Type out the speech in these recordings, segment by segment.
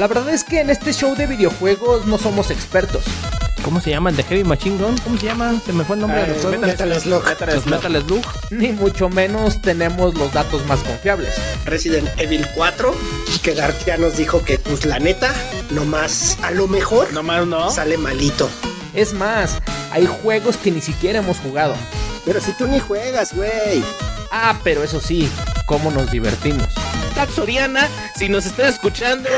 La verdad es que en este show de videojuegos no somos expertos. ¿Cómo se llama? ¿El de Heavy Machine Gun? ¿Cómo se llama? Se me fue el nombre de los Eh, juegos. Metal Slug. Los Metal Slug. Ni mucho menos tenemos los datos más confiables. Resident Evil 4, que ya nos dijo que, pues la neta, nomás a lo mejor Nomás no. sale malito. Es más, hay juegos que ni siquiera hemos jugado. Pero si tú ni juegas, güey. Ah, pero eso sí, cómo nos divertimos. Soriana, si nos están escuchando.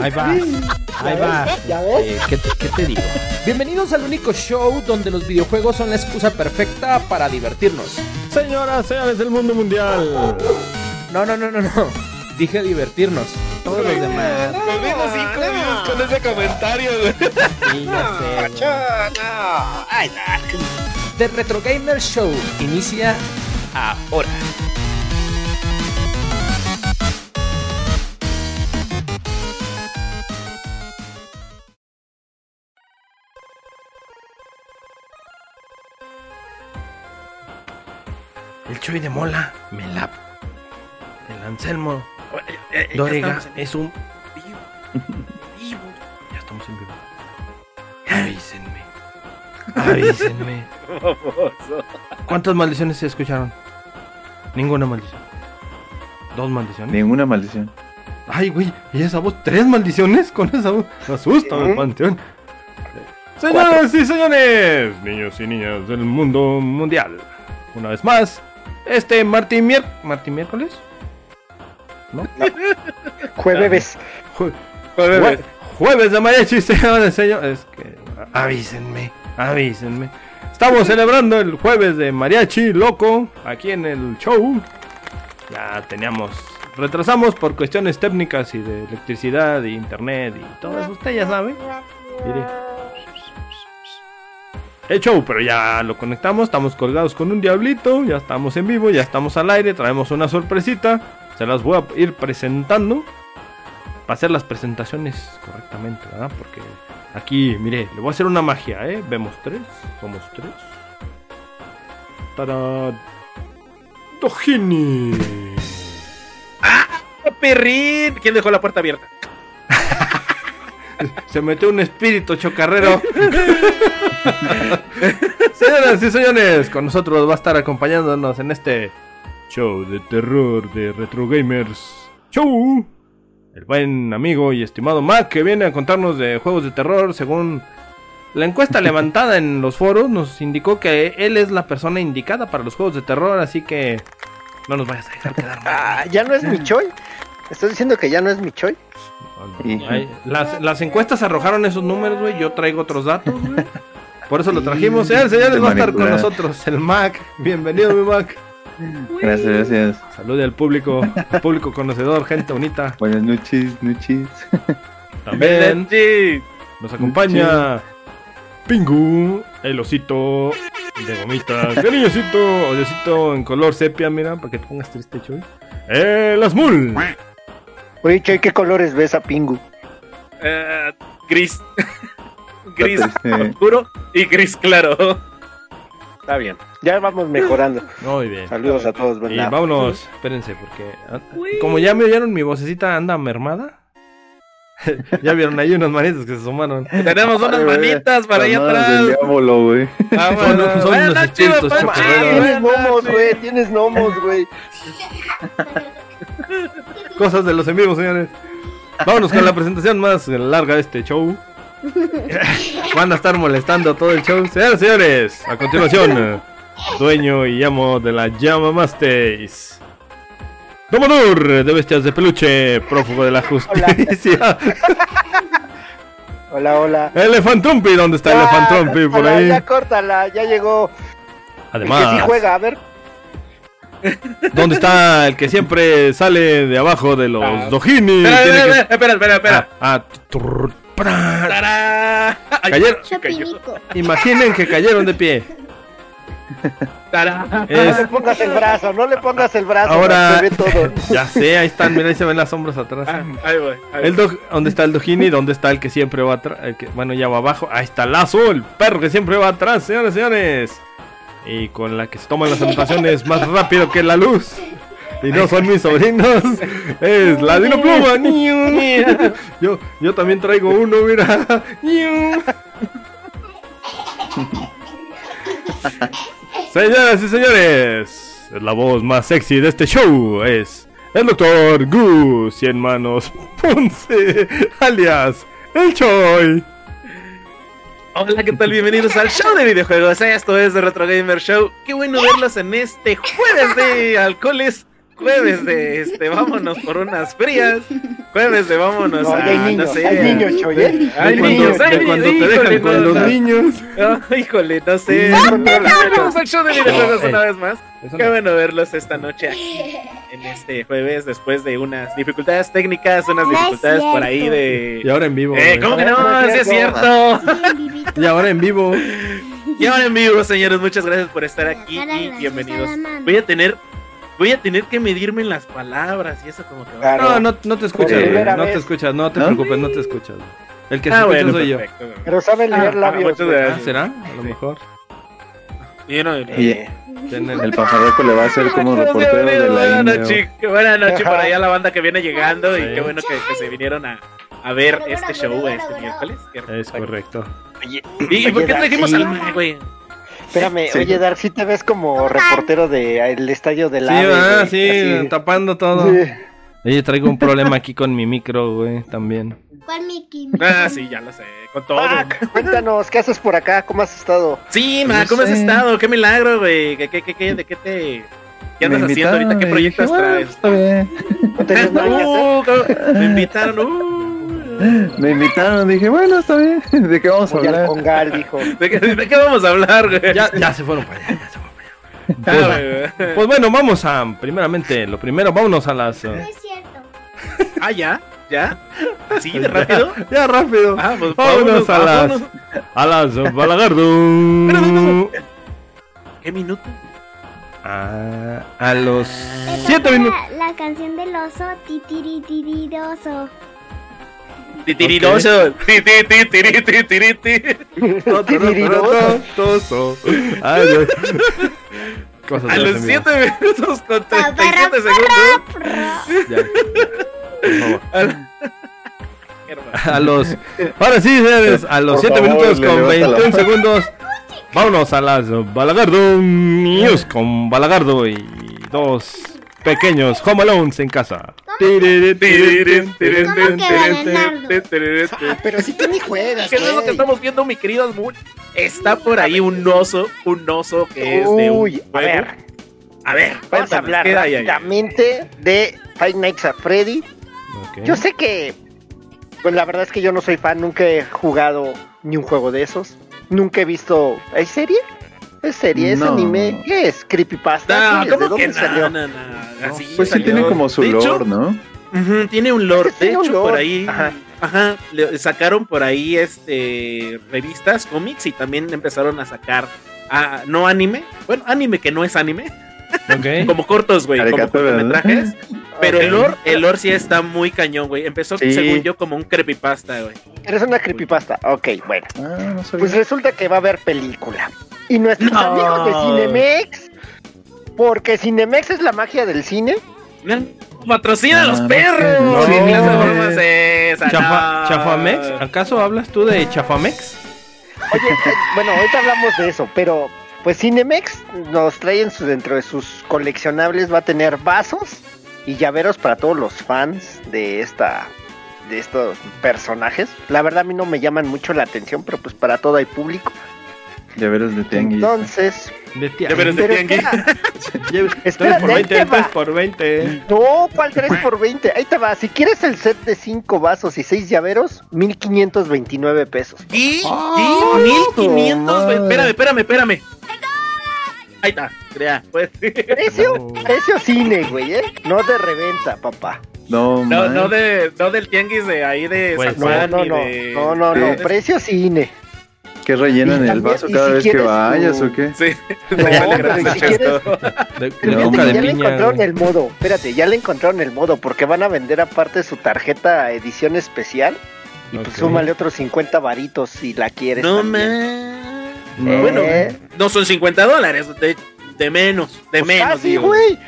Ahí va. Ahí va. ¿Ya ves? Eh, ¿qué, te, qué te digo? Bienvenidos al único show donde los videojuegos son la excusa perfecta para divertirnos. Señoras, señores del mundo mundial. No, no, no, no, no. Dije divertirnos. Todos los demás. Perdimos cinco minutos con ese comentario, güey. Sí, ya sé. güey. Ay, The Retro Gamer Show inicia ahora. El Choy de Mola, Melap. El Anselmo, Eh, Doriga, es un. Ya estamos en vivo. Avísenme. Avísenme. ¿Cuántas maldiciones se escucharon? Ninguna maldición. Dos maldiciones. Ninguna maldición. Ay, güey, ¿y esa voz? ¿Tres maldiciones? Con esa voz. Me asusta el panteón. Señoras y señores, niños y niñas del mundo mundial. Una vez más, este Martín Mier... ¿Martín miércoles? Jueves. Jue- jue- jueves de mariachi, señores, señores. Es que avísenme, avísenme. Estamos celebrando el jueves de mariachi loco aquí en el show. Ya teníamos, retrasamos por cuestiones técnicas y de electricidad y internet y todo eso. Usted ya sabe. Mire. El show, pero ya lo conectamos, estamos colgados con un diablito, ya estamos en vivo, ya estamos al aire, traemos una sorpresita. Se las voy a ir presentando para hacer las presentaciones correctamente, ¿verdad? Porque aquí, mire, le voy a hacer una magia, ¿eh? Vemos tres, somos tres. Para Tojini. Perrín. ¿Quién dejó la puerta abierta? Se metió un espíritu chocarrero. Señoras y señores, con nosotros va a estar acompañándonos en este show de terror de Retro Gamers Show. El buen amigo y estimado Mac que viene a contarnos de juegos de terror según la encuesta levantada en los foros nos indicó que él es la persona indicada para los juegos de terror, así que no nos vayas a dejar quedar mal. Ah, ¿Ya no es mi choy? ¿Estás diciendo que ya no es mi choy? Ay, las, las encuestas arrojaron esos números, güey. Yo traigo otros datos, güey. Por eso lo trajimos. Señores, señores, De va a estar con nosotros el Mac. Bienvenido, mi Mac. Gracias, gracias. Salude al público, al público conocedor, gente bonita. Buenas noches, noches. También Sí. nos acompaña Pingu, el osito de gomita. Cariñosito, osito en color sepia, mira, para que te pongas triste, choy. El Asmul. Oye, choy, ¿qué colores ves a Pingu? Eh, gris. gris oscuro y gris claro. Está bien. Ya vamos mejorando. Muy bien. Saludos a todos, Y ¿verdad? vámonos, espérense, porque ah, como ya me oyeron, mi vocecita anda mermada. ya vieron ahí unas manitas que se sumaron. Tenemos unas Ay, manitas para allá atrás. diablo, güey. Vámonos. Son- son Buenas unos espíritus. Tienes gnomos, güey. Tienes gnomos, güey. Cosas de los en vivo, señores. Vámonos con la presentación más larga de este show. Van a estar molestando todo el show. Señores, señores, a continuación, dueño y amo de la Llama Mastéis. Domador de bestias de peluche, prófugo de la justicia. Hola, hola. Elefantrumpi, ¿dónde está Elefantrumpi por ahí? Ya córtala, ya llegó. El que sí Además, juega, a ver. ¿Dónde está el que siempre sale de abajo de los Ah. Dojini? Espera, espera, que- espera. Ah, ah, Cayeron- cayó. Imaginen que cayeron de pie. ¡Tará! No le pongas el brazo, no le pongas el brazo. Ahora- se ve todo. ya sé, ahí están, mira, ahí se ven las sombras atrás. Ah, Ahí voy. ahí El ¿Dónde está el Dojini? ¿Dónde está el que siempre va atrás? El que, bueno, ya va abajo. Ahí está Lazo, el perro que siempre va atrás, señores, señores. Y con la que se toman las anotaciones más rápido que la luz. y no son mis sobrinos. Es la Dino Pluma. Yo, yo también traigo uno, mira. Señoras y señores, la voz más sexy de este show es el doctor Gus Cien Manos Ponce, alias el Choi. Hola, ¿qué tal? Bienvenidos al show de videojuegos. Esto es The Retro Gamer Show. Qué bueno verlos en este jueves de alcoholes. Jueves de este, vámonos por unas frías. Jueves de vámonos No, a, hay niños, no sé. hay niños, Choy, ¿eh? Hay De cuando- niños, hay de cuando niños, te dejan híjole, con no, los niños. Ah, híjole, no sé. Bienvenidos al show de videojuegos una vez más. Qué bueno verlos esta noche aquí en este jueves después de unas dificultades técnicas, unas dificultades por ahí de. Y ahora en vivo. Eh. ¿Cómo que no? Sí es cierto. Y ahora en vivo. Y ahora en vivo, señores, muchas gracias por estar aquí y bienvenidos. Voy a tener, voy a tener que medirme en las palabras y eso como que va. Claro. No, no, no te escuchas, güey. No vez. te escuchas, no te ¿No? preocupes, no te escuchas. El que se Ah, escucha bueno, soy yo. Pero saben leer Ah, labios. Ah. ¿Será? A lo mejor. Yo no- Oye, Tienen- el pajarroco le va a hacer como Muchas reportero de la Buenas noches, qué buena noche por ahí a la banda que viene llegando y qué bueno que, que se vinieron a, a ver este show este miércoles. Es correcto. Oye, ¿Y, y por qué trajimos al güey? Espérame, Sí. oye, Dark, ¿sí te ves como reportero del estadio de Sí, la ah, sí, tapando todo. Sí. Oye, traigo un problema aquí con mi micro, güey, también. ¿Cuál Mickey? Ah, sí, ya lo sé, con todo. Pac, cuéntanos, ¿qué haces por acá? ¿Cómo has estado? Sí, ma, No ¿cómo has sé. estado? Qué milagro, güey. ¿Qué, qué, qué, qué, ¿De qué te.? ¿Qué andas haciendo ahorita? ¿Qué proyectos traes? Está bien. ¿No tenías nada que hacer? Uh, me invitaron. Uh. Me invitaron, dije, bueno, está bien. ¿De qué vamos a Voy hablar? Dijo. ¿De qué, de qué vamos a hablar, güey? Ya, ya se fueron para allá, ya se fueron para allá. Ah. Pues, pues bueno, vamos a, primeramente, lo primero, vámonos a las... uh, No es cierto. Ah, ya, ya. ¿Así de rápido? Ya, ya, rápido. Ah, pues vámonos, vámonos, a las... vámonos. A las Balagardo. ¿Qué minuto? A, a los Te siete toca minutos. La, la canción del oso titiritiridoso. Titiridoso. Ti, ti, ti, tiri, ti, tiri, ti. Toso. Ay, Dios. Cosas A los ese amigo. 7 minutos con Parra, 37 segundos. Ya. A los. Ahora sí, señores, a los Por 7 favor, minutos con levanta la 21 mano. segundos. Vámonos a las Balagardo News con Balagardo y dos pequeños Home Alones en casa. Tiririn. Pero si tú ni juegas, ¿Qué es eso que estamos viendo, mi querido? Está por ahí un oso, un oso que es de un Uy, a juego. ver, A ver, vamos a hablar ¿qué hay rápidamente de Five Nights at Freddy. Yo sé que, pues la verdad es que yo no soy fan, nunca he jugado ni un juego de esos. Nunca he visto. ¿Es serie? ¿Es serie? ¿Es No. anime? ¿Qué es? ¿Creepypasta? No, ¿Qué es? ¿De ¿cómo que dónde no? salió? No, no, Así Pues sí salió. tiene como su De hecho, lore, ¿no? ujú, tiene un lore. Es que De hecho, por ahí. Ajá. Ajá. le sacaron por ahí este revistas, cómics y también empezaron a sacar. ah, no anime, bueno, anime que no es anime, como cortos, güey, como Caricatura, ¿no? Pero el lore, el lore sí está muy cañón, güey. Empezó, Sí. según yo, como un creepypasta, güey. Eres una creepypasta. Ok, bueno. Ah, no. Pues resulta que va a haber película. Y nuestros No. amigos de Cinemex. Porque Cinemex es la magia del cine. Patrocina a los Ah, no perros. sé. ¿Qué No. broma es esa? Chafa- No. ¿Chafamex? ¿Acaso hablas tú de Chafamex? Oye, eh, bueno, ahorita hablamos de eso, pero pues Cinemex nos trae en su, dentro de sus coleccionables, va a tener vasos y llaveros para todos los fans de esta de estos personajes. La verdad a mí no me llaman mucho la atención, pero pues para todo hay público. Llaveros de tianguis. Entonces, De verás de tianguis. espera, 3 espérate, por ahí 20, te va. 3 por 20. No, ¿cuál 3 por 20? Ahí te va. Si quieres el set de 5 vasos y 6 llaveros, 1529 pesos. 1500, güey. madre. Espérame, espérame, espérame. Ahí está, crea. Pues, sí. Precio, No. precio cine, güey, ¿eh? No de reventa, papá. No, No, no, de, no del tianguis de ahí de Pues, San No, Juan no, ni no. de... No, no, no. Precio cine. ¿Qué rellenan el vaso cada si vez que vayas tu- o qué? Sí, No, gratis si quieres-. De, que ya le encontraron el modo. Espérate, ya le encontraron el modo porque van a vender aparte su tarjeta edición especial. Y pues Ok. súmale otros 50 varitos si la quieres. No, también. man. No. Bueno, Eh. no son 50 dólares, de, de menos, de Pues menos, casi, güey.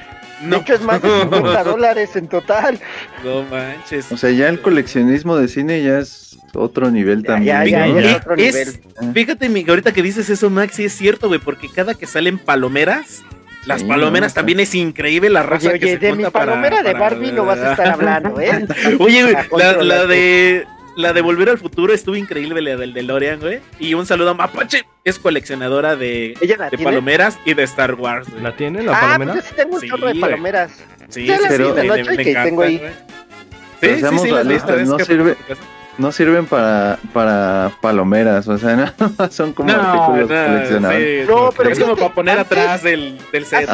De hecho, es más de 50 dólares en total. No manches. O sea, ya el coleccionismo de cine ya es otro nivel Ya, también. ya, ya, ¿no? ya. Eh, otro es- fíjate, mi, que ahorita que dices eso, Max, sí es cierto, güey, porque cada que salen palomeras, las Sí, palomeras no, también es increíble la raza Oye, que oye, se de mi para- palomera de para- Barbie no vas a estar hablando, ¿eh? Oye, la, la de la de Volver al Futuro estuvo increíble, la del DeLorean, güey. Y un saludo a Mapache, es coleccionadora de, ¿Ella la de palomeras y de Star Wars, güey. ¿La tiene la Ah, palomera? pues yo sí tengo un Sí, chorro de güey. palomeras. Sí, sí, las sí, tengo ahí. encantan, güey. Pero Sí, sí, seamos sí, no sirve- No sirven para, para palomeras, o sea, nada más son como No, artículos no, coleccionables. sí, No, pero es como para poner antes- atrás del, del set.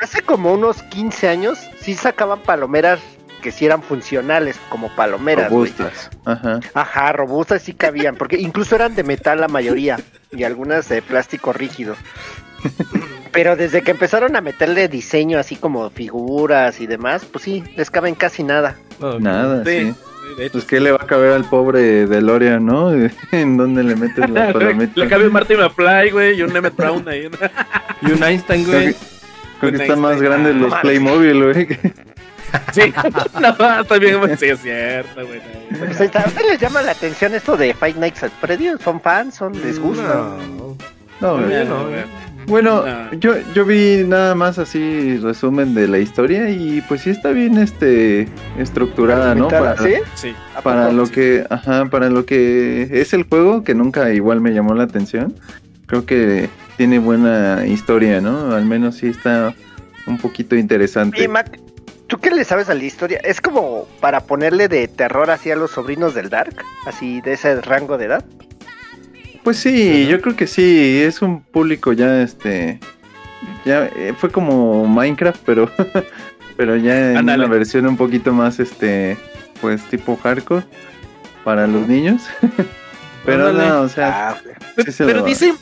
Hace como unos 15 años sí sacaban palomeras que sí eran funcionales como palomeras. Robustas. Ajá. Ajá, robustas sí cabían, porque incluso eran de metal la mayoría y algunas de plástico rígido. Pero desde que empezaron a meterle diseño así como figuras y demás, pues sí, les caben casi nada. Nada, Sí, sí. Pues qué le va a caber al pobre DeLorean, ¿no? ¿En dónde le metes la palomita? Le cabe un Marty McFly, güey, y un Emmett Brown ahí. Y un Einstein, Creo güey. que, creo que están más grandes los Ah, Playmobil, güey. Sí, no, también, güey, sí es cierto, güey. no. Pues ahí está. ¿A ustedes les llama la atención esto de Five Nights at Freddy's? ¿Son fans? ¿Son les gusta? No. No, güey. bien, No, ¿no? Bueno, No. yo, yo vi nada más así resumen de la historia y pues sí está bien este estructurada, ¿no? Para, ¿Sí? Sí. ¿A para lo que, ajá, para lo que es el juego, que nunca igual me llamó la atención. Creo que tiene buena historia, ¿no? Al menos sí está un poquito interesante. Oye, Mac, ¿tú qué le sabes a la historia? ¿Es como para ponerle de terror así a los sobrinos del Dark? Así de ese rango de edad. Pues sí, yo creo que sí, es un público ya, este, ya eh, fue como Minecraft, pero, pero ya en Ándale. una versión un poquito más, este, pues tipo hardcore para los niños. pero Ándale. no, o sea, Ah, sí se Pero dicen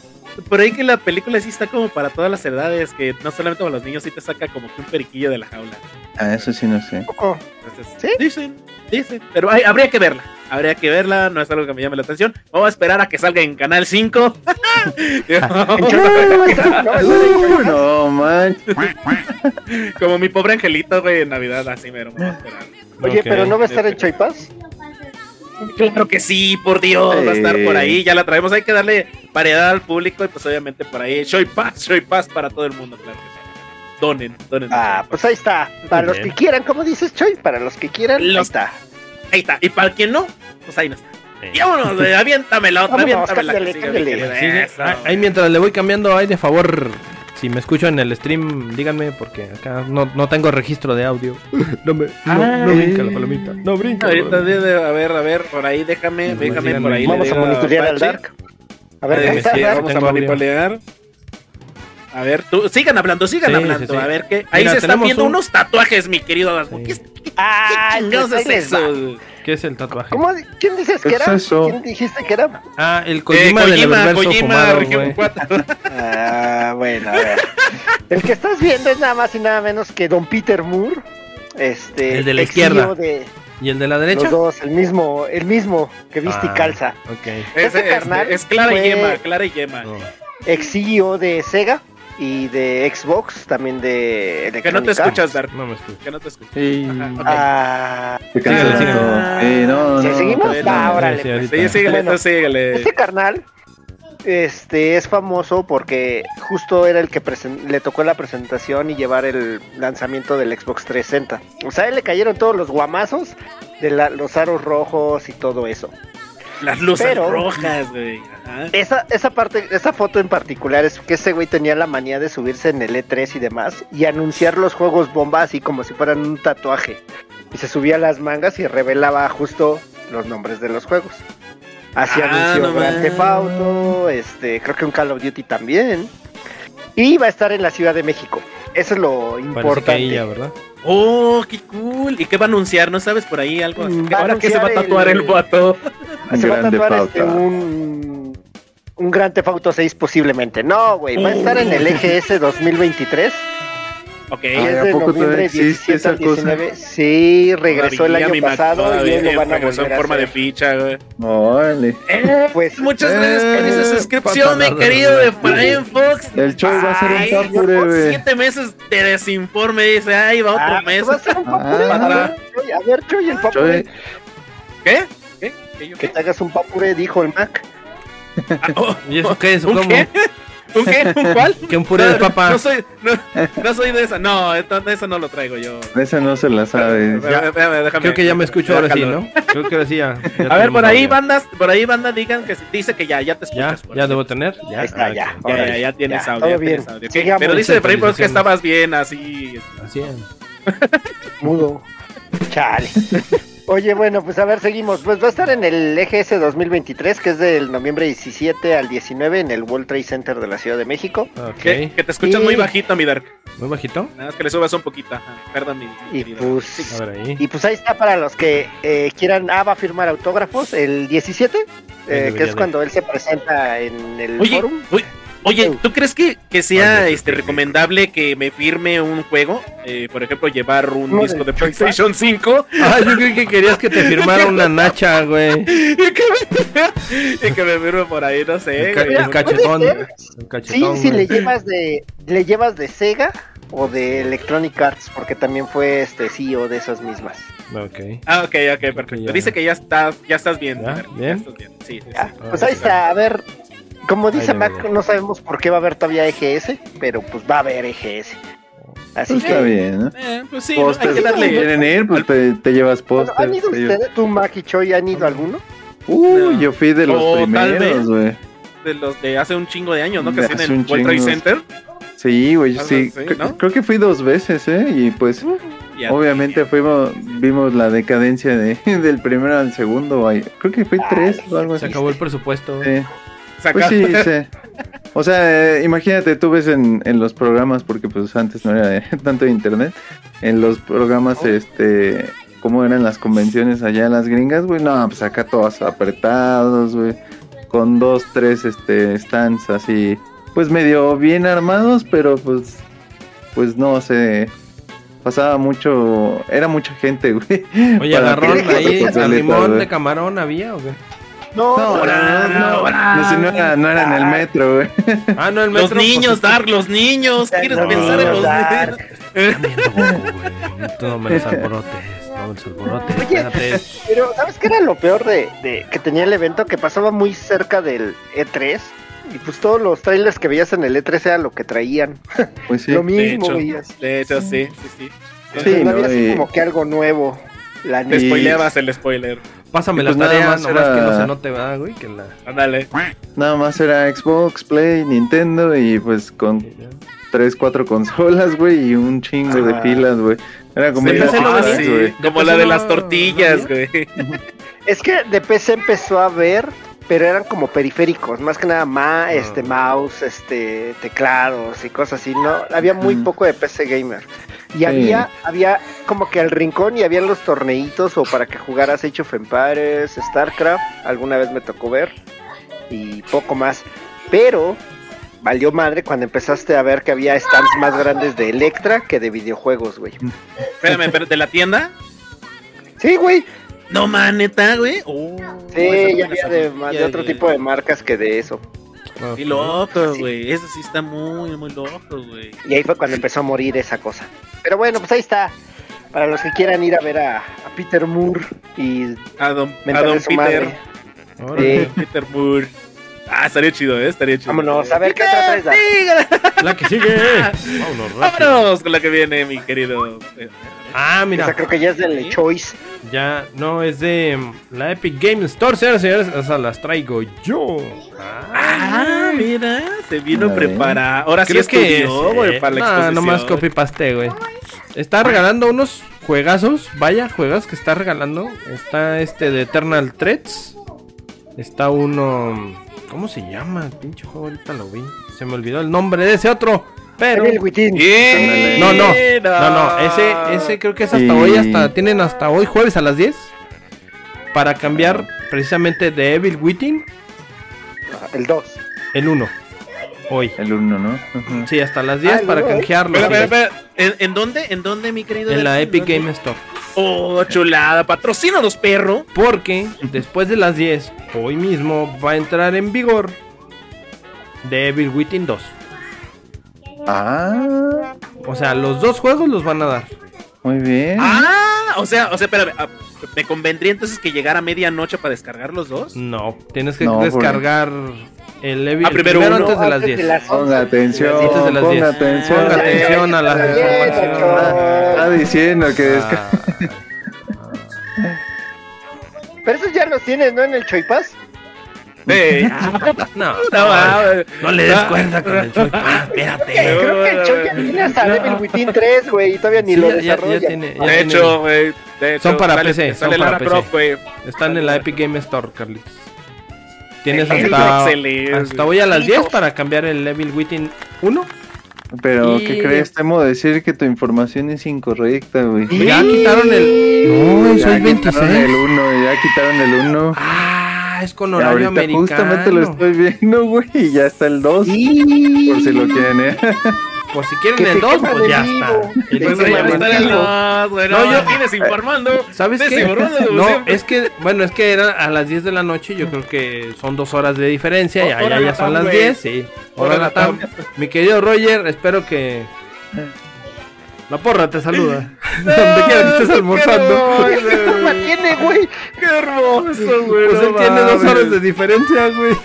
por ahí que la película sí está como para todas las edades, que no solamente para los niños, sí te saca como que un periquillo de la jaula. ah, eso sí no sé. poco. Entonces, ¿Sí? Dicen, dicen. Pero hay- habría que verla. Habría que verla, no es algo que me llame la atención. Vamos a esperar a que salga en Canal 5. Uh, no, man. como mi pobre angelito, güey, en Navidad, así mero. vamos a esperar. Oye, pero no va a estar en Choipas. Claro que sí, por Dios, va a estar por ahí. Ya la traemos, hay que darle variedad al público y pues obviamente por ahí. Shoy Pass, Shoy Pass para todo el mundo, claro que sí. Donen, donen. Ah, pues ahí está. Para los que quieran, como dices Choi, para los que quieran, ahí Los- está. Ahí está. Y para quien no, pues ahí no está. Sí. Y vámonos, aviéntame la otra, Vámonos, cámbiale, cámbiale. ah, ahí mientras le voy cambiando, ay de favor, si me escucho en el stream, díganme, porque acá no, no tengo registro de audio. No me, no, no Ay. brinca la palomita. No brinca. Ahorita, a ver, a ver, por ahí déjame, déjame por ahí. Vamos a monitorear al. Dark. A ver, ahí está, sí, Dark. vamos a manipular. A ver, tú, sigan hablando, sigan Sí, hablando. sí, sí. A ver qué. Ahí Mira, se están viendo un- unos tatuajes, mi querido Dasmo. Sí. ¿Qué, qué- Ah, qué chingados es eso? ¿Qué es el tatuaje? ¿Cómo? ¿Quién dices que ¿Qué era? es? ¿Quién dijiste que era? Ah, el Eh, Kojima, del Kojima, Kojima, fumado, región güey. 4. Ah, bueno, a ver. El que estás viendo es nada más y nada menos que Don Peter Moore. Este, El de la izquierda. CEO de ¿Y el de la derecha? los dos, el mismo, el mismo que viste y Ah, calza. Ok. Es, Este es- carnal es Clara y Yema, Clara y Yema. No. Ex CEO de Sega y de Xbox, también de Que no te Electronic escuchas, Dark. No me. Que no te escuchas. Sí. Ajá. Ah. Sí, no, ¿Sí, no, seguimos? Ah, órale, Sí, pues. síguele, Bueno, entonces síguele. Este carnal este, es famoso porque justo era el que le tocó la presentación y llevar el lanzamiento del Xbox 360. O sea, a él le cayeron todos los guamazos de la- los aros rojos y todo eso. Las luces Pero- rojas, güey. Ajá. Esa, esa parte, esa foto en particular es que ese güey tenía la manía de subirse en el E3 y demás y anunciar los juegos bomba así como si fueran un tatuaje. Y se subía las mangas y revelaba justo los nombres de los juegos. Así Ah, anunció no Grand Theft. Auto, este, creo que un Call of Duty también. Y va a estar en la Ciudad de México. Eso es lo Parece que importante. ella, ¿verdad? Oh, qué cool. ¿Y qué va a anunciar? ¿No sabes por ahí algo? así? Va a ¿Ahora qué se va a tatuar el, el- vato? Se va a tatuar este, un, un Grand Theft Auto 6 posiblemente. No, güey, va a estar en el EGS 2023. Ok. Ay, es ¿a de poco todavía noviembre existe 17 al esa cosa? 19. Sí, regresó el año pasado y hoy lo van a volver en a forma de ficha, güey. Órale. Pues Muchas gracias por esa Eh, suscripción, mi querido de Brian Fox. El show va a ser un papure, güey. Siete meses de desinforme, dice, ay, va otro Ah, mes. va a ser un. Ah. A ver, Choy, a ver, Choy, el papuré. Choy, ¿Qué? ¿Qué? ¿Qué Que qué? te hagas un papuré, dijo el Mac. Ah, oh, ¿Y eso qué es? ¿Un ¿Cómo? qué? ¿Un qué? ¿Un cuál? ¿Qué un puré de papa? No soy, no, no soy de esa, no, esto- eso no lo traigo yo. Esa no se la sabe. Déjame- Creo que ya me escucho ahora sí. ¿no? Creo que ahora sí ya. ya A ver, por ahí audio. bandas, por ahí banda digan que dice que ya, ya te Ya, escuchas. por ya ahí. debo tener. Ya, Ahí está, Ah, ya. Ya, ya, ya tienes ya, audio, todo ya bien. tienes audio. Ok, Sigamos. Pero dice de Brian Fox que estabas bien así. Así es. Mudo. Chale. Oye, bueno, pues a ver, seguimos. Pues va a estar en el EGS 2023, que es del noviembre 17 al 19 en el World Trade Center de la Ciudad de México. Que, Ok. que te escuchas Y- muy bajito, mi Dark. Muy bajito. Nada más que le subas un poquito. Perdón, mi, mi Y pues, A ver ahí. y pues ahí está para los que eh, quieran. Ah, va a firmar autógrafos el 17, eh, que es de. cuando él se presenta en el Oye, forum. oye, oye, ¿tú crees que, que sea este recomendable que me firme un juego? Eh, por ejemplo, llevar un ¿Uno disco de PlayStation 5 Ah, yo creí que querías que te firmara una nacha, güey. y que me, y que me firme por ahí, no sé. El, ca- güey. el cachetón. Sí, cachetón. si le güey. llevas de le llevas de Sega o de Electronic Arts, porque también fue este CEO de esas mismas. Ok. Ah, ok, ok, perfecto. ya. Dice que ya estás, ya estás bien. ¿Ya? ¿Bien? estás bien. Sí, sí, Ya, sí. pues Ah, ahí está, a ver, como dice Mac, no sabemos por qué va a haber todavía EGS, pero pues va a haber EGS. Así Pues que, está bien, ¿no? Eh, pues sí, ¿no? hay que si darle. quieren ir, pues te, te llevas bueno, ¿han ido ustedes, tú, Mac y Choi, han ido alguno? Uy, No. yo fui de los primeros, güey. de los de hace un chingo de años, ¿no? Que hace en un World Trade. Center. Sí, güey, sí. ¿no? Creo que fui dos veces, ¿eh? Y pues, Ya. obviamente fuimos, vimos la decadencia de, del primero al segundo. ay, Creo que fui tres o algo Se así. acabó el presupuesto. Sí. Se Pues sí, sí. O sea, eh, imagínate, tú ves en, en los programas, porque pues antes no era de- tanto de internet, en los programas, este, cómo eran las convenciones allá en las gringas, güey, no, pues acá todos apretados, güey, con dos, tres, este, stands así, pues medio bien armados, pero pues, pues no sé, pasaba mucho, era mucha gente, güey. Oye, agarrón ahí, al limón de camarón había o qué? No, No, no, no, no, Ahora, no, si no era, no era en el metro, güey. Ah, no, el Los metro. pues, niños, es que- Dark, los niños. ¿Quieres Los pensar en niños, los niños? No me los alborotes. No me los alborotes. Oye, pero ¿sabes qué era lo peor de, de que tenía el evento? Que pasaba muy cerca del E3 y pues todos los trailers que veías en el E3 era lo que traían. Pues sí. lo De mismo hecho, veías. de hecho, sí, sí, sí. Entonces, Sí, no no, había así como que algo nuevo. La Te spoileabas el spoiler. Pásame Y la pues nada más nomás era- que no se note, ¿verdad, güey? Que la... Ándale. Nada más era Xbox, Play, Nintendo y pues con tres, cuatro consolas, güey, y un chingo de Ah. filas, güey. Era como Sí, Ah, venía. sí. Como ¿De la de las no- tortillas, no güey. Es que de PC empezó a ver, pero eran como periféricos, más que nada ma, este mouse, este teclados y cosas así, no, había muy Mm. poco de PC gamer. Y Sí. había había como que al rincón y habían los torneitos o para que jugaras Age of Empires, StarCraft, alguna vez me tocó ver y poco más. Pero valió madre cuando empezaste a ver que había stands más grandes de Electra que de videojuegos, güey. Espérame, pero ¿de la tienda? Sí, güey. No, man, neta, güey. Oh, Sí, no ya había de, más de otro ya, tipo de marcas que de eso. Ah, Qué loco, güey. Eso sí está muy, muy loco, güey. Y ahí fue cuando empezó a morir esa cosa. Pero bueno, pues ahí está. Para los que quieran ir a ver a, a Peter Moore y A don, a don su Peter. madre. Órale. Sí. Peter Moore. Ah, estaría chido, ¿eh? Estaría chido. Vámonos, a ver qué otra traes. La que sigue. Vámonos, rápido. Vámonos con la que viene, mi querido. Ah, Esa mira. creo que ya es del Choice. Ya, no, es de mm, la Epic Game Store, señores, señores. Esas las traigo yo. Ah, mira, se vino A ver. preparado. Ahora sí Creo que es, güey, para la no, exposición. nomás copy paste, güey. Está regalando unos juegazos, vaya juegos que está regalando. Está este de Eternal Threats. Está uno. ¿Cómo se llama? Pinche juego, ahorita lo vi. Se me olvidó el nombre de ese otro. Pero. Evil Within. Bien. No, no, no, no, ese, ese creo que es hasta Y- hoy, hasta tienen hasta hoy jueves a las 10 para cambiar precisamente de Evil Within El 2. el 1. Hoy. El 1, ¿no? Ujú. Sí, hasta las 10 Ah, para no, canjearlo. Espera, sí. espera, espera. ¿En, en dónde? ¿En dónde, mi querido? En la? Epic ¿Dónde? Game Store. Oh, chulada. Patrocínanos, perro. Porque después de las 10, hoy mismo va a entrar en vigor Devil Within 2. Ah, O sea, los dos juegos los van a dar. muy bien. Ah, o sea, o sea, espérame. ah, ¿Me convendría entonces que llegara a medianoche para descargar los dos? No, tienes que No, porque- descargar el, Devil Ah, primero primero uno, antes de las Antes 10. las Ponga 11. atención, Antes de las ponga 10. atención. Ponga atención a la información. Está diciendo que desca- Ah, Pero esos ya los tienes, ¿no? En el Choipas. Eh, no, no, no, mames. no le des cuerda con el Choy Paz, espérate. Creo que el Choi ya tiene hasta Devil Within 3, güey, y todavía ni Sí, lo ya- ya- ya desarrolla. tiene- ya De hecho, güey. de hecho, Son para sale- PC, son para PC. Están en la Epic Game Store, Carlitos. Tienes hasta, excelente. hasta hoy a las 10 para cambiar el Level Within 1. Pero, Y- ¿qué crees? Temo decir que tu información es incorrecta, güey. Ya quitaron el. No, Ya soy quitaron 26. el 1, ya quitaron el 1. Ah, es con Y horario ahorita americano. justamente lo estoy viendo, güey, y ya está el 2. Por si lo quieren, ¿eh? Por si quieren el se 2, queman pues ya vivo. está. El Pues ya está el- no, güey, No, no, yo- tienes informando. ¿Sabes qué? No, siempre. es que, bueno, es que era a las 10 de la noche, yo creo que son dos horas de diferencia, ya, Hora ya, son las güey. 10, sí. Hora. Latam. Mi querido Roger, espero que... La porra te saluda. Donde quiera que estés almorzando. ¿Qué culpa tiene, güey? Qué hermoso, güey. Pues no él tiene dos horas de diferencia, güey.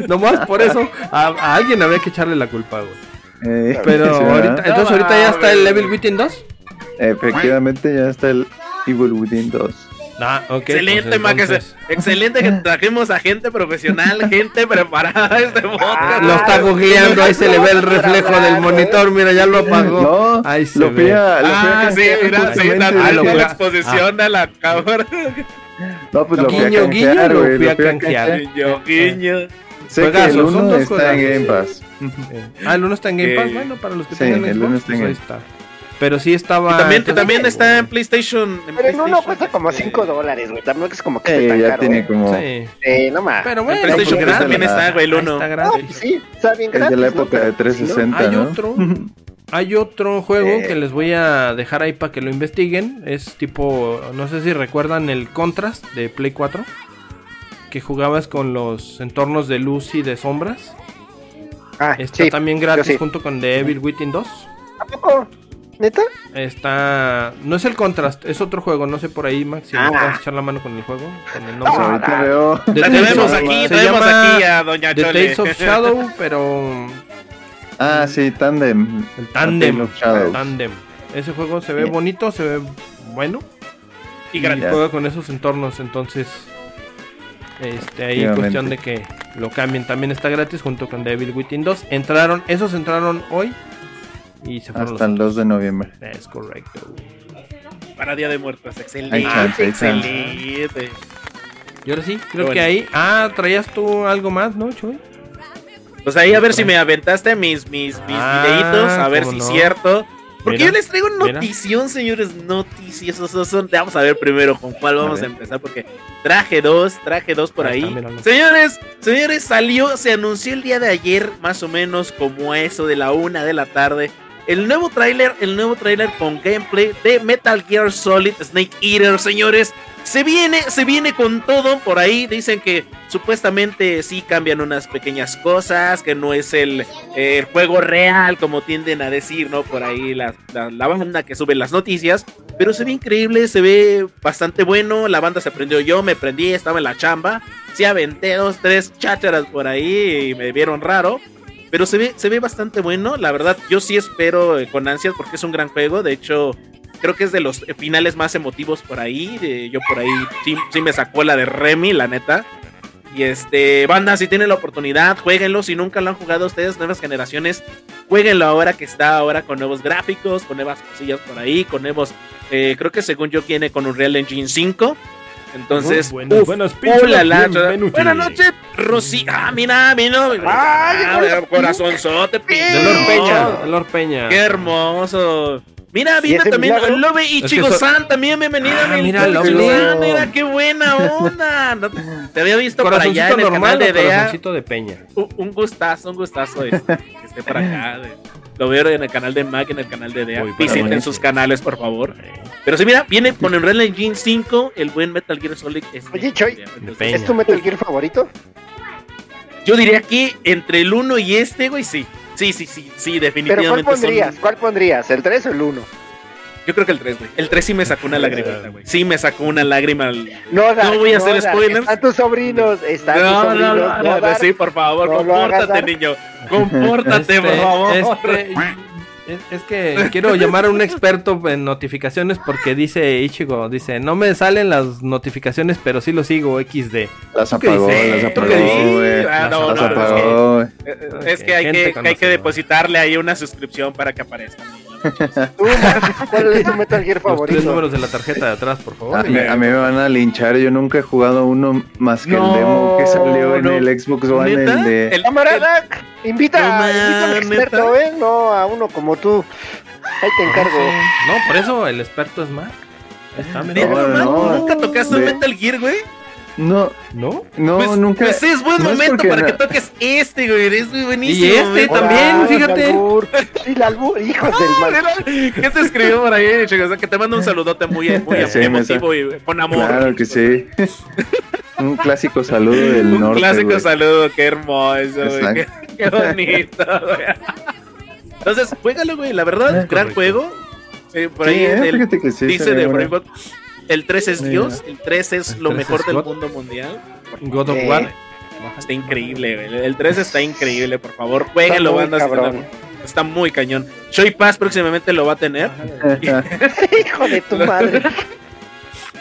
Nomás por eso, a, a alguien habría que echarle la culpa, güey. Eh, Pero ahorita, entonces ahorita ya está el Level Within 2. Efectivamente, ya está el Evil Within 2. Ah, ok. Excelente, pues ma, que se- entonces- excelente que trajimos a gente profesional, gente preparada a este podcast. Lo está googleando, ahí se le ve el reflejo del monitor, mira, ya lo apagó. No, Ahí se lo ve. a, lo Ah, sí, mira, sí, la, Ah, la exposición a la cámara. No, pues lo fui a Guiño, guiño, canjear, lo güey. Lo fui a canjear. Guiño, guiño. Sé que el Juegazos, son 1 dos está en Game. Pass. Eh, Ah, el uno está en Game. Pass, bueno, para los que Sí, tengan el Xbox, uno está en pues ahí está. Pero sí estaba... Y también, entonces- también está en PlayStation. en Pero en PlayStation, uno cuesta como este, 5 dólares, güey. Tampoco es como que Eh, tan ya caro, tiene como. Sí. Eh, no más. Pero En bueno, PlayStation pues, Plus también está, güey, el Ahí 1. está No, gratis. pues sí, está bien Es gratis. de la ¿no? época de Pero, pues, 360, Hay ¿no? otro. Hay otro juego Eh. que les voy a dejar ahí para que lo investiguen. Es tipo, no sé si recuerdan el Contrast de Play 4. Que jugabas con los entornos de luz y de sombras. Ah, Está sí. también gratis sí. junto con The Evil Within 2. ¿A poco? ¿Neta? Está. No es el Contrast, es otro juego. No sé por ahí, Max, si me Ah. puedes echar la mano con el juego. Con el nombre. ahorita Ah, veo. Tenemos aquí, se tenemos aquí a Doña The Chole. Tales of Shadow, pero. Ah, sí, Tandem. El Tandem. Tandem. Ese juego se ve Bien. bonito, se ve bueno. Y Y gratis. juega con esos entornos, entonces. Este, ahí cuestión de que lo cambien. También está gratis junto con Devil Within 2. Entraron, esos entraron hoy. Y se fueron Hasta el 2 de noviembre. Es correcto. Para Día de Muertos. Excelente. Hay chance, hay chance. excelente. Y ahora sí, creo bueno. que ahí. Ah, traías tú algo más, ¿no, Chuy? Pues ahí a ver si me aventaste mis, mis, mis Ah, videitos, a ver cómo si es no. cierto. Porque Mira, yo les traigo mira. notición, señores, noticias. Esos son- Vamos a ver primero con cuál vamos a, ver. empezar, porque traje dos, traje dos por Ahí ahí. está, míralo. señores, señores, salió, se anunció el día de ayer, más o menos como eso de la una de la tarde. El nuevo tráiler, el nuevo tráiler con gameplay de Metal Gear Solid Snake Eater, señores. Se viene, se viene con todo por ahí. Dicen que supuestamente sí cambian unas pequeñas cosas, que no es el, eh, el juego real, como tienden a decir, ¿no? Por ahí la, la, banda que sube las noticias. Pero se ve increíble, se ve bastante bueno. La banda se prendió yo, me prendí, estaba en la chamba. Sí aventé dos, tres chácharas por ahí y me vieron raro. Pero se ve, se ve bastante bueno. La verdad, yo sí espero eh, con ansias porque es un gran juego. De hecho, creo que es de los eh, finales más emotivos por ahí. Eh, yo por ahí sí, sí me sacó la de Remy, la neta. Y este, banda, si tienen la oportunidad, jueguenlo. Si nunca lo han jugado ustedes, nuevas generaciones, jueguenlo ahora que está ahora con nuevos gráficos, con nuevas cosillas por ahí, con nuevos, eh, creo que según yo viene con un Real Engine 5. Entonces, buenas, uf, buenas, uh, pinche, la, la, bienvenuti. buenas noches, Rosy. Ah, mira, mira. Ah, corazonzote, De Lord Peña. De Lord Peña. Qué hermoso. Mira, ¿Y ese también milagro? Lobe que Ichigo-san, también bienvenida. Ah, mi mira. Ichigo-san, mira, qué buena onda. No- te había visto por allá en el normal canal de corazoncito de peña. Un, un gustazo, un gustazo este, que esté por acá. de- lo veo en el canal de Mac, en el canal de DEA. Visiten bueno. sus canales, por favor. Pero sí, mira, viene con Unreal Engine 5, el buen Metal Gear Solid. este, Oye, Choy, Peña. ¿Es tu Metal Gear favorito? Yo diría que entre el 1 y este, güey, sí. Sí, sí, sí, sí, ¿Pero definitivamente. cuál son- pondrías? ¿Cuál pondrías? ¿El 3 o el 1? Yo creo que el 3, güey. El 3 sí me sacó una lagrimita, güey. Sí me sacó una lágrima. al- No, No voy a hacer spoilers. Están tus sobrinos, están tus No, no, sobrinos. no, no, Dark. sí, por favor, No compórtate, niño. Compórtate, por Este, favor. este, es, es que quiero llamar a un experto en notificaciones porque dice Ichigo, dice, no me salen las notificaciones, pero sí lo sigo XD. Las ¿Tú qué apagó, las ¿Tú apagó, qué dices? güey. No, Las no, apagó, güey. Es que hay que, hay que depositarle ahí una suscripción para que aparezca. ¿Cuál es tu Metal Gear Los tres favorito? números de la tarjeta de atrás, por favor. A mí, a mí me van a linchar, yo nunca he jugado uno más que No, el demo que salió en no. el Xbox One, ¿Neta? el de... El- Camarada, invita, No, invita a un experto, ¿eh? No a uno como tú. Ahí te encargo. No, por eso el experto es. Ahí está. ¿Neta, No, ¿Nunca tocaste un de- Metal Gear, güey? No, ¿No? no, pues, nunca... pues es buen no momento para que toques este, güey. Es muy buenísimo. Y este güey. también, Hola, fíjate. el albur. Sí, el albur, hijos del mal. ¿Qué te escribió por ahí, chicos? Que te mando un saludote muy, muy Sí, emotivo y con amor. Claro que sí. Un clásico saludo del Un norte, clásico güey. saludo, qué hermoso, güey. Qué, Exacto. qué bonito, güey. Entonces, juégalo, güey. La verdad, Ah, gran correcto. juego. Eh, por Sí, ahí eh, el- que sí, dice de bueno. Brainbot, el 3 es Mira. Dios, el 3 es El lo 3 mejor es del God. mundo mundial. God of. War. Está increíble, güey. El 3 está increíble, por favor, jueguenlo, muy banda. si cabrón. no- Está muy cañón. Shoy Pass próximamente lo va a tener. Hijo de tu madre.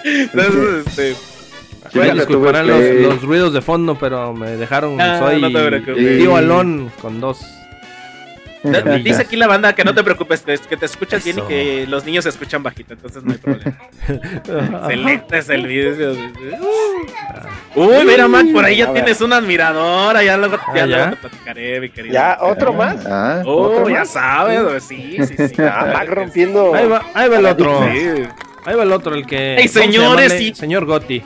Entonces, este. Ya nunca disculparán los, los ruidos de fondo, pero me dejaron. Ah, soy no te preocupes. tío Alón con dos. Dice aquí la banda que no te preocupes, que, que te escuchas bien y que los niños se escuchan bajito, entonces no hay problema. Excelente es el video. Uy, mira, Mac, por ahí A ya ver. tienes una admiradora, ya luego, ya Ah, te platicaré, mi querido. ¿Ya? ¿Otro más? Ah, Oh, ¿otro ya más? sabes, güey, sí, sí, sí. Ah, Mac rompiendo. Ahí va, ahí va el otro. sí. Ahí va el otro, el que. Ey, ¿cómo se señores. Señor Gotti.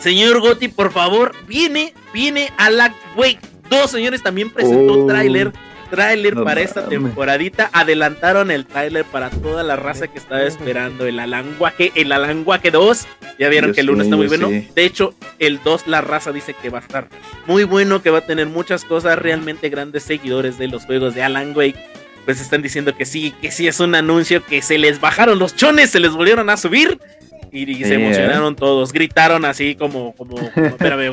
Señor Gotti, por favor, viene, viene a la Wake 2, señores, también presentó Oh. tráiler, tráiler No para esta temporadita, adelantaron el tráiler para toda la raza que estaba esperando el Alanguaje, el Alanguaje 2, ya vieron Yo que el 1 sí, está muy bueno, sí. de hecho, el 2 la raza dice que va a estar muy bueno, que va a tener muchas cosas, realmente grandes seguidores de los juegos de Alan Wake, pues están diciendo que sí, que sí es un anuncio, que se les bajaron los chones, se les volvieron a subir. Y, y se ¿eh? emocionaron todos, gritaron así como, como, como espérame.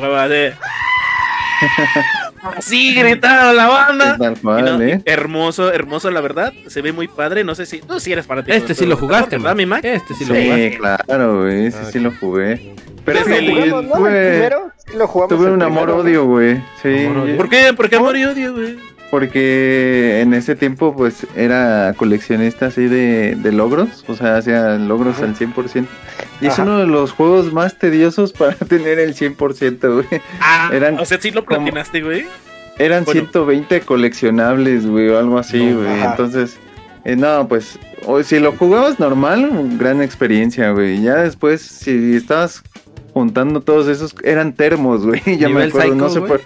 Así gritaron la banda. Tal Y cual, no, ¿eh? Hermoso, hermoso, la verdad. Se ve muy padre. No sé si tú sí eres fanático. Este de sí lo de jugaste, ¿verdad, mi Mac? Este sí lo Sí, jugaste. claro, güey, ese Ah, sí lo jugué. Pero sí, el- ¿Lo jugamos, no? ¿El tuve, primero? Sí, lo jugamos tuve un amor-odio, güey. Sí. ¿Por qué? ¿Por qué amor y odio, güey? Porque en ese tiempo, pues, era coleccionista así de, de logros. O sea, hacía logros al 100%. Y es Ajá. uno de los juegos más tediosos para tener el 100%, güey. Ah, Eran o sea, sí lo como- platinaste, güey. Eran Bueno. 120 coleccionables, güey, o algo así, güey. ajá. Entonces, eh, no, pues, o si lo jugabas normal, gran experiencia, güey. Ya después, si estabas juntando todos esos, eran termos, güey. Ya me acuerdo, no sé por,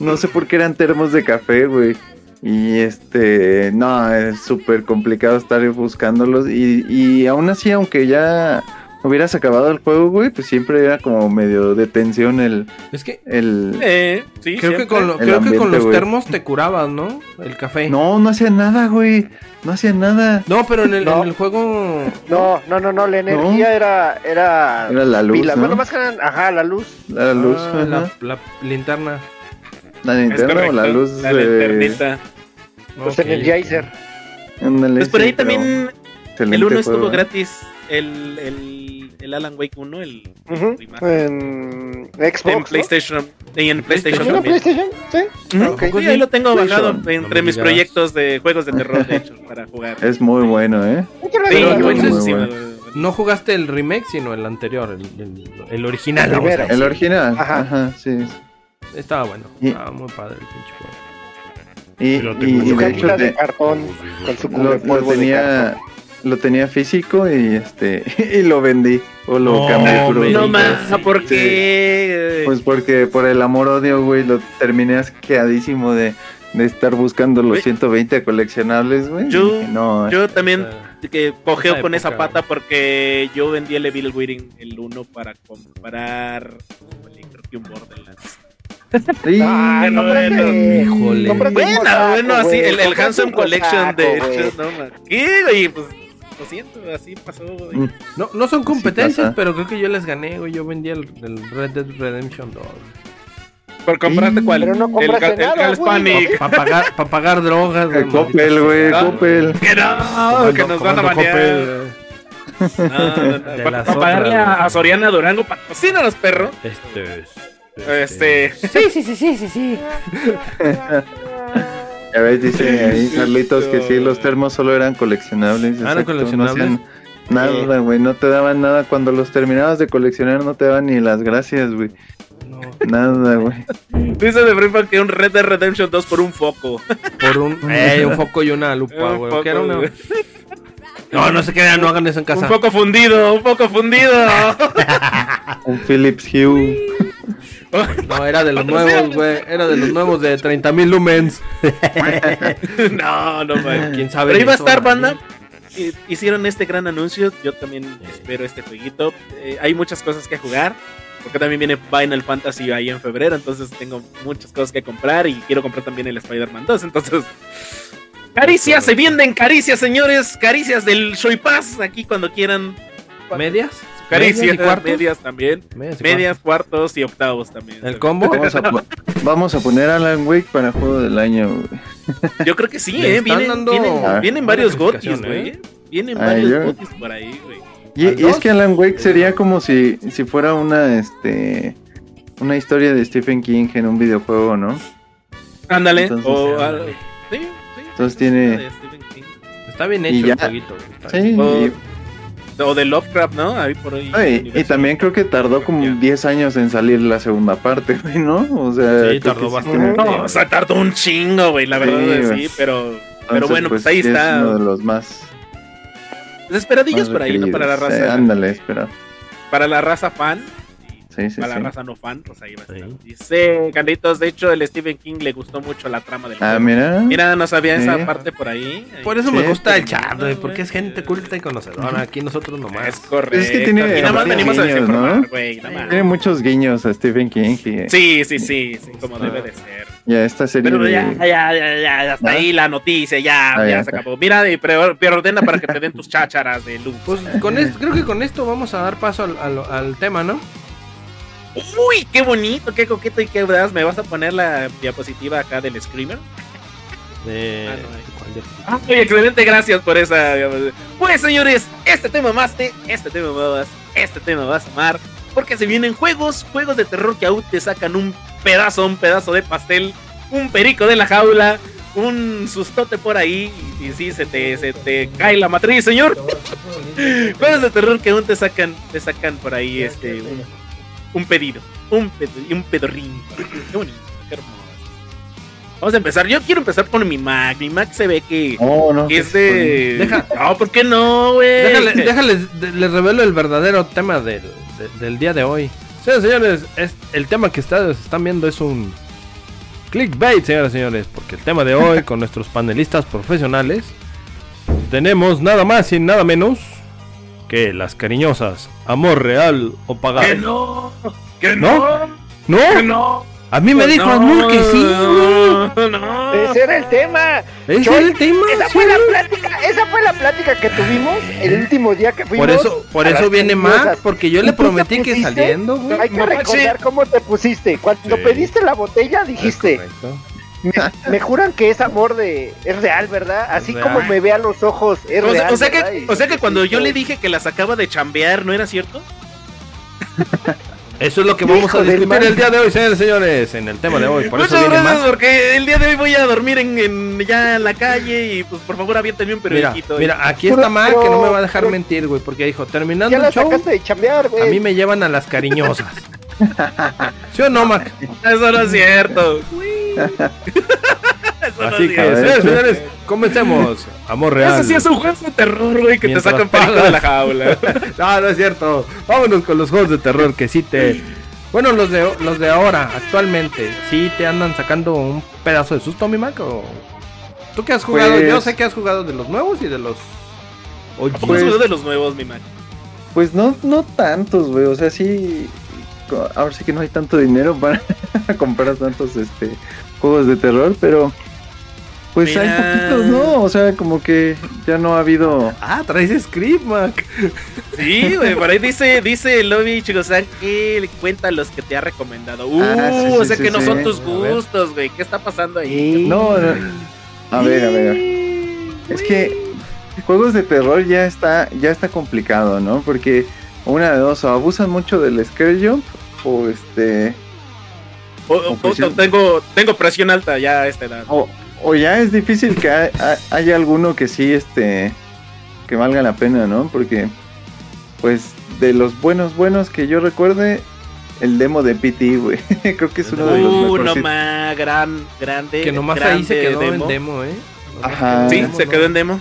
no sé por qué eran termos de café, güey. Y este, no, es súper complicado estar buscándolos. Y, y aún así, aunque ya hubieras acabado el juego, güey, pues siempre era como medio de tensión el, Es que el, Eh, sí, creo que con, lo- El creo que con los güey. termos te curabas, ¿no? El café. No, no hacía nada, güey. No hacía nada. No, pero en el, No. en el juego. No, no, no, no, la energía era, era, Era la luz, pilas. ¿no? Bueno, más que nada, ajá, la luz. La luz. Ah, la linterna. La, Es linterna o correcto, la luz. La eh, linternita. Pues Ok. Energizer. ándale, Pues por ahí sí, también el 1 estuvo juego, ¿eh? gratis. El, el, el Alan Wake 1, el Ujú, remaster. En en Xbox. ¿no? PlayStation y en PlayStation ¿También en. PlayStation? Sí. Ujú. Ok. Sí, ahí lo tengo bajado entre No mis proyectos de juegos de terror, de hecho, para jugar. Es muy bueno, ¿eh? Sí, entonces- bueno. No jugaste el remake, sino el anterior, el, el- el original. El vamos a primero. decir. El original. Ajá. Ajá, sí. Estaba bueno. Y- Estaba muy padre el pinche juego. Y, Pero y- y de hecho de cartón con su lo, lo tenía, lo tenía físico y este y lo vendí o lo No, cambié por. No más, sí. ¿por qué? Pues porque por el amor odio, güey, lo terminé asqueadísimo de, de estar buscando los Güey. 120 coleccionables, güey. Yo- no, Yo también que cogeo esa con esa pata porque yo vendí el Evil Within el 1 para comprar creo que un Borderlands. Sí, Ah, no, bueno. Híjole. Bueno, bueno, así, güey, el, el Handsome Collection de güey. hecho, no ma- ¿Qué, güey? Pues lo siento, así pasó, güey. Mm. No, no son competencias, pero creo que yo les gané, güey. Yo vendí el, el Red Dead Redemption 2. ¿Por comprarte cuál? Pero no el, el nada, Gals güey. Panic. Para pagar, pa pagar drogas, güey. el Coppel, güey. Coppel. Que no, que nos van a banear. Coppel, No, no, no, De Para las pagarle a, güey. a Soriana Durango, patrocínanos, perro. Este es. Este. Sí, sí, sí, sí, sí, sí. Ya ves, dice ahí Carlitos que sí, los termos solo eran coleccionables. Ah, ¿eran exacto, no coleccionables? hacían Nada, güey, no te daban nada. Cuando los terminabas de coleccionar, no te daban ni las gracias, güey. No, Nada, güey. Dice de Freeman que un Red Dead Redemption 2 por un foco. por un, eh, un foco y una lupa, Un güey. foco, ¿Qué era una- güey. No, no se crean, no hagan eso en Un casa. foco fundido, un foco fundido. Un Philips Hue. No, era de los nuevos, güey. Era de los nuevos de 30.000 lumens. no, no, man. ¿Quién sabe? Pero iba a estar, banda. Hicieron este gran anuncio. Yo también espero este jueguito. Eh, hay muchas cosas que jugar. Porque también viene Final Fantasy ahí en febrero. Entonces tengo muchas cosas que comprar. Y quiero comprar también el Spider-Man 2. Entonces. Caricias, se venden caricias, señores. Caricias del Shoy Pass. Aquí cuando quieran. ¿Medias? Caricias, ¿Medias y cuartos? medias también. Medias, y Medias, cuartos y octavos también. ¿El combo? Vamos a, vamos a poner Alan Wake para juego del año, güey. Yo creo que sí, Le ¿eh? están Vienen, dando vienen, buena vienen varios gotis, güey. ¿eh? Vienen Ay, varios yo- gotis por ahí, güey. Y, ¿Al y es que Alan Wake sería como si, si fuera una, este, una historia de Stephen King en un videojuego, ¿no? Ándale. Entonces, o, sí, al- sí, sí. Entonces tiene-. Está bien hecho el jueguito. Sí, y, o de Lovecraft, ¿no? Ahí por ahí. ay, y también creo que tardó como Ya. 10 años en salir la segunda parte, güey, ¿no? O sea, Sí, tardó bastante. No, o sea, tardó un chingo, güey. La verdad Sí, es güey. sí, pero. Entonces, pero bueno, pues, ahí sí es está. uno de los más, Desesperadillos más por ahí, ¿no? Para la raza. Eh, ándale, espera. Para la raza fan. Sí, sí, para sí. la raza no fan, pues ahí va a estar. Sí. Dice Carlitos, de hecho, el Stephen King le gustó mucho la trama del Ah, juego. mira. Mira, no sabía esa parte por ahí. Por eso Sí, me gusta el chat, güey. Porque es gente culta y conocedora. Aquí nosotros nomás. Es correcto. Es que tiene y nada más varios venimos a guiños, desinformar, ¿no? güey. nada más. Tiene muchos guiños a Stephen King y, Sí, sí, sí, sí, como debe de ser. y a esta serie Pero de- ya, ya, ya, ya, hasta ¿Ah? ahí la noticia, ya, Ah, ya ya se está. acabó. Mira, y pre- preordena para que te den tus chácharas de luz. Pues con es- creo que con esto vamos a dar paso al, al- al tema, ¿no? Uy, qué bonito, qué coqueto y qué verdad. ¿Me vas a poner la diapositiva acá del Screamer? De... Ah, no, ahí. ¿cuál de- Ah, muy excelente, gracias por esa. Pues señores, este tema amaste, este tema vas, este tema vas a amar. Porque se vienen juegos, juegos de terror que aún te sacan un pedazo, un pedazo de pastel, un perico de la jaula, un sustote por ahí. Y sí, se te, se te cae la matriz, señor. Juegos de terror que aún te sacan, te sacan por ahí este un, un pedido, un, ped- un pedorrín. Qué bonito, qué hermoso. Vamos a empezar. Yo quiero empezar por mi Mac. Mi Mac se ve que Oh, no. que es de. Deja- No, ¿por qué no, güey? Déjale, les revelo el verdadero tema del, de- del día de hoy. Señoras y señores, es, el tema que ustedes están viendo es un clickbait, señoras y señores, porque el tema de hoy con nuestros panelistas profesionales tenemos nada más y nada menos que las cariñosas amor real o pagado. Que no. Que ¿No? no. ¿No? Que no. A mí me dijo Amor que sí. No, no. Ese era el tema. Ese Choy, era el tema. Esa sí. fue la plática, esa fue la plática que tuvimos el último día que fuimos. Por eso, por eso viene. Mac, porque yo ¿Y le prometí que saliendo, güey. Hay que recordar cómo te pusiste. Cuando Sí. pediste la botella dijiste. Me, me juran que es amor de es real, ¿verdad? Así Real. como me ve a los ojos, es O sea, real. o sea ¿verdad? que, o sea que cuando yo le dije que la sacaba de chambear, ¿no era cierto? Eso es lo que vamos Hijo a discutir mal. el día de hoy, señores señores, en el tema de hoy. Por eso Muchas gracias, Mac. porque el día de hoy voy a dormir en, en- ya en la calle y pues por favor aviéntenme un Mira, periodiquito. mira, aquí Pero- está Mac que no me va a dejar pero- mentir, güey, porque dijo, terminando el show, sacaste de chambear, a mí me llevan a las cariñosas. ¿Sí o no, Mac? Eso no es cierto. No Así que, señores señores, comencemos. Amor real. Ese sí es un juego de terror, güey, que Mientras te sacan película de la jaula. no, no es cierto. Vámonos con los juegos de terror que sí te. Bueno, los de, los de ahora, actualmente, ¿sí te andan sacando un pedazo de susto, mi Mac? ¿O... ¿Tú qué has jugado? Pues- Yo sé que has jugado de los nuevos y de los. OG. ¿Cómo Pues- de los nuevos, mi man? Pues no, no tantos, güey. O sea, sí. Ahora sí que no hay tanto dinero para comprar tantos este juegos de terror, pero. Pues hay poquitos, ¿no? O sea, como que ya no ha habido. Ah, traes script, Mac. Sí, güey, por ahí dice, dice el lobby Chigosan que cuenta los que te ha recomendado. Uh, Ah, sí, sí, o sea sí, que no sí. son tus gustos, güey. ¿Qué está pasando ahí? No, no. A ver, a ver. Es que juegos de terror ya está, ya está complicado, ¿no? Porque una de dos, o abusan mucho del scare jump, o este. O- o- o- sí. tengo, tengo presión alta ya a esta edad. O, o ya es difícil que ha- ha- haya alguno que sí, este, que valga la pena, ¿no? Porque, pues, de los buenos, buenos que yo recuerde, el demo de PT, güey. Creo que es uno de los Uh, mejores. no más, gran, grande. Que nomás grande ahí se quedó demo. en demo, ¿eh? Ajá. Sí, se quedó en demo.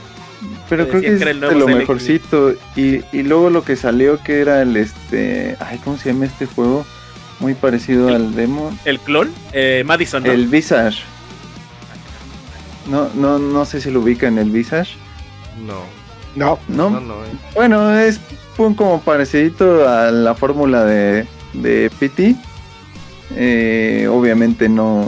Pero creo que es que de lo mejorcito. Y, y luego lo que salió que era el, este, ay, ¿cómo se llama este juego? Muy parecido al demo. El clon, eh, Madison, ¿no? El Visage. No, no, no sé si lo ubican el Visage. No, No, ¿No? no, no, ¿eh? Bueno, es un como parecidito a la fórmula de, de PT. Eh, obviamente no.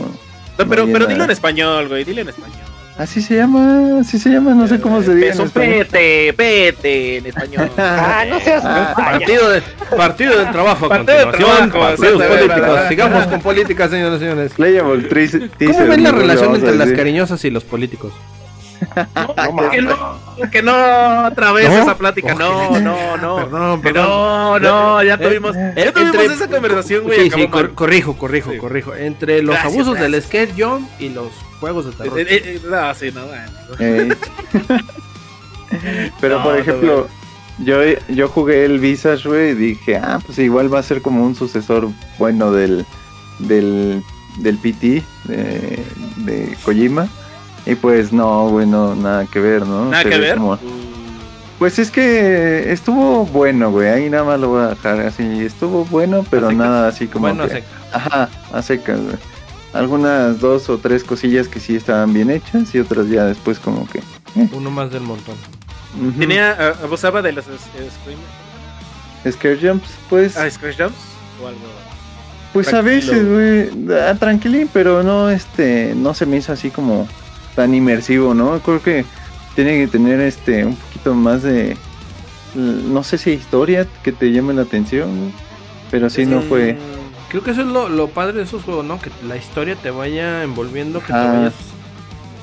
No, pero, no pero dilo en español, güey, dilo en español. Así se llama, así se llama, no sé cómo se dice. Peso, pete, pete, en español. ah, no seas Ah. Partido, de, partido del trabajo a Partido del continuación. trabajo, partidos políticos. Sigamos con política, señores y señores. ¿Cómo ven la relación entre las cariñosas y los políticos? Que no, que no, otra vez ¿No? esa plática, no, no, no. Perdón, Que perdón. no, no, ya Eh, tuvimos, eh, ya tuvimos entre- esa conversación, güey. Sí, acabó sí, cor- mal. corrijo, corrijo, Sí. corrijo. Entre los Gracias, abusos del skate jump y los juegos de terror. Eh, eh, no, sí, no, bueno. Eh. Pero No, por no, ejemplo, yo, yo jugué el Visage, güey, y dije, ah, pues igual va a ser como un sucesor bueno del, del, del PT de, de Kojima. Y pues no, güey, no, nada que ver, ¿no? Nada Se que ve ver. como- Uh, Pues es que estuvo bueno, güey, ahí nada más lo voy a dejar así. Estuvo bueno, pero A secas. nada así como bueno, que- se- Ajá, a secas, güey. Algunas dos o tres cosillas que sí estaban bien hechas y otras ya después como que... uno más del montón. Tenía, ah, abusaba de los eh, scream- Scare Jumps, pues... ah, scratch jumps o algo. Pues a veces, güey, ah, tranquilín, pero no, este, no se me hizo así como tan inmersivo, ¿no? Creo que tiene que tener, este, un poquito más de, l- no sé si historia que te llame la atención, pero sí no fue, Mm, Creo que eso es lo, lo padre de esos juegos, ¿no? Que la historia te vaya envolviendo, que te Ajá. vayas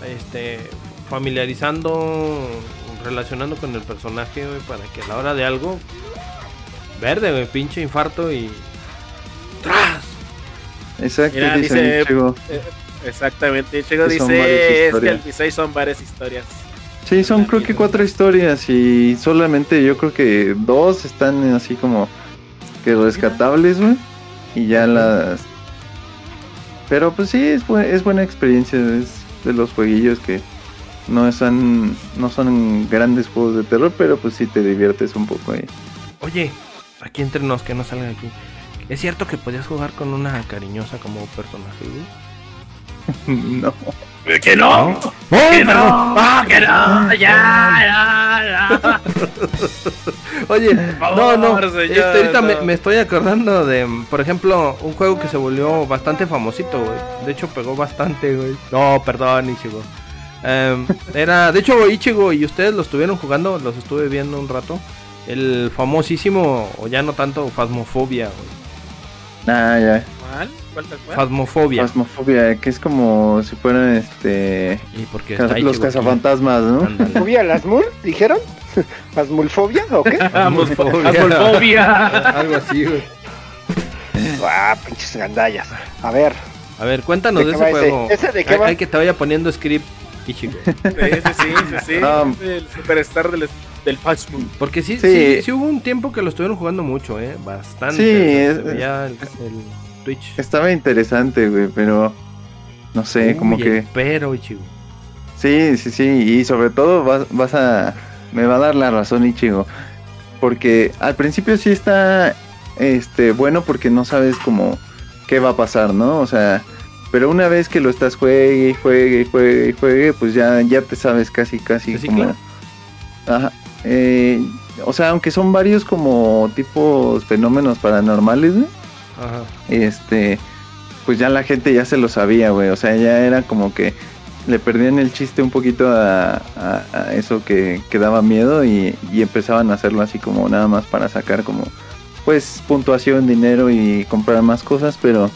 este, familiarizando, relacionando con el personaje, güey, para que a la hora de algo, verde, güey, pinche infarto y... ¡Tras! exacto, Mira, dice dice-. Exactamente, Chico dice es que el Visay son varias historias. Sí, son creo que cuatro historias y solamente yo creo que dos están así como que rescatables, güey, y ya las... Pero pues sí, es, bu- es buena experiencia, es de los jueguillos que no son, no son grandes juegos de terror, pero pues sí te diviertes un poco ahí. Oye, aquí entre nos, que no salgan aquí. ¿Es cierto que podías jugar con una cariñosa como personaje, güey? No. ¡Que no! ¡Que no! ¡Ah, que no! ¡Ya, ya, ya! Oye, no, no. favor, señor, este, ahorita no. me, me estoy acordando de, por ejemplo, un juego que se volvió bastante famosito, güey. De hecho, pegó bastante, güey. No, perdón, Ichigo. Em, era, de hecho, Ichigo y ustedes lo estuvieron jugando, los estuve viendo un rato. El famosísimo, o ya no tanto, Phasmophobia, güey. Ah, ya. ¿Cuál? ¿Cuál tal cual? Phasmophobia. Phasmophobia, que es como si fueran este... y porque los cazafantasmas, ¿no? ¿Fobia a las mul? ¿Dijeron? ¿Asmulfobia o qué? Asmolfobia. Algo así, güey. ah, pinches gandallas. A ver, A ver, cuéntanos ¿De de ese juego. ¿Ese de qué Hay- va? Hay que te vaya poniendo script, Ichigo. Sí, sí, sí, sí, sí. Es el superstar del, del Fast Food. Porque sí, Sí. sí, sí hubo un tiempo que lo estuvieron jugando mucho, ¿eh? Bastante. Sí, es- el, el Twitch. Estaba interesante, güey, pero... No sé, como que... Pero, Ichigo. Sí, sí, sí, y sobre todo vas, vas a... Me va a dar la razón Ichigo. Porque al principio sí está este bueno porque no sabes cómo qué va a pasar, ¿no? O sea, pero una vez que lo estás juegue y juegue y juegue y juegue, pues ya, ya te sabes casi, casi ¿De ciclo? como... Ajá. Eh, o sea, aunque son varios como tipos fenómenos paranormales, ¿no? Ajá. este, pues ya la gente ya se lo sabía, güey. O sea, ya era como que le perdían el chiste un poquito a, a- a eso que, que daba miedo y, y empezaban a hacerlo así como nada más para sacar como, pues, puntuación, dinero y comprar más cosas, pero,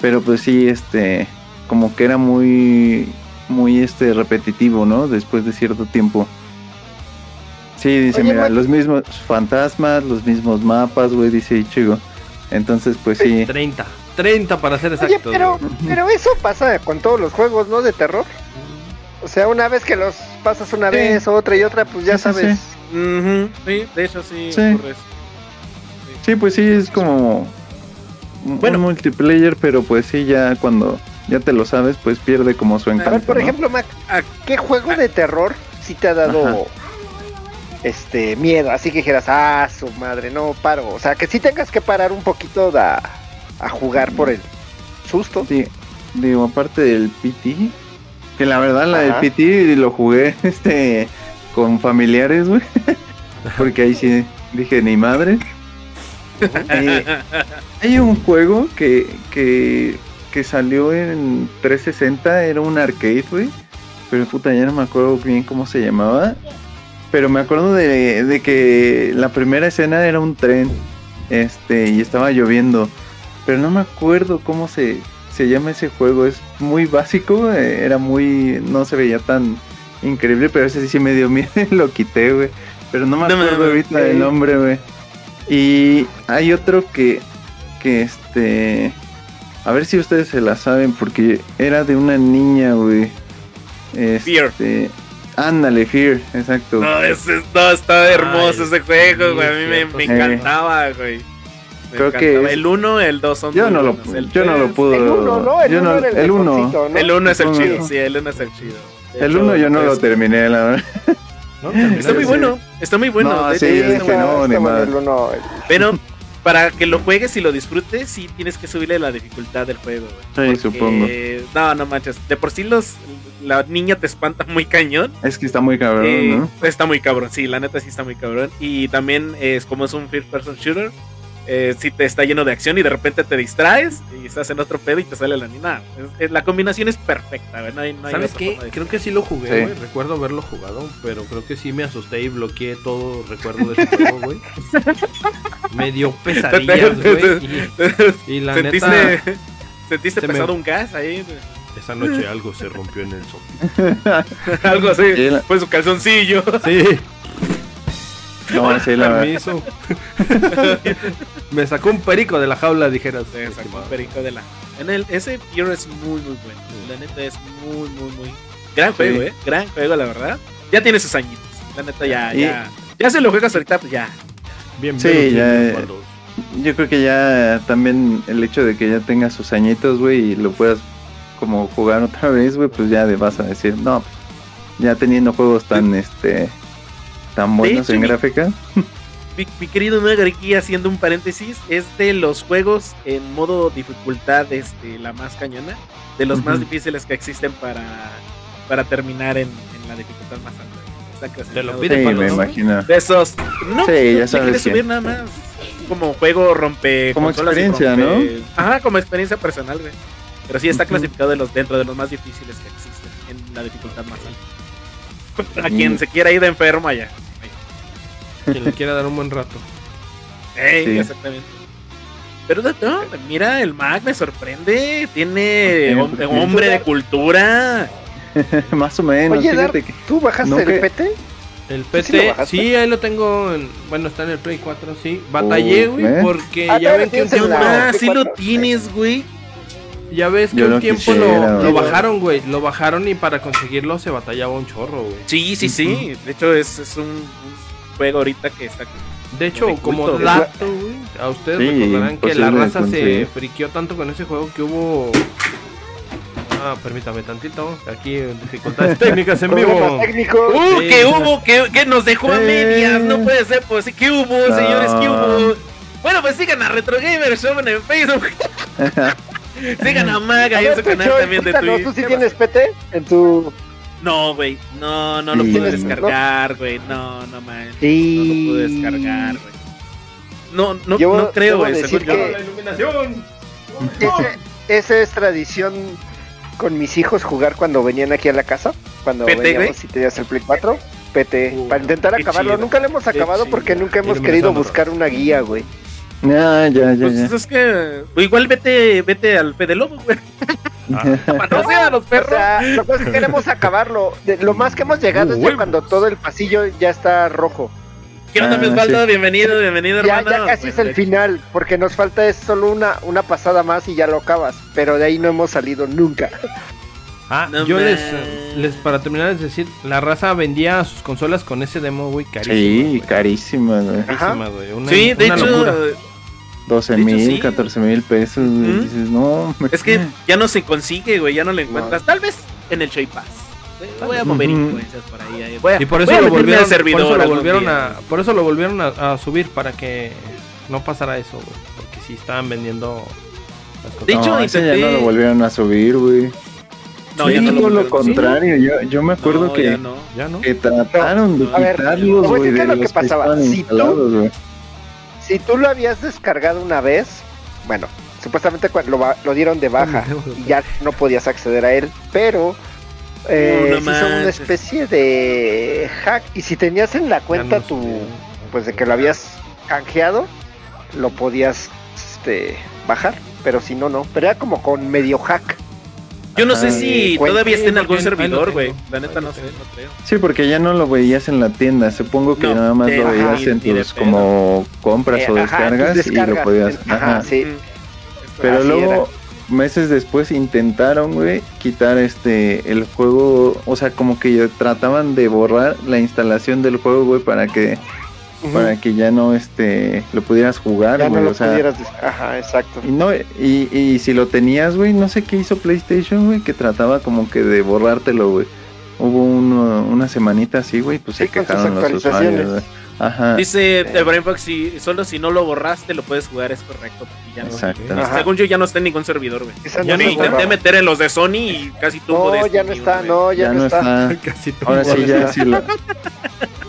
pero pues sí, este, como que era muy, muy, este, repetitivo, ¿no? Después de cierto tiempo. Sí, dice, Oye, mira, güey. los mismos fantasmas, los mismos mapas, güey, dice Ichigo. Entonces, pues sí. 30. 30 para ser Oye, exactos. pero, pero eso pasa con todos los juegos, ¿no? De terror. O sea, una vez que los pasas una Sí. vez, otra y otra, pues ya Sí, sí, sabes. Ujú, Sí, de hecho sí, Sí. ocurre eso. Sí, pues sí, es como un Bueno. un multiplayer, pero pues sí, ya cuando ya te lo sabes, pues pierde como su A encanto. ver, por ¿no? ejemplo, Mac, Ah, ¿qué juego de terror sí te ha dado Ajá. Este miedo? Así que dijeras, ah, su madre, no paro. O sea, que sí tengas que parar un poquito da- a jugar por el susto. Sí, digo, aparte del PT, que la verdad la Ajá. del PT lo jugué este con familiares, güey. Porque ahí sí dije ni madre. Eh, hay un juego que, que, que salió en 360, era un arcade, güey. Pero puta, ya no me acuerdo bien cómo se llamaba. Pero me acuerdo de, de que la primera escena era un tren. Este, y estaba lloviendo. Pero no me acuerdo cómo se, se llama ese juego. Es muy básico. eh, Era muy. No se veía tan increíble. Pero ese sí, me dio miedo y lo quité, güey. Pero no me No acuerdo ahorita del nombre, güey. Y hay otro que. Que este. A ver si ustedes se la saben. Porque era de una niña, güey. Fear. Ándale, Fear, exacto. No, ese, no, está hermoso Ay, ese juego, sí, güey. A mí me, me Eh. encantaba, güey. Me Creo que encantaba. es- El 1, el 2 son yo no lo. El yo no lo pude. El uno, ¿no? El yo uno no- era el, el uno. mejorcito, ¿no? El 1 es el Uno. chido, sí, el 1 es el chido. De El hecho, uno yo no lo es- terminé, la verdad. ¿No? Está muy bueno, está muy bueno. No, de sí, hecho, es que bueno. no, ni uno. Pero para que lo juegues y lo disfrutes, sí tienes que subirle la dificultad del juego. Sí, supongo. No, no manches. De por sí los, la niña te espanta muy cañón. Es que está muy cabrón, Eh, ¿no? Está muy cabrón, sí, la neta sí está muy cabrón. Y también es como es un first person shooter, eh, sí te está lleno de acción y de repente te distraes y estás en otro pedo y te sale la. Es- es- la combinación es perfecta, güey, no hay, no hay ¿Sabes qué? Creo que sí lo jugué, Sí. güey. Recuerdo haberlo jugado, pero creo que sí me asusté y bloqueé todo recuerdo de ese juego, güey. Me dio pesadillas, güey. Y, y la ¿Sentiste, neta, sentiste se me- pesado un gas ahí? esa noche algo se rompió en el sofá. Algo así. Fue su calzoncillo. Sí, No, sí, la permiso. me sacó un perico de la jaula, dijeras. Se sacó estimado. un perico de la. En el, ese Pure es muy, muy bueno. La neta es muy, muy, muy. Gran juego, eh. Gran juego, la verdad. Ya tiene sus añitos. La neta, ya, Y- ya. Ya se lo juegas ahorita, pues ya. Bien, Sí, bien, ya, bien, eh. Yo creo que ya también el hecho de que ya tengas sus añitos, güey, y lo puedas como jugar otra vez, güey, pues ya le vas a decir, no, ya teniendo juegos tan, este, tan buenos hecho, en mi- gráfica. Mi, mi querido Nuevo aquí haciendo un paréntesis, es de los juegos en modo dificultad, este, la más cañona, de los más difíciles que existen para, para terminar en, en la dificultad más alta. Te lo Sí, para me los- imagino. De esos. No, Sí, no ya sabes subir nada más. Como juego rompe. Como experiencia, rompe- Ajá, como experiencia personal, güey. Pero sí está clasificado de los, dentro de los más difíciles que existen en la dificultad más alta. A Mm. quien se quiera ir de enfermo allá. Quien le quiera dar un buen rato. Ey, Sí. exactamente. Pero no, mira, el Mac me sorprende. Tiene hombre de cultura. Más o menos, Oye, Dar, que... ¿tú bajaste No, el que- PT? El ¿Tú sí lo PT, sí, ahí lo tengo. En, bueno, está en el Play 4, sí. Batallé, Oh, güey, porque Ah, ya ven que un la- Ah, sí lo tienes, güey. Ya ves que Yo un no tiempo quisiera, lo, bajaron, güey. Lo bajaron y para conseguirlo se batallaba un chorro, güey. Sí, sí, sí. De hecho, es, es un, un juego ahorita que está. De hecho, De como culto. dato, güey, a ustedes Sí, recordarán que imposible la raza se friqueó tanto con ese juego que hubo. Ah, permítame tantito. Aquí dificultades técnicas en vivo. técnicos. ¡Uh! Sí, ¿Qué o sea. hubo? ¿Qué, qué nos dejó a Eh. medias? No puede ser, pues. ¿Qué hubo, No. señores? ¿Qué hubo? Bueno, pues sigan a Retro Gamer Show en el Facebook. sigan a Maga y en su canal también de Twitch. ¿Tú sí tienes PT en tu...? No, güey. No, no lo Sí. pude ¿Tienes, descargar, güey. No, no manches. Sí. No lo pude descargar, güey. No, no, Yo no creo, güey. decir según yo. que- La iluminación. Ese- esa es tradición con mis hijos jugar cuando venían aquí a la casa. Cuando PT, veníamos y tenías el Play 4. PT. Uh, para intentar acabarlo. chido, Nunca lo hemos acabado porque nunca hemos querido buscar una guía, güey. Ya, ya, ya, Pues ya. es que. o Igual vete, vete al Fede Lobo, güey. Para a los O perros. sea, lo que pasa es que queremos acabarlo. De- lo más que hemos llegado es Huevos. cuando todo el pasillo ya está rojo. ¿Qué onda, Ah, mi Osvaldo? sí. Bienvenido, bienvenido, Ya, hermano. ya casi es el Pues, final, porque nos falta es solo una, una pasada más y ya lo acabas. Pero de ahí no hemos salido nunca. Ah, No yo les, man. les, para terminar, es decir, la raza vendía sus consolas con ese demo, güey, carísimo. Sí, güey. carísima, güey. Carísima, güey. Una, Sí, de una hecho, locura. 12 De hecho, mil, sí. 14 mil pesos, güey. Ujú. Dices, no, me- es que ya no se consigue, güey, ya no lo encuentras. Tal vez en el Show Pass. Voy a mover influencias por ahí. ahí. Voy a, Y por eso voy a lo volvieron, al servidor por eso lo volvieron a, por eso lo volvieron a, a subir para que no pasara eso, güey, porque sí estaban vendiendo las cosas. De hecho, no, ya no lo volvieron a subir, güey. No, Sí, ya no todo lo contrario. Yo, yo me acuerdo No, que, ya no. ya no. que trataron de A ver, quitarlos, güey, de es lo que los pasaba. Si tú-. Si tú lo habías descargado una vez, bueno, supuestamente lo, lo dieron de baja y ya no podías acceder a él, pero eh, No, no se hizo una especie de hack y si tenías en la cuenta no tu, pues de que lo habías canjeado, lo podías este, bajar, pero si no, no, pero era como con medio hack. Yo no sé si Cuenta- todavía está en algún servidor, güey. La neta no sé, tengo. no creo. Sí, porque ya no lo veías en la tienda. Supongo que No, nada más lo veías en tus como compras Eh, o descargas, y lo podías. Ajá, Ajá. sí. Pero Así luego, meses después, intentaron, güey, quitar este el juego. O sea, como que trataban de borrar la instalación del juego, güey, para que Para que ya no este lo pudieras jugar, ya no güey. lo o sea, pudieras Ajá, exacto. y no y, y si lo tenías, güey, no sé qué hizo PlayStation, güey, que trataba como que de borrártelo, güey. Hubo uno- una semanita así, güey, pues Sí, se quejaron los usuarios, güey. Ajá. Dice el Brain Fox, si, solo si no lo borraste lo puedes jugar, es correcto. Y ya no-. Según yo ya no está en ningún servidor, güey. Yo no me intenté meter en los de Sony y casi tuvo de No, ya no está, no, ya, no está. Casi. Ahora sí, ya, si lo,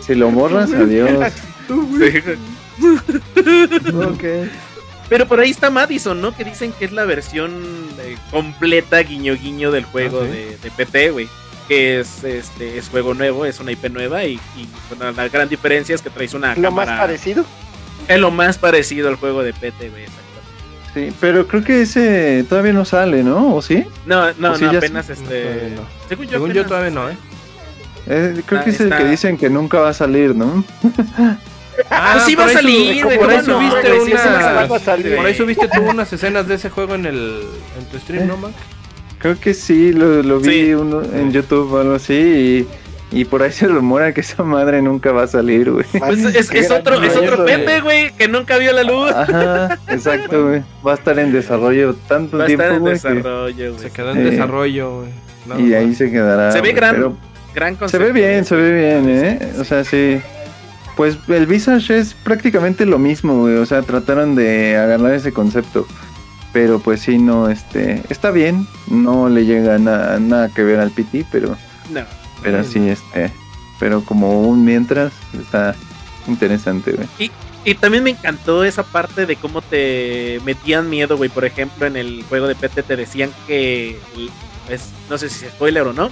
si lo borras, adiós. Pero por ahí está Madison, ¿no? Que dicen que es la versión eh, completa guiño guiño del juego Ah, de, de PT, güey. Que es este es juego nuevo, es una IP nueva y, y, bueno, la gran diferencia es que traes una Lo más parecido. Es lo más parecido al juego de PT, güey. Sí, pero creo que ese todavía no sale, ¿no? ¿O sí? No, no, sí, no, apenas sí. este. No. Según yo, Según yo apenas- todavía no, ¿eh? Eh, creo Ah, que es el que dicen que nunca va a salir, ¿no? Ah, sí por va a salir, güey. Por ahí ¿cómo no, subiste? Sí, sí salir. Por ahí subiste tú unas escenas de ese juego en el en tu stream, ¿no, Mac? Creo que sí, lo, lo vi Sí. uno en YouTube o algo así y, y por ahí se rumora que esa madre nunca va a salir, güey. Pues es, es otro, es otro Pepe, güey, que nunca vio la luz. Ajá, exacto, güey. Va a estar en desarrollo tanto Va a tiempo, estar en desarrollo, güey. Se quedó en Sí. desarrollo, güey. Y ahí se quedará. Se ve güey, gran, gran se ve bien, se ve bien, ¿eh? O sea, sí. Pues el Visage es prácticamente lo mismo, güey. O sea, trataron de agarrar ese concepto. Pero pues sí, no, este. Está bien. No le llega na- nada que ver al PT, pero. No. Pero sí, este. Pero como un mientras, está interesante, güey. Y también me encantó esa parte de cómo te metían miedo, güey. Por ejemplo, en el juego de PT te decían que. Es, no sé si es spoiler o no.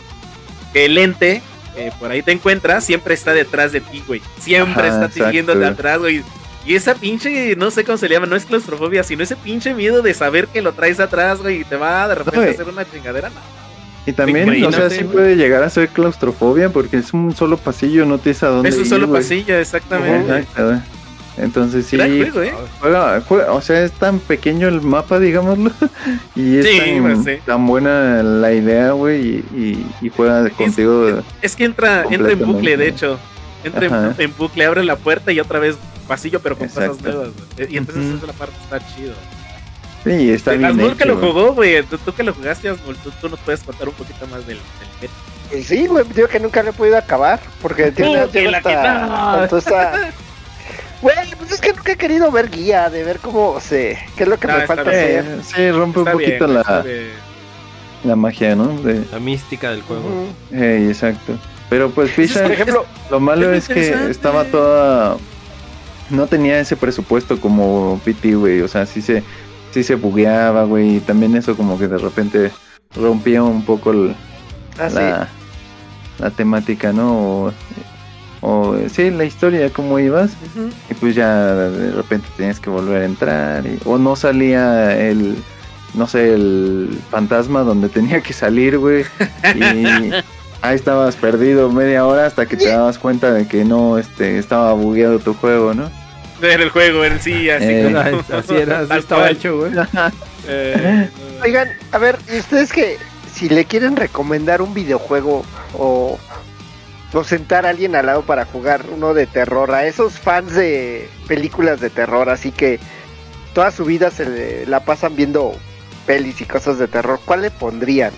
Que el ente, eh, por ahí te encuentras, siempre está detrás de ti, güey. Siempre Ajá, está siguiéndote atrás, güey. Y esa pinche, no sé cómo se le llama, no es claustrofobia, sino ese pinche miedo de saber que lo traes atrás, güey, y te va de repente No, a hacer una chingadera. No. Y también, o sea, sí puede llegar a ser claustrofobia porque es un solo pasillo, no tienes a dónde Es un ir, solo pasillo, exactamente. Exacto. Entonces sí, Gran juego, ¿eh? juega, juega- o sea, es tan pequeño el mapa, digámoslo, y es Sí, tan, pues, sí. tan buena la idea, güey, y, y, y juega contigo. Es que entra, entra en bucle, de hecho. Entra en, bucle, abre la puerta y otra vez pasillo, pero con Exacto. cosas nuevas. güey. Y entonces esa la parte está chido. Sí, está bien Asmul que lo jugó, güey. Tú, tú que lo jugaste, Asmul, tú, tú nos puedes contar un poquito más del, del Y sí, güey, digo que nunca lo he podido acabar. Porque tiene, Uh, que la hasta- Güey, pues es que nunca he querido ver guía, de ver cómo se. ¿Qué es lo que No, me falta bien. hacer? Eh, sí, rompe un Está poquito la, la magia, ¿no? De, La mística del juego. Exacto. Pero pues es Fisher, Por ejemplo, lo malo es es que estaba toda... No tenía ese presupuesto como PT, güey. O sea, sí se, sí se bugueaba, güey. Y también eso como que de repente rompía un poco el- así. la, la temática, ¿no? O, o, sí, la historia, cómo ibas. Y pues ya de repente tenías que volver a entrar. y- o no salía el, no sé, el fantasma donde tenía que salir, güey. Y ahí estabas perdido media hora hasta que te dabas cuenta de que no este, estaba bugueado tu juego, ¿no? En el juego en sí, así Eh. como. Así era, así estaba cual. hecho, güey. Eh, Oigan, a ver, ¿y ustedes que si le quieren recomendar un videojuego o, o sentar a alguien al lado para jugar uno de terror, a esos fans de películas de terror, así que toda su vida se le- la pasan viendo pelis y cosas de terror, ¿cuál le pondrían?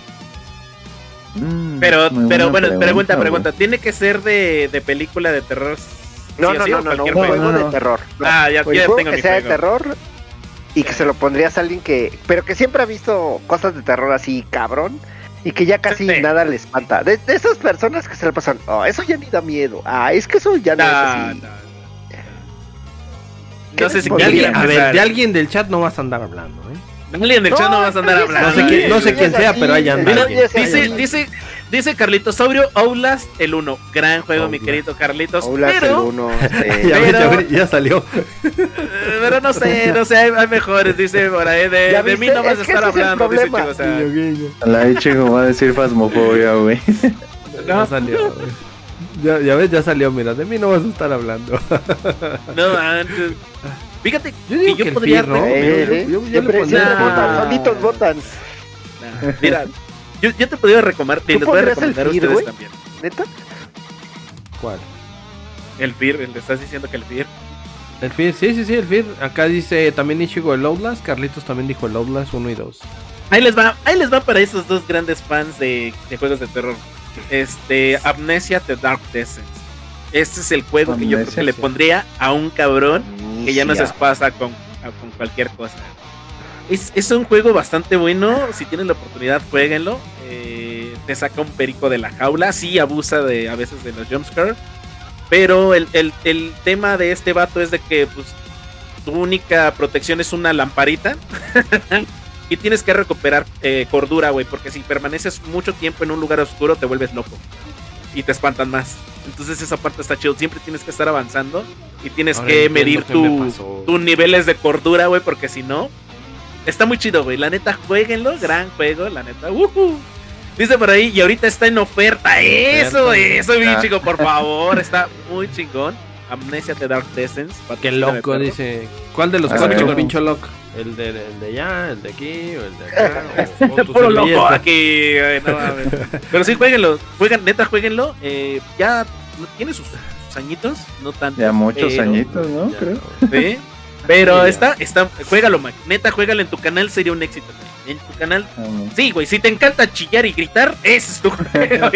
Mm, Pero, pero bueno, pregunta, pregunta. ¿Tiene que ser de, de película de terror? No, sí no, sí, no, no, no, juego. juego No, no. de terror. No. Ah, ya, ya tengo que mi sea de terror y que se lo pondrías a alguien que, pero que siempre ha visto cosas de terror así cabrón y que ya casi Sí. nada le espanta. De, de esas personas que se le pasan, oh, eso ya ni da miedo. Ah, es que eso ya no, No, es no, así. no. ¿Qué No sé si De quieren alguien, a ver, de alguien del chat no vas a andar hablando, ¿eh? Alguien del chat no vas a andar hablando. No sé quién- no sé quién sea, pero ahí anda Dice, dice, dice Carlitos Saurio, Outlast el 1. Gran juego, mi querido Carlitos. Outlast el pero, uno, este, Ya, ya salió. pero no sé, no sé, hay, hay mejores. Dice por ahí, de, ¿Ya de mí no vas a estar hablando. Dice. Chico, o sea, La va a decir fasmofobia, güey. Ya salió, güey. Ya, ya ves, ya salió, mira, de mí no vas a estar hablando. no, antes. Fíjate Yo digo que yo que podría. Fear, ¿no? eh, Yo- eh, yo- yo le pondría- Nah. votan, solitos votan. Nah, Mira, yo, yo te podría recomendar, ¿Tú les voy a recomendar a ustedes también. ¿Neta? ¿Cuál? El Fear, le estás diciendo que el Fear. El Fear, sí, sí, sí, el Fear. Acá dice también Ichigo el Outlast. Carlitos también dijo el Outlast 1 y 2. Ahí les va, ahí les va para esos dos grandes fans de, de juegos de terror. Este, Amnesia The Dark Descent. Este es el juego que yo creo que le pondría a un cabrón que ya no se pasa con, a- con cualquier cosa. Es, es un juego bastante bueno. Si tienen la oportunidad, jueguenlo. Eh, te saca un perico de la jaula. Sí, abusa de a veces de los jumpscares. Pero el, el- el tema de este vato es de que pues, tu única protección es una lamparita. y tienes que recuperar eh, cordura, güey. Porque si permaneces mucho tiempo en un lugar oscuro, te vuelves loco. Y te espantan más. Entonces esa parte está chido. Siempre tienes que estar avanzando. Y tienes Ahora que medir tu, tus niveles de cordura, güey, porque si no, está muy chido, güey. La neta, jueguenlo, gran juego, la neta. ujú. Dice por ahí, y ahorita está en oferta. Eso, eso, mi Ah. chico, por favor. Está muy chingón. Amnesia The Dark Descent. Qué loco, dice. ¿Cuál de los cuatro, pincho loco? ¿El de, el de allá, el de aquí o el de acá? O, o tu Puro loco aquí, güey, no mames. Pero sí, jueguenlo. Juegan, neta, jueguenlo. Eh, ya tiene sus, sus añitos, no tanto. Ya muchos pero- añitos, ¿no? Ya, Creo. Sí. Pero Sí, está, está, juégalo, Mac. Neta, juégalo en tu canal, sería un éxito. En tu canal, Ah, sí, güey. Si te encanta chillar y gritar, ese es tu juego. es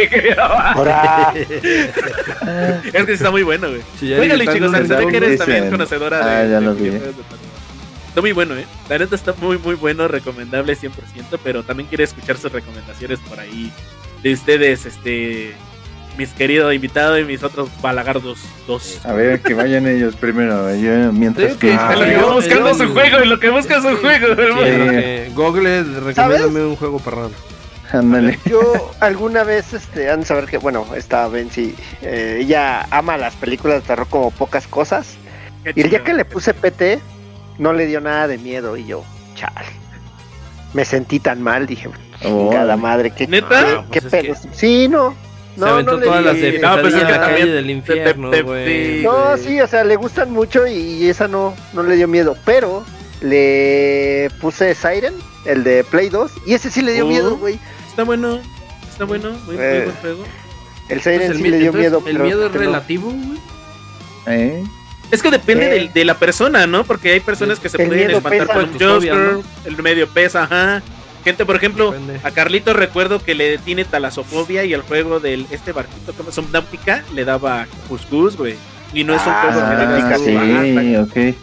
que sí está muy bueno, güey. Juégalo, chicos. Se ve que eres dicen. también conocedora de. Ah, ya de lo vi. videojuegos de terror. Está muy bueno, ¿eh? La neta está muy, muy bueno, recomendable 100%, pero también quiero escuchar sus recomendaciones por ahí de ustedes, este, mis queridos invitados y mis otros balagardos dos. A ver, que vayan ellos primero. Yo, mientras Sí, que-. Ah, lo que va buscando su juego, en lo que busca juego, hermano. en lo que- Google, recomiéndame un juego perrón. Ándale. yo alguna vez, este, han de saber que, bueno, esta Benzi, eh, ella ama las películas de terror como pocas cosas. Qué Y el día que le puse PT, no le dio nada de miedo y yo, chale. Me sentí tan mal, dije, Oh, cada madre, qué, ¿Neta? qué, Ah, qué pues es pedo. Sí, no. Se No, aventó no le todas las de No, pues es que la calle del infierno, güey. No, sí, o sea, le gustan mucho y esa no, no le dio miedo. Pero le puse Siren, el de Play 2, y ese sí le dio Oh. miedo, güey. Está bueno, está bueno, muy, muy Eh. buen juego. El Siren el sí mi- le dio entonces, miedo. El pero miedo es relativo, güey. ¿Eh? Es que depende del- de, la persona, ¿no? Porque hay personas que se El pueden espantar con Joker, ¿no? el medio pesa, ajá. Gente, por ejemplo, Depende. a Carlito recuerdo que le tiene talasofobia y el juego del este barquito que es Subnautica le daba cuscús, güey. Y no es un Ah, juego Ah, sí, "Ah, está- ok.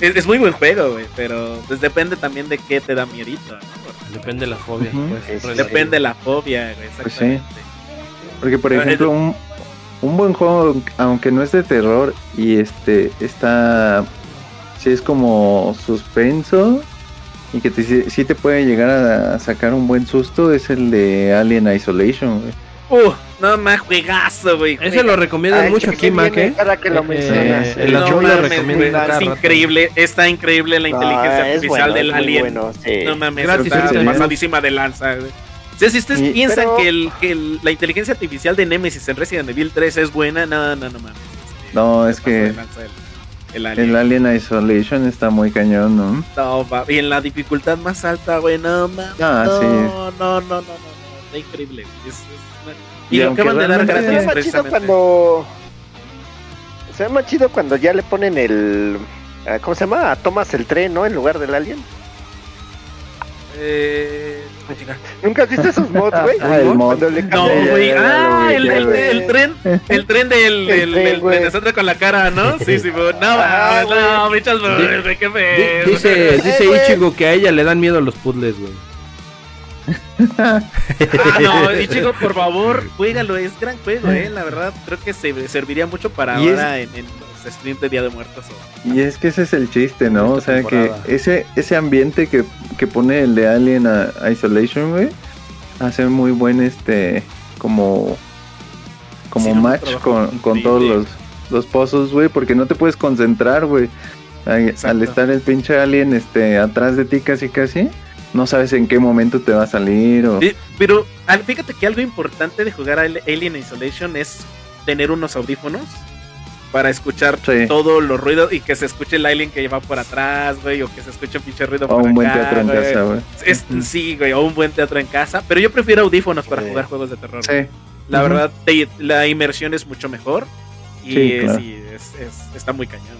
es, es muy buen juego, güey, pero pues depende también de qué te da miedito, ¿no? Depende de la fobia. Pues. Sí, Depende de la fobia, güey, Pues exactamente. Porque, por Ah, ejemplo, un, un buen juego, aunque no es de terror y este está. Sí, es como suspenso y que te, sí, te puede llegar a sacar un buen susto, es el de Alien Isolation, güey. Uh, no más juegazo, güey. Ese lo recomiendan Ay, mucho aquí, Mac, ¿eh? Cada que lo Eh, mencionas. el no azul le mames, recomiendo güey, es increíble, está increíble la inteligencia Ah, artificial bueno, del es muy alien. bueno, sí. No mames, Gratis, está pasadísima de lanza, güey. O sea, si ustedes Y- piensan pero- que, el, que el- la inteligencia artificial de Nemesis en Resident Evil 3 es buena, no, no, no mames. No, es se pasa de que lanza el, alien. el Alien Isolation está muy cañón, ¿no? No, va- y en la dificultad más alta, güey, no mames. Ah, no, sí. no, no, no, no, no, está increíble. Es, es una- Y Y, lo acaban de dar realmente- Se gratis ve más chido precisamente. cuando. Se ve más chido cuando ya le ponen el. ah, ¿Cómo se llama? A Thomas el tren, ¿no? En lugar del alien. Eh, ah. ¿Nunca has visto esos mods, güey? Ah, No, güey. Ah, el, el- vi. el tren. El tren del El el, tren, con la cara, ¿no? Sí, sí, güey. No, Ah, no, flores, güey, qué feo. Dice, dice Eh, güey. Ichigo que a ella le dan miedo los puzzles, güey. Ah, no, y chico, por favor, juégalo, es gran juego, eh. La verdad, creo que se serviría mucho para es- ahora en, en streams de Día de Muertos. o- Y es que ese es el chiste, ¿no? O sea, que ese, ese ambiente que, que pone el de Alien a- Isolation, güey, hace muy buen, este, como, como Sí, match con, con todos los, los pozos, güey, porque no te puedes concentrar, güey. Al, estar el pinche Alien, este, atrás de ti casi casi, no sabes en qué momento te va a salir o... Sí, pero fíjate que algo importante de jugar a Alien Isolation es tener unos audífonos para escuchar Sí. todos los ruidos y que se escuche el alien que lleva por atrás, güey, o que se escuche un pinche ruido o por un buen teatro en güey. casa, güey. Es, sí, güey, o un buen teatro en casa, pero yo prefiero audífonos para Sí. jugar juegos de terror. Sí. La verdad, te- la inmersión es mucho mejor y Sí, claro. sí, es, es- está muy cañón,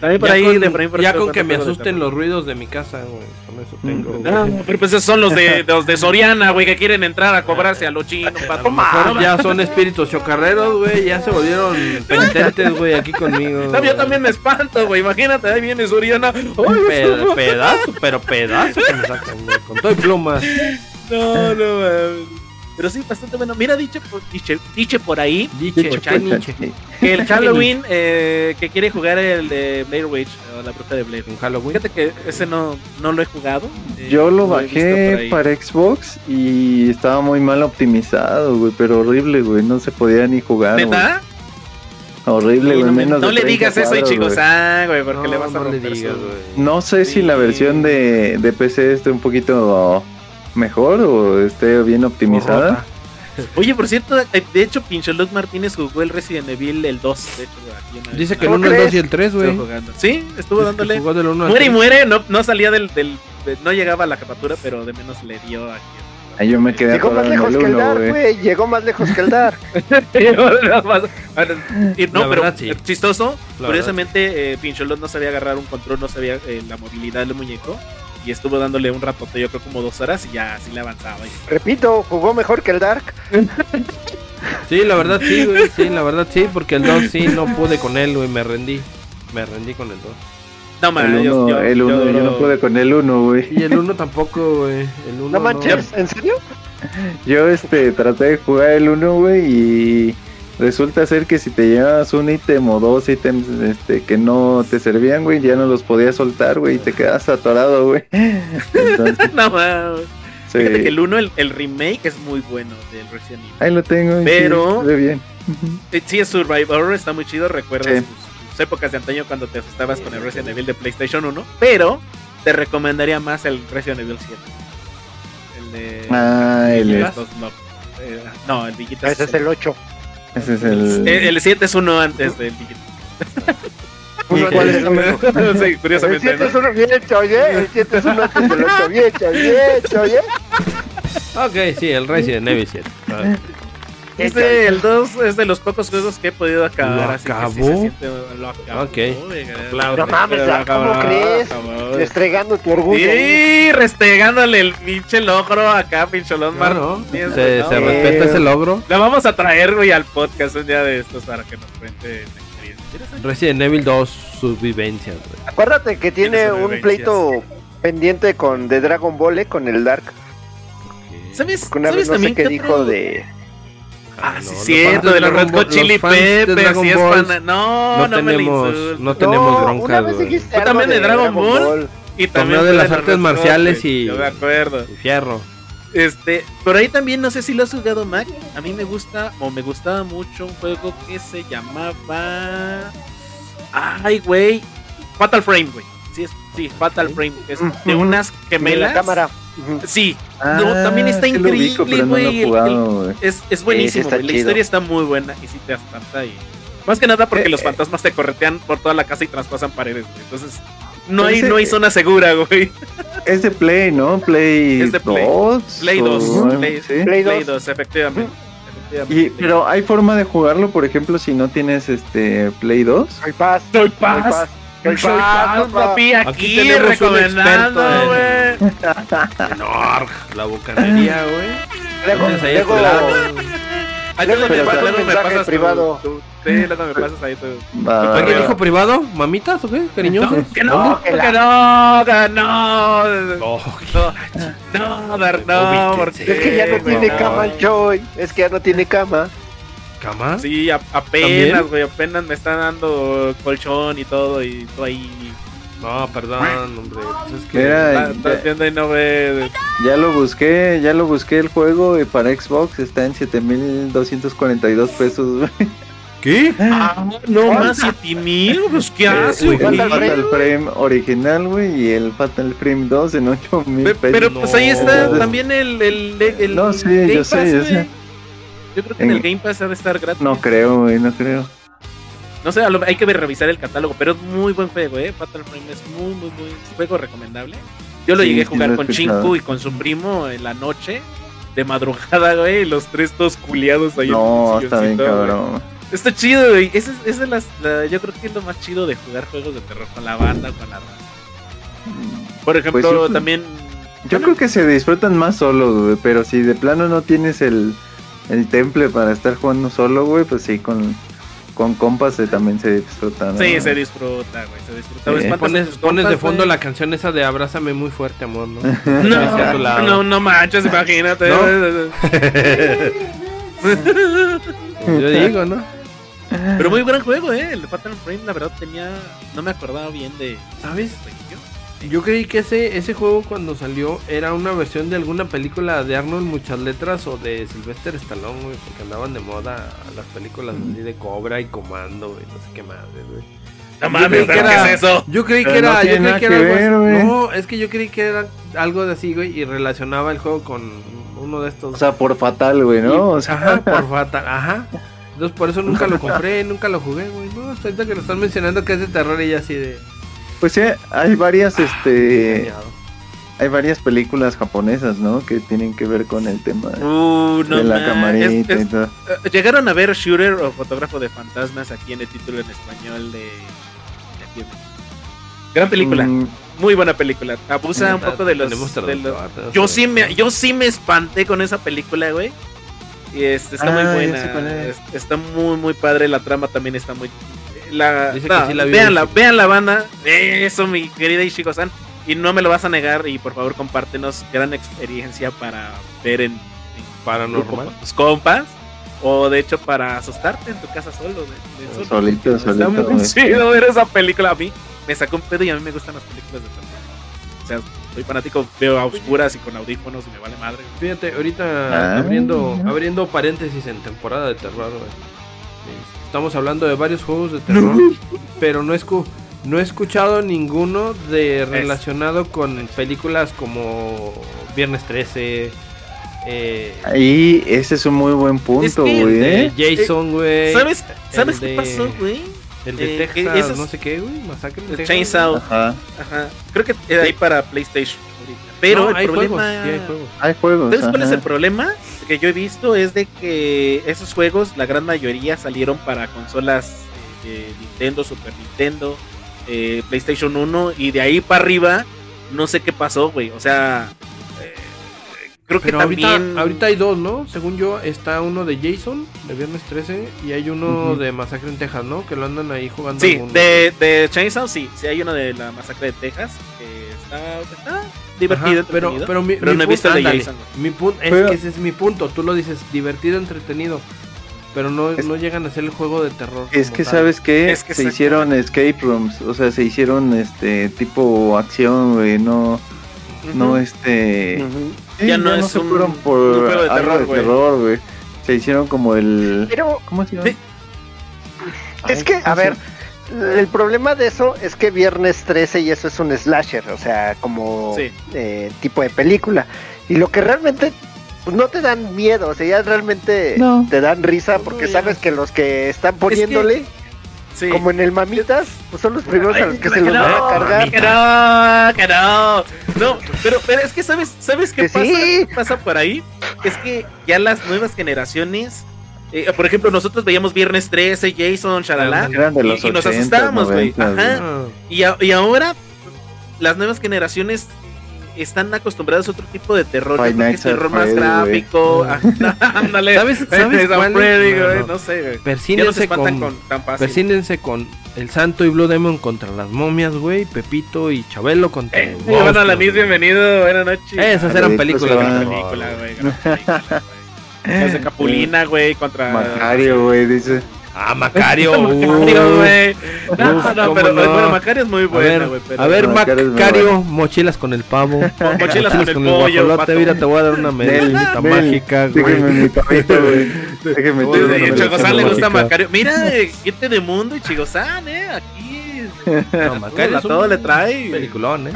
También por Ya ahí, con, de por ahí por ya ahí con puedo que me asusten los ruidos de mi casa, güey. Con eso tengo. Mm. güey. No, pero pues esos son los de, los de Soriana, güey, que quieren entrar a cobrarse a lo chino, A pato. lo mejor ya son espíritus chocarreros, güey. Ya se volvieron penitentes, güey, aquí conmigo. No, yo también me espanto, güey. Imagínate, ahí viene Soriana. Ay, Pe- pedazo, pero pedazo que me sacan, güey. Con todo y plumas. no, no, mames. Pero sí, bastante bueno. Mira, diche, por- diche, diche por ahí Diche, Dicho, que el Halloween eh, que quiere jugar el de Blair Witch, o la bruja de Blair. En Halloween. Fíjate que ese no, no lo he jugado. eh, Yo lo bajé para Xbox y estaba muy mal optimizado, güey, pero horrible, güey, no se podía ni jugar, güey. ¿Neta? Horrible, Sí, güey, no, menos no de le 30 digas eso, Ichigo güey. San, güey, porque No, le vas a no le romper digas. No sé si la Sí. versión de, de PC esté un poquito mejor o esté bien optimizada. Oye, por cierto, de hecho, Pincholot Martínez jugó el Resident Evil el 2. De hecho, aquí una vez Dice que el ¿Cómo 1, el 2 crees? y el 3, güey. estuvo jugando. Sí, estuvo dándole. Jugó del 1 al Muere y 3. muere, no, no salía del, del. de- no llegaba a la jefatura, pero de menos le dio aquí. Ahí yo me quedé Llegó más lejos el que el 1, Dark, güey. Llegó más lejos que el Dark. No, pero verdad, sí. eh, chistoso. La curiosamente, eh, Pincholot no sabía agarrar un control, no sabía eh, la movilidad del muñeco. Y estuvo dándole un ratote, yo creo como dos horas, y ya así le avanzaba. y- Repito, jugó mejor que el Dark. Sí, la verdad sí, güey. Sí, la verdad sí, porque el 2 sí no pude con él, güey. Me rendí. Me rendí con el 2. No, man, El yo, 1, yo- el yo uno, yo duro- no pude con el 1, güey. Y el 1 tampoco, güey. El 1 No manches, ¿en serio? Yo este traté de jugar el 1, güey, y resulta ser que si te llevabas un ítem o dos ítems este, que no te servían, güey, ya no los podías soltar, güey, y te quedas atorado, güey. Entonces, No, sí. Fíjate que el 1, el, el remake es muy bueno del Resident Evil. Ahí lo tengo. Pero- Sí, se ve bien. Sí, es Survivor, está muy chido. Recuerdas Sí. tus, tus épocas de antaño cuando te asustabas con el Resident Evil de PlayStation 1. Pero te recomendaría más el Resident Evil 7. El de. Ah, el, Villitas, no, eh, no, el Villitas. Ese es el 8. Ese es el... Eh, el 7 es uno antes del ¿Cuál es del otro. sí, El curiosamente. 7 es ¿no? uno bien hecho, oye. El 7 es uno antes del 8. Bien hecho, bien hecho, oye. Ok, sí, el Resident Evil 7. A ver. Este, el 2 es de los pocos juegos que he podido acabar. ¿Lo así que sí se siente- lo acabó. Ok. No mames, lo ¿cómo acabó, crees? acabó. Restregando tu orgullo. Sí, restregándole el pinche logro acá, pincholón se, ¿no? se Eh, respeta ese logro. La vamos a traer, güey, al podcast un día de estos para que nos cuente la experiencia. Resident Evil 2, sus vivencias, güey. Acuérdate que tiene un pleito pendiente con de Dragon Ball, eh, con el Dark. ¿Sabes, Porque una ¿sabes vez no sé qué qué dijo otro? de. Ah, no, sí, los cierto, de los Red Hot Chili Peppers. Sí es pana- No, No, no, me tenemos, insultes. no tenemos No, bronca, güey. Yo también de Dragon Ball. Y también de las artes marciales y- Yo me acuerdo. Y fierro. Este, pero ahí también, no sé si lo has jugado, Mac. A mí me gusta, o me gustaba mucho un juego que se llamaba. Ay, güey. Fatal Frame, güey. Sí, es, sí, Fatal Frame. Es de unas De gemelas. la cámara. Ujú. Sí, no, Ah, también está sí increíble, no es, es buenísimo, La chido. historia está muy buena y sí te espanta y. Más que nada porque Eh, los eh. fantasmas te corretean por toda la casa y traspasan paredes, güey. Entonces, no hay, ese- no hay zona segura, güey. Es de Play, ¿no? Play Es de Play. 2. Play 2. o- Play, ¿sí? Play Play 2. 2, efectivamente. Y, pero hay forma de jugarlo, por ejemplo, si no tienes este Play 2. Soy paz. Soy Soy paz. Soy Soy papi, Aquí recomendando, güey. No, la bucanería, güey. Luego, ahí luego- te luego me pasas privado. tu- Sí, luego me pasas ahí tu. Va, va, ¿Alguien va. dijo privado? ¿Mamitas o qué? ¿Cariñoso? que no, que no, que no. No, no, Dar- no, que ya no güey, tiene cama el Joy. Es que ya no tiene cama. ¿Cama? Sí, a- apenas, güey, apenas me están dando colchón y todo y tú ahí. No, perdón, hombre. Pues es que... Mira, Estás estás viendo y no ves. Ya lo busqué, ya lo busqué el juego y para Xbox está en 7242 pesos, güey. ¿Qué? Ah, no más 7 mil, pues qué hace, El güey. Fatal Fatal Frame original, güey, y el Fatal Frame 2 en 8000 Pe- pesos. Pero pues ahí está No. también el, el, el No, sí, yo sé, yo sé. Yo creo que en En- el Game Pass ha de estar gratis. No creo, güey, no creo. No sé, hay que revisar el catálogo, pero es muy buen juego, ¿eh? Fatal Frame es muy, muy, muy juego recomendable. Yo lo Sí, llegué a jugar con. Chinku y con su primo en la noche, de madrugada, güey, y los tres todos culiados ahí. en No, el está bien silloncito, güey. cabrón. Está chido, güey. Esa es, esa es la- yo creo que es lo más chido de jugar juegos de terror con la banda, con la raza. Por ejemplo, Pues yo- también... Yo creo que se disfrutan más solos, güey, pero si de plano no tienes el, el temple para estar jugando solo, güey, pues sí, con, con compas eh, también se disfruta, ¿no? Sí, se disfruta, güey, se disfruta. A Pones, tus pones de compas, fondo güey. la canción esa de Abrázame muy fuerte, amor, ¿no? No, lado. no, no manches, imagínate. Yo digo, ¿no? Pero muy gran juego, eh. El Fatal Frame, la verdad, tenía. No me acordaba bien de. ¿Sabes? de- Yo creí que ese, ese juego cuando salió era una versión de alguna película de Arnold Muchas Letras o de Sylvester Stallone, güey, porque andaban de moda las películas así de Cobra y Comando, güey, no sé qué más, güey. No Yo mames, ¿qué era- es eso? Yo creí que era, yo creí que era que algo ver, así. güey. No, es que yo creí que era algo de así, güey, y relacionaba el juego con uno de estos. O sea, por fatal, güey, ¿no? O sea, Ajá, por fatal, ajá. Entonces por eso nunca lo compré, nunca lo jugué, güey. No, hasta ahorita que lo están mencionando que es de terror y ya así de. Pues sí, hay varias, este, engañado. hay varias películas japonesas, ¿no? Que tienen que ver con el tema de, Uh, no de la ma- camarita es- es- y todo. eh, Llegaron a ver Shooter o Fotógrafo de Fantasmas aquí en el título en español de. de Gran película, Mm, muy buena película. Abusa un poco de los. Tenemos de los- yo sí me, yo sí me espanté con esa película, güey. Y este, está Ah, muy ya buena. Está muy, muy padre. La trama también está muy. La, que sí la vean, la, vean la banda. Eso, mi querida Ishiko-san. Y no me lo vas a negar. Y por favor, compártenos. Gran experiencia para ver en, en Paranormal. con tus compas. O de hecho, para asustarte en tu casa solo. de- de solo. Solito, Está solito, muy chido ver esa película. A mí me sacó un pedo y a mí me gustan las películas de terror. O sea, soy fanático, veo a oscuras y con audífonos y me vale madre. Fíjate, ahorita Ah, abriendo, abriendo paréntesis en temporada de terror, güey. Estamos hablando de varios juegos de terror, pero no, escu no he escuchado ninguno de relacionado con películas como Viernes 13, eh, Ahí, ese es un muy buen punto, güey. de ¿eh? Jason, güey. ¿Sabes, ¿sabes qué de- pasó, güey? El de eh, Texas, esos- no sé qué, güey. Masacre Chainsaw. Ajá. Ajá. Creo que era ahí para PlayStation. Pero No, el hay problema. juegos, sí hay juegos. Hay juegos. ¿Sabes cuál es el problema? Que yo he visto es de que esos juegos, la gran mayoría salieron para consolas eh, Nintendo, Super Nintendo, eh, PlayStation 1 y de ahí para arriba no sé qué pasó, güey. O sea, eh, creo que Pero también... ahorita, ahorita hay dos, ¿no? Según yo, está uno de Jason, de Viernes 13, y hay uno de Masacre en Texas, ¿no? Que lo andan ahí jugando. Sí, de, de Chainsaw sí, sí hay uno de la masacre de Texas que está, está divertido, Ajá, pero, pero, mi, Pero mi no he visto el de ándale, Jason, güey. Mi punto, es Pero- que ese es mi punto. Tú lo dices, divertido, entretenido. Pero no, Es- no llegan a ser el juego de terror. Es que tal. sabes qué, Es que se hicieron escape rooms, o sea, se hicieron este tipo acción, güey, no, no este, sí, Ya no es se un- fueron por un juego de algo terror, de güey. terror, güey. Se hicieron como el, Pero ¿cómo se llama? Sí. es que, ¿cómo a se ver, el problema de eso es que Viernes 13 y eso es un slasher, o sea, como Sí. eh, tipo de película. Y lo que realmente pues, no te dan miedo, o sea, ya realmente No. te dan risa porque sabes que los que están poniéndole, Sí. como en el Mamitas, pues son los primeros a los que se los van a cargar. Que no, que no. No, pero, pero es que sabes, ¿sabes qué Que pasa? sí. ¿Qué pasa por ahí? Es que ya las nuevas generaciones, eh, por ejemplo, nosotros veíamos Viernes 13, Jason, Shalala, Eran y- y, nos 80s, asustábamos, güey. 90s, Ajá. Ah, Y, a- y ahora las nuevas generaciones están acostumbradas a otro tipo de terror. Yo creo que es terror más Freddy, gráfico. Ajá, Ándale. ¿Sabes- sabes cuál? Freddy, No, no. no sé, no Persínense con, con, tan fácil. persínense con el Santo y Blue Demon contra las momias, güey. Pepito y Chabelo contra Eh, bueno, Alanis, bienvenido, buenas noches. Esas eran películas se de van. terror, película, güey. Las de Capulina, güey, contra. Macario, güey, dice. Ah, Macario. Macario, uh. güey. No, Uf, no, pero no. bueno, Macario es muy A buena, ver, güey. pero- a ver, Macario mochilas con el pavo. Mochilas con el pollo, pato. Mira, te voy a dar una medallita mágica, güey. Déjeme mi papito, güey. Déjeme Oye, echarle Y Bueno, a una Chigozán le medicina gusta mágica. Macario. Mira, eh, gente de mundo y Chigozán, eh. Aquí. No, Macario a todo le trae. Peliculón, eh.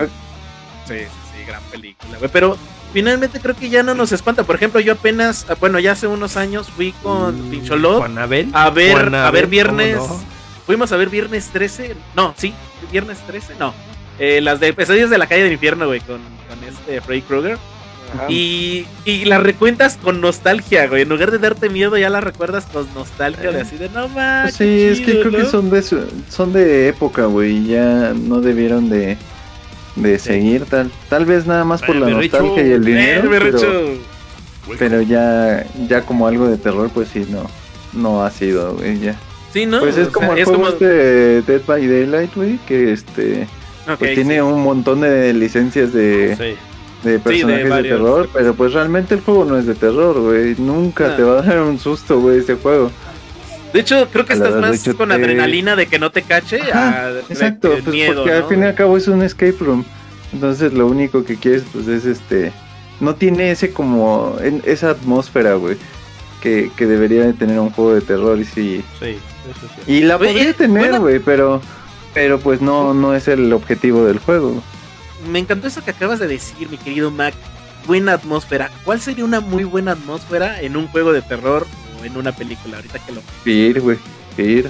Sí, sí, sí, gran película, güey. Pero finalmente creo que ya no nos espanta. Por ejemplo, yo apenas, ah, bueno, ya hace unos años fui con Pincholot Juanabel. a ver, a ver ¿cómo viernes. no? Fuimos a ver viernes 13. No, sí, viernes 13, no. Eh, las de Pesadillas de la calle del infierno, güey, con, con este Freddy Krueger. Y, y las recuentas con nostalgia, güey. En lugar de darte miedo, ya las recuerdas con nostalgia, de así de no más. Pues sí, es que creo que son de su- son de época, güey, ya no debieron de de seguir tal tal vez nada más por Eh, la Richo, nostalgia y el dinero, pero, pero, pero ya ya como algo de terror pues sí no no ha sido, güey, ya. Sí, ¿no? Pues es O como sea, el es juego como- este de Dead by Daylight, güey, que este pues sí. tiene un montón de licencias de, Sí. de personajes de, varios. terror, pero pues realmente el juego no es de terror, güey. Nunca Ah. te va a dar un susto, güey, este juego. De hecho, creo que estás más con te- adrenalina de que no te cache Ajá, a de- Exacto, de pues miedo, porque al fin y al cabo es un escape room. Entonces lo único que quieres pues es este no tiene ese como en- esa atmósfera, güey, que, que debería de tener un juego de terror y sí. Sí, eso sí. Y la Oye, podría tener, bueno. güey, pero pero pues no no es el objetivo del juego. Me encantó eso que acabas de decir, mi querido Mac. Buena atmósfera. ¿Cuál sería una muy buena atmósfera en un juego de terror en una película? Ahorita que lo. Fear, güey. Fear.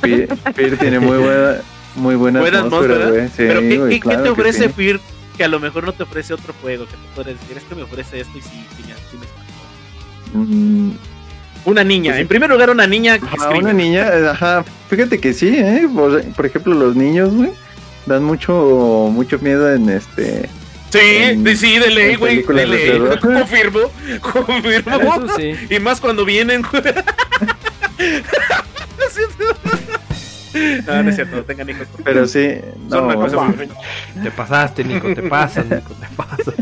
Fear, Fear tiene muy buena muy buena, Buena atmósfera, atmósfera. güey. Sí, Pero ¿qué, te que ofrece sí. Fear que a lo mejor no te ofrece otro juego? Que te puedes decir, es que me ofrece esto y sí, sí, me- sí me espantó. Mm, Una niña. Pues. En primer lugar, una niña. Ajá, una niña, ajá, fíjate que sí, ¿eh? Por, por ejemplo, los niños, güey, dan mucho mucho miedo en este... Sí, en- de- sí, de ley, güey. De ley. Confirmo. Confirmo. Eso sí. Y más cuando vienen. güey. no, no es cierto, no tengan hijos. Pero sí, Son una cosa güey. muy- Te pasaste, Nico, te pasas, Nico, te pasas.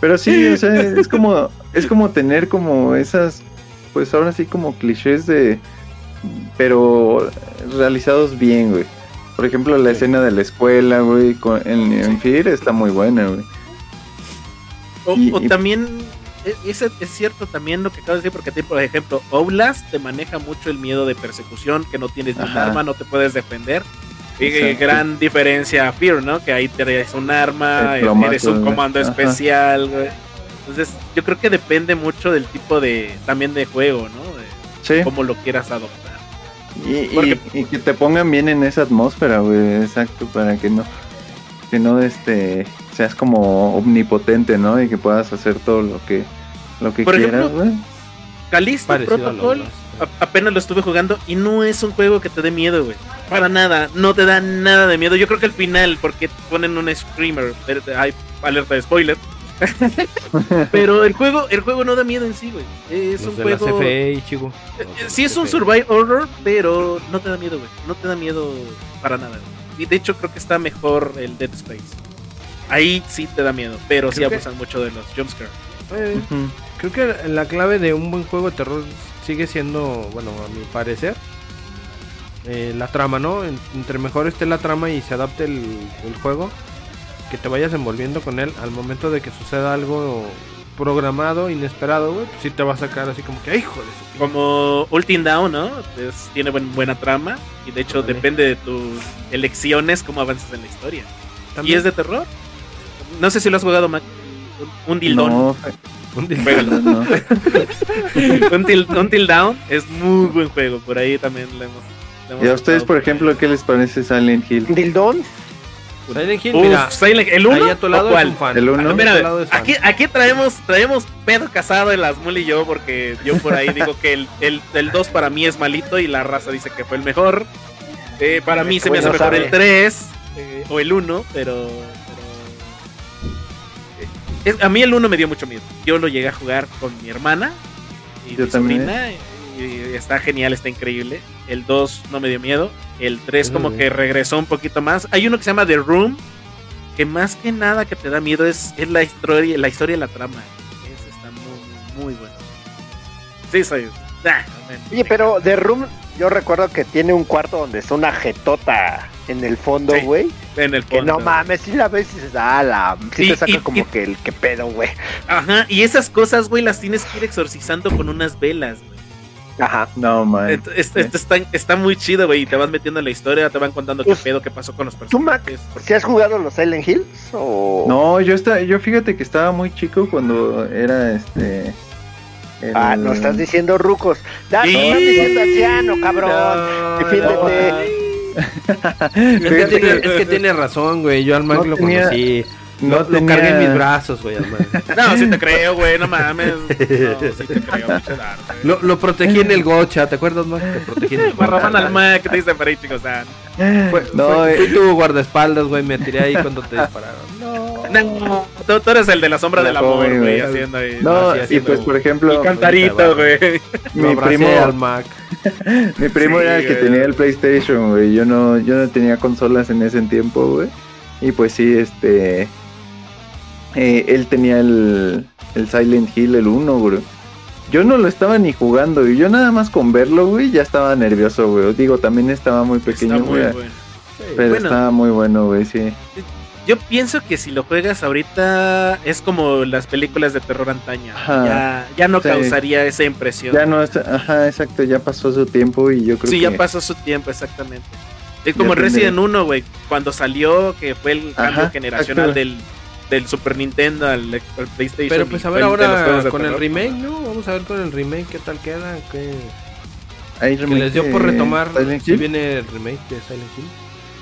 pero sí, o sea, es como, es como tener como esas, pues ahora sí como clichés de, pero realizados bien, güey. Por ejemplo, la escena de la escuela, güey, con, en, en Fear está muy buena, güey. O, Y- o y- también, e- es, es cierto también lo que acabas de decir, porque, por ejemplo, Outlast te maneja mucho el miedo de persecución, que no tienes ni un arma, no te puedes defender. Y Exacto. gran diferencia a Fear, ¿no? Que ahí traes un arma, plomazo, eres un comando especial, güey. Entonces, yo creo que depende mucho del tipo de, también de juego, ¿no? De Sí. cómo lo quieras adoptar. Y, y- Porque- y que te pongan bien en esa atmósfera, güey, exacto, para que no, que no este, seas como omnipotente, ¿no? Y que puedas hacer todo lo que lo que Por quieras, güey. Parecido los Protocol apenas lo estuve jugando y no es un juego que te dé miedo, güey. Para nada, no te da nada de miedo. Yo creo que al final, porque ponen un screamer, pero hay alerta de spoiler. pero el juego, el juego no da miedo en sí, güey. Es Los un de juego. la chico. Eh, Los eh, de Sí la es un survival horror, pero no te da miedo, güey. No te da miedo para nada. güey. Y de hecho creo que está mejor el Dead Space. Ahí sí te da miedo, pero sí Creo que- abusan mucho de los jumpscares. Eh. Creo que la clave de un buen juego de terror sigue siendo, bueno, a mi parecer, eh, la trama, ¿no? En- entre mejor esté la trama y se adapte el, el juego, que te vayas envolviendo con él al momento de que suceda algo programado, inesperado, güey, pues sí te va a sacar así como que, ¡ay, hijo de Como Ultim Down, ¿no? Es- tiene buen- buena trama y de hecho depende de tus elecciones cómo avanzas en la historia. Y es de terror. No sé si lo has jugado, Mac. Un- Un Dildón. No, Un Juégalo. no, no. Until, Until Down es muy buen juego. Por ahí también le hemos. hemos Y a ustedes, por ejemplo, ¿qué les parece Silent Hill? Dildón. Silent Hill, Uf, mira, Silent- ¿El 1? ahí a tu lado es un fan. ¿El uno? Ahí a tu Mira, lado es fan. aquí, aquí traemos, traemos pedo casado en las mul y yo, porque yo por ahí digo que el, el, el 2 para mí es malito y la raza dice que fue el mejor. Eh, para mí se me hace mejor sabe. el 3 eh, o el 1, pero. pero, eh, es- a mí el 1 me dio mucho miedo. Yo lo llegué a jugar con mi hermana y Yo mi también. sobrina. Y está genial, está increíble. El 2 no me dio miedo. El 3 como Mm. que regresó un poquito más. Hay uno que se llama The Room, que más que nada que te da miedo es, es la historia, la historia y la trama. Eso está muy, muy bueno. Sí, soy. ah, man. Oye, pero The Room, yo recuerdo que tiene un cuarto donde está una jetota en el fondo, Sí, güey. en el Que no fondo. mames, si la ves y dices, ah, la. Sí Y- te saca y- como y- que el que pedo, güey. Ajá, y esas cosas, güey, las tienes que ir exorcizando con unas velas, güey. Ajá. No, man. Esto- esto- esto está, está muy chido, güey, y te vas metiendo en la historia, te van contando qué Pues, pedo, qué pasó con los ¿Tú, Mac, personajes. si has jugado los Silent Hills? O... No, yo está, yo fíjate que estaba muy chico cuando era este. el- Ah, no estás diciendo rucos. Da, no estás diciendo anciano, cabrón. No, Defiéndete. Es que, tiene, que- es que tiene razón, güey. Yo al Mac No lo tenía- conocí. No lo, cargué en mis brazos, güey. No, sí te creo, güey, no mames. No, sí te creo, mucho dar. Lo, lo protegí en el gocha, ¿te acuerdas, Mac? Te protegí en el gocha. Al Mac, te dicen para ahí, chicos. ah. Fue, No, fue- eh. fui tu guardaespaldas, güey. Me tiré ahí cuando te dispararon. No. No, tú, tú eres el de la sombra La del amor, güey, haciendo ahí. No, así y haciendo- pues por ejemplo, Y cantarito, güey. Mi primo, al Mac. mi primo Sí, era el que güey. tenía el PlayStation, güey. Yo no, yo no tenía consolas en ese tiempo, güey. Y pues sí, este, eh, él tenía el, el Silent Hill, el 1, güey. Yo no lo estaba ni jugando y yo nada más con verlo, güey, ya estaba nervioso, güey. Digo, también estaba muy pequeño, Está muy güey. bueno. Pero Bueno. estaba muy bueno, güey, sí. Yo pienso que si lo juegas ahorita es como las películas de terror antaña. Ajá. Ya, ya no Sí. causaría esa impresión. Ya no, es- ajá, exacto, ya pasó su tiempo y yo creo sí, que... ya pasó su tiempo, exactamente. Es como Ya Resident tendré- 1, güey. Cuando salió, que fue el cambio Ajá, generacional exacto. del, del Super Nintendo al, al PlayStation. Pero pues a ver el los ahora con el terror. remake, ¿no? Vamos a ver con el remake qué tal queda. ¿Qué, Hay que les dio por retomar. Si Hill. viene el remake de Silent Hill.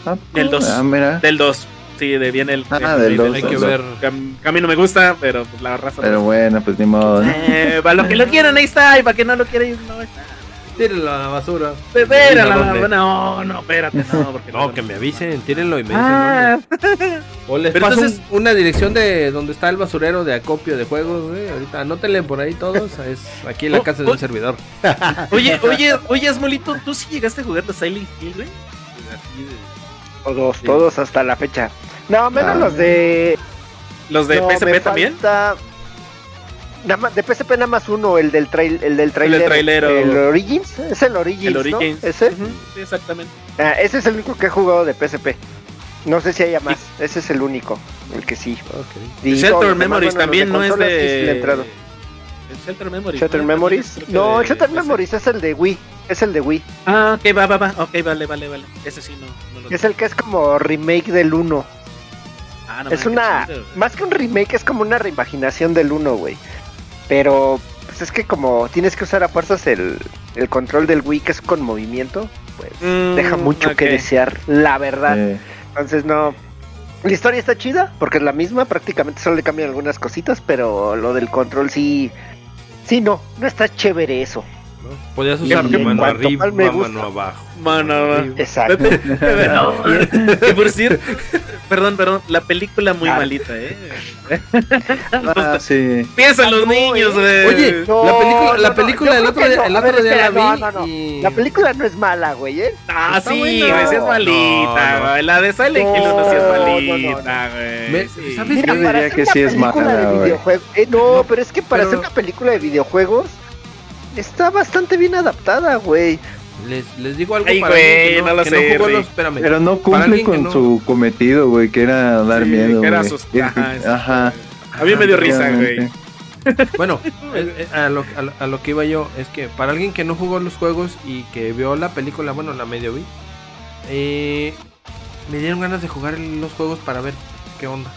Ah, Del dos. Ah, mira. Del 2. Sí, de bien el. Ah, el- del el- dos, Hay el- que dos. ver. a mí- no me gusta, pero pues la raza. Pero bueno, pues ni modo. Eh, para lo que lo quieran, ahí está. Y para que no lo quieran, no está. Tírenlo a la basura. Espera, no, no, espérate, no, porque No, que me avisen, tírenlo y me dicen Ah, dónde. O les Pero paso un- entonces- una dirección de donde está el basurero de acopio de juegos, güey. Ahorita anótenle por ahí todos. Es aquí en la Oh, casa de oh. un servidor. Oye, oye, oye, Asmolito, ¿tú sí llegaste a jugar los Silent Hill, güey? De- Todos, Sí. todos hasta la fecha. No, menos Ah. los de. ¿Los de no, me PSP también? falta- Nada más, de PSP nada más uno, el del trail, el del trailer. trailero. El Origins, es el Origins. El ¿no? Origins. Ese. Ujú, sí, exactamente. Ah, ese es el único que he jugado de PSP. No sé si haya más. Ese es el único, el que sí. Y El todos Shelter los demás, Memories bueno, también no es de. entrado. El Shelter Memories. Shelter ¿no? Memories. No, de- Shelter. Memories es el de Wii. Es el de Wii. Ah, ok, va, va, va. Ok, vale, vale, vale. Ese sí no. no lo Es el que es como remake del 1. Ah, no es una. Más que un remake, es como una reimaginación del 1, güey. Pero. Pues es que como tienes que usar a fuerzas el, el control del Wii que es con movimiento, pues Mm, deja mucho que desear, la verdad. Entonces no. La historia está chida, porque es la misma, prácticamente solo le cambian algunas cositas, pero lo del control sí Sí, no, no está chévere eso. ¿No? Podías Y usar en mano arriba, me mano gusta. abajo. Mano, va. Exacto. Que por cierto, perdón, perdón, la película muy malita, ¿eh? Ah, sí. Piensan los niños, güey. Oye, No, la película, no, la no, película el otro que día, no. el otro ver, día la vi no, no, no. y La película no es mala, güey, ¿eh? Ah, Está sí, güey, sí es malita, No, no. güey. La de Silent Hill no, sí es No, no, no, malita, güey. Sí. ¿sabes Mira, Yo diría que sí es mala, güey. Eh, no, pero es que para hacer una película de videojuegos está bastante bien adaptada, güey. les, les digo algo Ay, para güey, que no, no lo que sé, no jugó Rick. los, espérame. Pero no cumple con no- su cometido, güey, que era dar Sí, miedo. que era. Ajá, Ajá. A mí me dio risa, güey. Bueno, eh, eh, a, lo, a lo- a lo que iba yo es que para alguien que no jugó los juegos y que vio la película, bueno, la medio vi, eh, me dieron ganas de jugar los juegos para ver qué onda.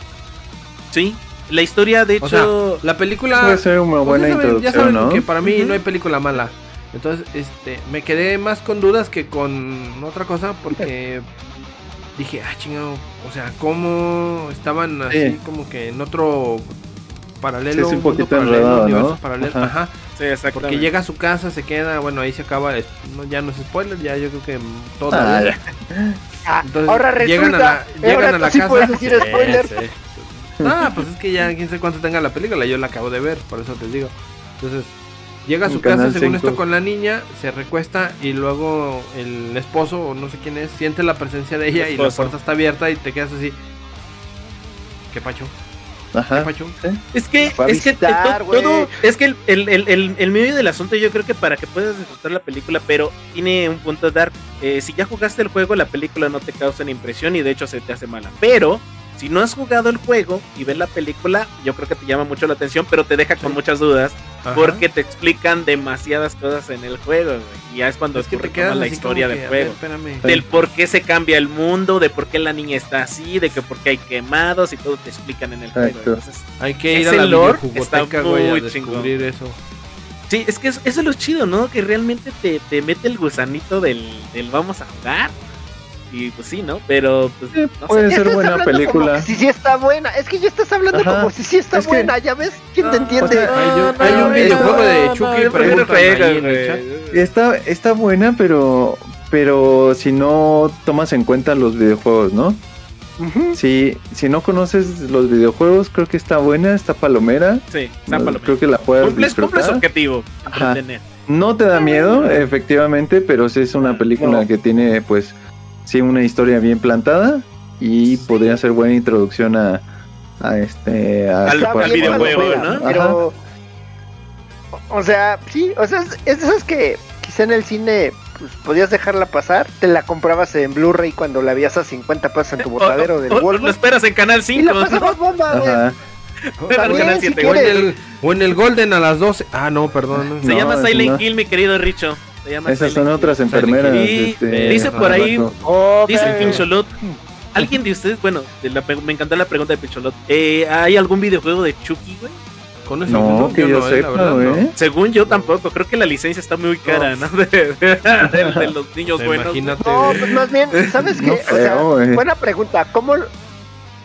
Sí, la historia, de O sea, hecho. la película... Puede ser una pues buena ya saben- introducción, ya saben ¿no? que para mí no hay película mala. Entonces, este, me quedé más con dudas que con otra cosa porque dije, ah, chingado, o sea, cómo estaban así Sí. como que en otro paralelo, Sí, es un poquito paralelo, enredado, universo ¿no? paralelo, Ajá. ajá. sí, exactamente. Porque llega a su casa, se queda, bueno, ahí se acaba, ya no es spoiler, ya yo creo que todo. Ah. Ah, Entonces, ahora resulta, llegan a la, llegan ahora a tú la sí casa. puedes decir Sí, spoiler. Ah, pues es que ya quién sabe cuánto tenga la película, yo la acabo de ver, por eso te digo. Entonces, llega a su casa según 5. esto con la niña, se recuesta y luego el esposo o no sé quién es, siente la presencia de ella y la puerta está abierta y te quedas así. ¿Qué pacho? ¿Qué Ajá. pacho? Es que, a es que todo, es que el, el, el, el, el medio del asunto yo creo que para que puedas disfrutar la película, pero tiene un punto dark. Eh, si ya jugaste el juego, la película no te causa ni impresión y de hecho se te hace mala. Pero si no has jugado el juego y ves la película, yo creo que te llama mucho la atención, pero te deja con muchas dudas Ajá. porque te explican demasiadas cosas en el juego. Y ya es cuando es que te quedas la historia del que, juego. ver. Del por qué se cambia el mundo, de por qué la niña está así, de que por qué hay quemados y todo te explican en el juego. Entonces, Hay que ir a la lore está güey, a muy descubrir eso. Sí, es que es- eso es lo chido, ¿no? Que realmente te, te mete el gusanito del, del vamos a jugar. Y pues sí, ¿no? Pero pues Sí, no puede sé. Ser buena película. si sí está buena. Es que ya estás hablando Ajá. como si sí está Es que- buena, ¿ya ves? ¿Quién te entiende? o sea, Hay, un- no, hay un no, videojuego no, de Chucky, güey. Está, está buena, pero pero si no tomas en cuenta los videojuegos, ¿no? Si, si no conoces los videojuegos, creo que está buena, está palomera. Sí, zápalo. Creo que la puedes Cumples, cumples disfrutar. objetivo. Ajá. Entretener. No te da miedo, efectivamente, pero sí es una película No. que tiene, pues, sí, una historia bien plantada y podría ser buena introducción a, a este, a Al- jugar. videojuego, ¿no? Pero, o sea, sí, o sea, es, es de esas que quizá en el cine pues, podías dejarla pasar, te la comprabas en Blu-ray cuando la veías a 50 pesos en tu botadero del O- o- Lo Walmart. esperas en Canal Y 5. la pasabas bomba, güey. Ajá. Pero También, Canal si 7, O en, el, o en el Golden a las 12. Ah, no, perdón. Se No, llama Silent no. Hill, mi querido Richo. Se llama Esas Silent son Hill. otras enfermeras. Y este, dice por ahí-. Oh, Dice el pero- Pincholot. ¿Alguien de ustedes, bueno, de la pre- me encantó la pregunta de Pincholot. Eh, ¿Hay algún videojuego de Chucky, güey? Con ese No, mundo, que yo no, eh, sepa, verdad, no. güey. Según yo tampoco, creo que la licencia está muy cara, ¿no? De, de- de- de los niños buenos. Imagínate. No, pues más bien, ¿sabes qué? No o sea, creo, güey. buena pregunta. ¿Cómo?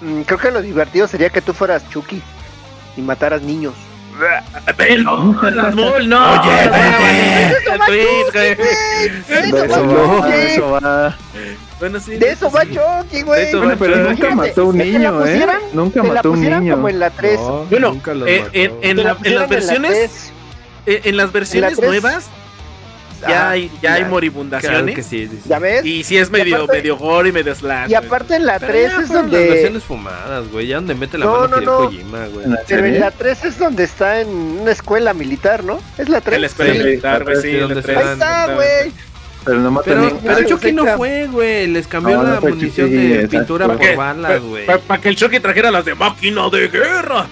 mm, creo que lo divertido sería que tú fueras Chucky y mataras niños. Mol, no. Oye, no, vete. no, no, güey. De Eso va de eso va. Bueno, sí. De eso va. Chucky, güey. De eso va Bueno, pero nunca mató a un niño, ¿eh? Nunca mató a un niño. como en la 3. No, Bueno, en- las versiones- 3. Eh, en las versiones nuevas ya Ah, hay, ya hay Claro moribundaciones. que sí. dice. ¿Ya ves? Y sí es medio, aparte- medio gore y medio slash. Y aparte en la Pero 3 ya es fueron las donde... versiones fumadas, güey. Ya donde mete la No, mano no. Kojima, güey. Pero en la 3 es donde está en una escuela militar, ¿no? Es la 3. En la escuela Sí, militar, güey, sí. donde Ahí está, güey. Pero no mató a Pero, pero Ah, Chucky no fue, güey. Les cambió No, no la fue munición de pintura ¿Para por balas, güey. Para que el Chucky trajera las de máquina de guerra.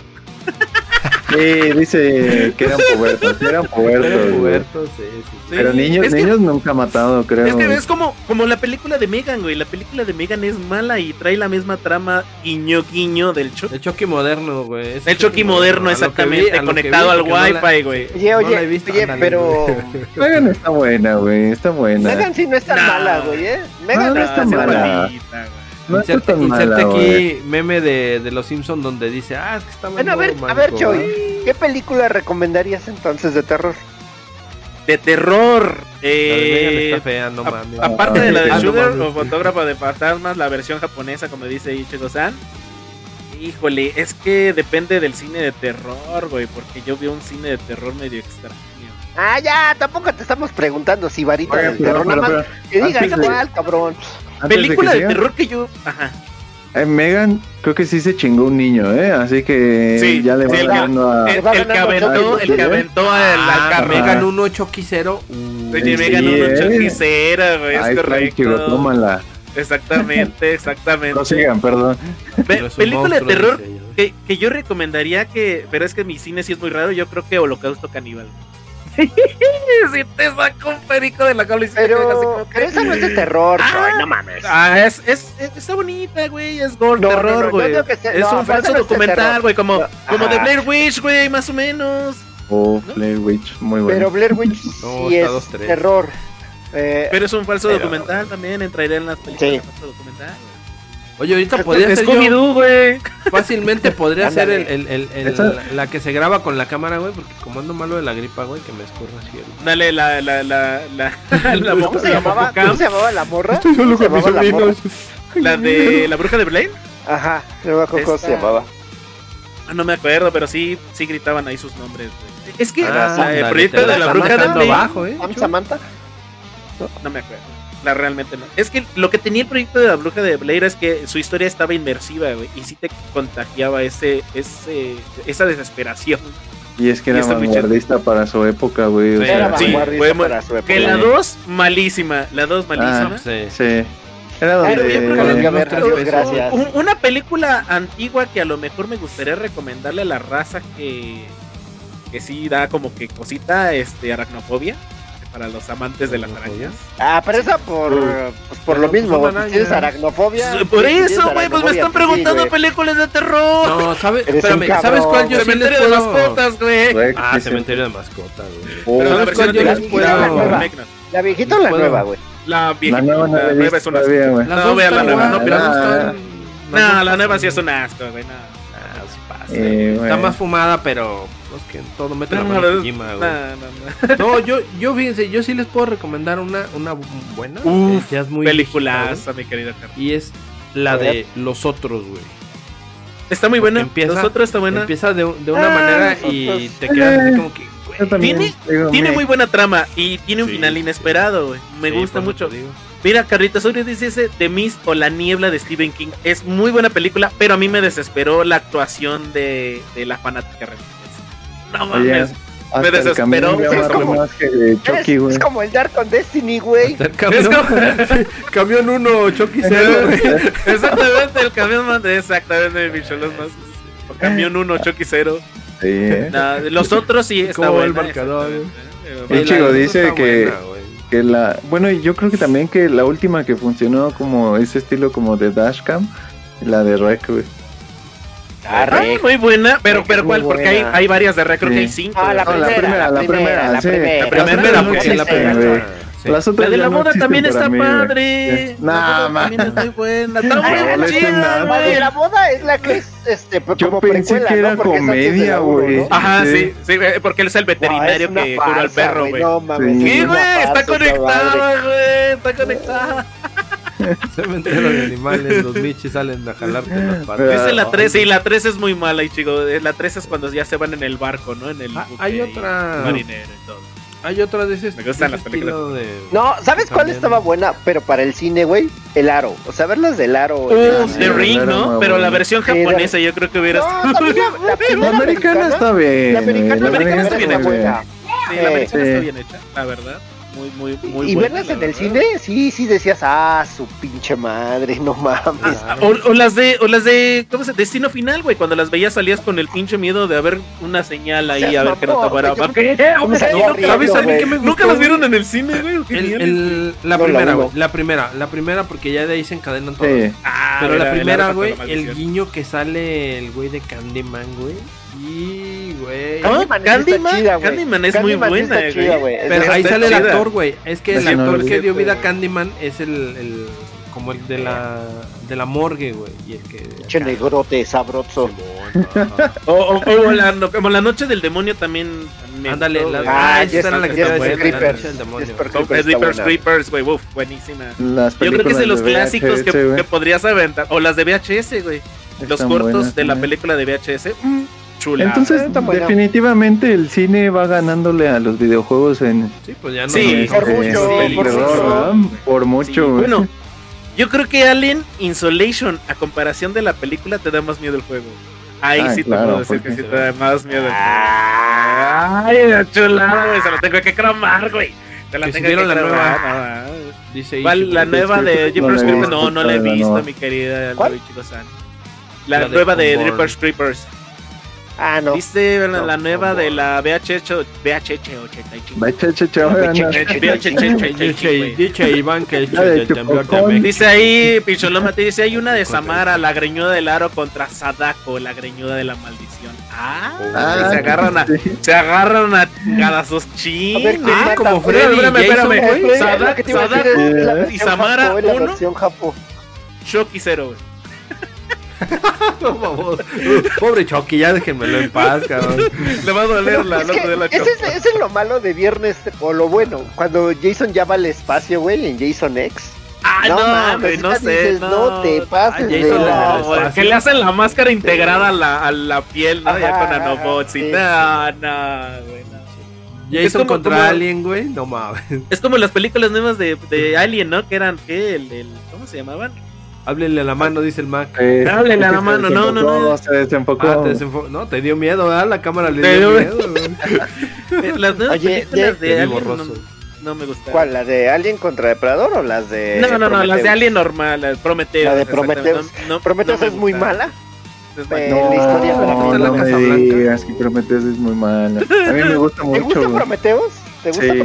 Sí, dice que eran pubertos, que eran pubertos. Sí, sí. Sí, Pero niños, es que- niños nunca ha matado, creo. Es que es como, como la película de Megan, güey. La película de Megan es mala y trae la misma trama guiño guiño del Chucky. El Chucky moderno, güey. Es El Chucky moderno, que exactamente, vi, que conectado vi, al no wifi, güey. Oye, oye, visto, oye, pero... Megan está buena, güey, está buena. Megan sí no es tan No. mala, güey, ¿eh? Megan No, no, no es está tan sí es mala. mala. malita, güey. No Inserte, mala, aquí meme de, de los Simpsons donde dice, ah, es que está Bueno, a ver, a ver, Choy. ¿Qué película recomendarías entonces de terror? De terror. La de Megan Eh, está fea, no a- mames. aparte de la de Ah, o fotógrafa de fantasmas, la versión japonesa, como dice Ichigo-san. Híjole, es que depende del cine de terror, güey, porque yo vi un cine de terror medio extraño. Ah, ya, tampoco te estamos preguntando si varita Oiga, del pero- terror, pero- nada más que digas cabrón. de Película de terror que yo. Ajá. eh, Megan, creo que sí se chingó un niño, ¿eh? Así que Sí, ya le va sí, el- ganando a. El, el que aventó, el que ¿eh? aventó al, al Ah. Megan 1 Chucky 0. Oye, Megan uno eh. güey, es correcto. tómala. Exactamente, exactamente. No sigan, perdón. Pe- película de terror que, que yo recomendaría que, pero es que mi cine sí es muy raro, yo creo que Holocausto Caníbal. Si te saco un perico de la cola y sí te quedas así Pero, como que- pero esa no es de terror, Ah. Troy, no mames. Ah, es, es, es- está bonita, güey, es gore, No, terror, güey. es no, un pero falso documental, güey, como, No, como de. Blair Witch, güey, más o menos. Oh, Blair Witch, muy bueno. Pero Blair Witch sí es dos, terror. Eh, Pero es un falso Pero- documental también, entraría en las películas Sí. de falso documental. Oye, ahorita podría ser yo. Güey. Fácilmente podría ser el, el, el- la, la que se graba con la cámara, güey, porque como ando malo de la gripa, güey, que me escurra así. el- Dale la, la, la, la, la, ¿Cómo se la llamaba? ¿Cómo se llamaba la morra? Estoy solo ¿Cómo se con mis llamaba la morra? sobrinos. la de la bruja de Blaine. Ajá, no me acuerdo cómo se llamaba. Ah, no me acuerdo, pero sí, sí gritaban ahí sus nombres, güey. Es que Ah, el proyecto de la bruja de Blaine. abajo, eh. ¿Sam Samantha? No me acuerdo. La realmente no. Es que lo que tenía el proyecto de la bruja de Blair es que su historia estaba inmersiva, güey. Y sí te contagiaba ese, ese, esa desesperación. Y es que era vanguardista para su época, güey. o Sí, sea, Era sí, vanguardista fue para su época. Que la Sí. 2, malísima. La 2, malísima. Ah, Sí. Sí. Era Ay, donde. yo creo que Con la los fui a mismos ver, tres Dios, pesos. gracias. Un- una película antigua que a lo mejor me gustaría recomendarle a la raza que, que sí da como que cosita, este, aracnofobia. Para los amantes de las arañas. Ah, pero esa por, pues por lo pues, mismo, güey. arañas. ¿Tienes aracnofobia? Por eso, güey, pues me están pues sí, preguntando películas de terror. No, ¿sabes? Espérame, ¿sabes cuál yo sí les Cementerio de mascotas, güey. Ah, cementerio de mascotas, güey. Oh, Pero la ¿Sabes versión cuál yo les La puedo? ¿La viejita o la Puedo. nueva, güey? La viejita. La nueva no es una No, vean la nueva, no, pero No, dos la nueva sí es un asco, güey. No. Eh, bueno. Está más fumada, pero pues que todo mete la No, mano no, Kojima, no, no. No, yo, yo fíjense, yo sí les puedo recomendar una, una bu- buena. Uf, eh, ya es muy Peliculaza, mi querido Carlos. Y es la de Los Otros, güey. Está muy Porque buena. empieza- Nosotros está buena. Empieza de, de una Ah, manera Los y Otros. te quedas así como que, güey. También Tiene- digo, Tiene muy buena trama y tiene un Sí, final inesperado, güey. Me Sí, gusta mucho. digo. Mira, Carlitos Urias dice ese The Mist o La Niebla de Stephen King. Es muy buena película, pero a mí me desesperó la actuación de, de la fanática religiosa. No mames. hasta el desesperó. Es como- más que Chucky, Es, es como el Dark con Destiny, güey. El camión, camión 1, Chucky 0, güey. Exactamente, el camión man- Exactamente, mi cholos más. O Camión 1, Chucky 0. Sí, ¿eh? los otros sí está Como el buena, marcador, exactamente. El chico dice que- buena. Que la, bueno, y yo creo que también que la última que funcionó como ese estilo como de Dashcam, la de Rec, güey. Ah, Ah, muy buena, pero, Rec pero ¿cuál? Porque hay, hay varias de Rec, creo Sí. que hay cinco. Ah, la No, la primera, primera, la la primera, primera, la primera. La primera, La la La la. Sí. La boda Nah, man. también está muy buena. Está No, muy no es chida, nada. La de güey. la boda es la que es este, Yo como pensé precuela, que ¿no? era de comedia, la güey. ¿no? Ajá, Sí. sí, porque él es el veterinario No, es que una cura al farsa, perro, güey. No mames. Sí. güey, está farsa conectada, güey, está conectada. Cementerio de animales, los michis salen a jalarte las patas. Dice la no. 3, sí, la 3 es muy mala, y chico. La 3 es cuando ya se van en el barco, ¿no? En el Ah, hay otra- Marinero y todo. Hay otra de ese Me gustan las películas. de... No, ¿sabes cuál También. estaba buena? Pero para el cine, güey, el aro. O sea, verlas del aro. Uh, el The. Ring, ¿no? Pero la versión japonesa yo creo que hubiera No, la, la La primera americana está bien. La americana, la americana está bien buena. Sí, la americana Sí. está bien hecha, la verdad. Muy, muy, muy y buena, verlas la en el cine, sí, sí decías, ah, su pinche madre, no mames. Ah, o, o las de, o las de, ¿cómo se Destino Final, güey. Cuando las veías salías con el pinche miedo de haber una señal ahí, a ver que no te paraba. ¿Qué? nunca- riendo, ¿Sabes a mí güey. qué me gustó? ¿Nunca las vieron en el cine, güey? El- el- la No, primera, güey. La primera, la primera, porque ya de ahí se encadenan todas. Sí. Ah, Pero la primera, güey, el guiño que sale el güey de Candyman, güey. Y, güey. Ah, Candyman chida. Candyman es Candyman muy buena, chida, güey. Pero ahí sale el chida. actor, güey. Es que el no actor lo que dio vida a. Candyman es el, el como el de la de la morgue, güey, y el que Pinche negrote sabroso. O, o- o la, no- como la noche del demonio también. me Ándale, la-. Ah, esa era la que Jesper iba a decir, Creepers. Creepers buena. Creepers, güey, uf, buenísima. Las Yo creo que es de los clásicos que, VHS, que podrías aventar. O las de VHS, güey. Los cortos buenas de la película de VHS. mm, chula. Entonces, definitivamente el cine va ganándole a los videojuegos en Sí, pues ya no. Sí, por mucho, en por terror, mucho. Por mucho. Sí. Bueno, yo creo que Alien Insolation, a comparación de la película, te da más miedo el juego. Ahí Ah, sí te claro, puedo decir que sí te da más miedo el juego. Ay, la chulada, güey. Se lo tengo que cromar, güey. Te la Que tengo vieron que la cromar. nueva. no, no. Dice ¿Cuál? La nueva de Jeepers Creepers. No, no la he visto, mi querida. Luichi-san. La, nueva de. Jeepers Creepers. Ah, no. ¿Viste la, No, la nueva no, de la VHS, VHS 85? Va, che, che, che, ahora Che, anda. che, che, Dice, dice Iván que el. Dice ahí, Picholoma, te dice, hay una de Samara, la greñuda del aro contra Sadako, la greñuda de la maldición. Ah, Ah, se agarran a, sí. se agarran a ver, chinos. ¿quién Ah, como Freddy Espérame, espérame. Sadako, y Samara, japo, es la uno. versión japo. Shocky cero, güey. No, vamos. Pobre Chucky, ya déjenmelo en paz, cabrón. Le va a doler la nota de la es, ese es lo malo de viernes, o lo bueno, cuando Jason ya va al espacio, güey, en Jason X. Ah, no no, mames, no ya sé. dices, no te pases de la- que le hacen la máscara integrada a la, a la piel, ¿no? ya Ajá, con nanobots y sí, no, no, güey, no. Jason como- contra como- Alien, güey. No mames. Es como las películas nuevas de, de Alien, ¿no? Que eran, ¿qué? El, el- ¿Cómo se llamaban? Háblenle a la mano, dice el Mac. Eh, Háblele a la mano, no, no, no. Se desenfocó. Ah, te desenfo- No, te dio miedo, ¿verdad? La cámara le Te dio dio- miedo. Eh, Las nuevas Oye, películas ya- de Te Alien no, borroso. no me gustaron. ¿Cuál? ¿La de Alien contra Depredador o las de.? No, no, no, las de? Alien normal, las Prometheus. La de exactamente. Prometheus. No- no- me es muy mala. Eh. No, la historia de la no, no me Casa Blanca. digas que Prometheus es muy mala. A mí me gusta ¿Te mucho. gusta güey. Prometheus? ¿Te gusta Sí.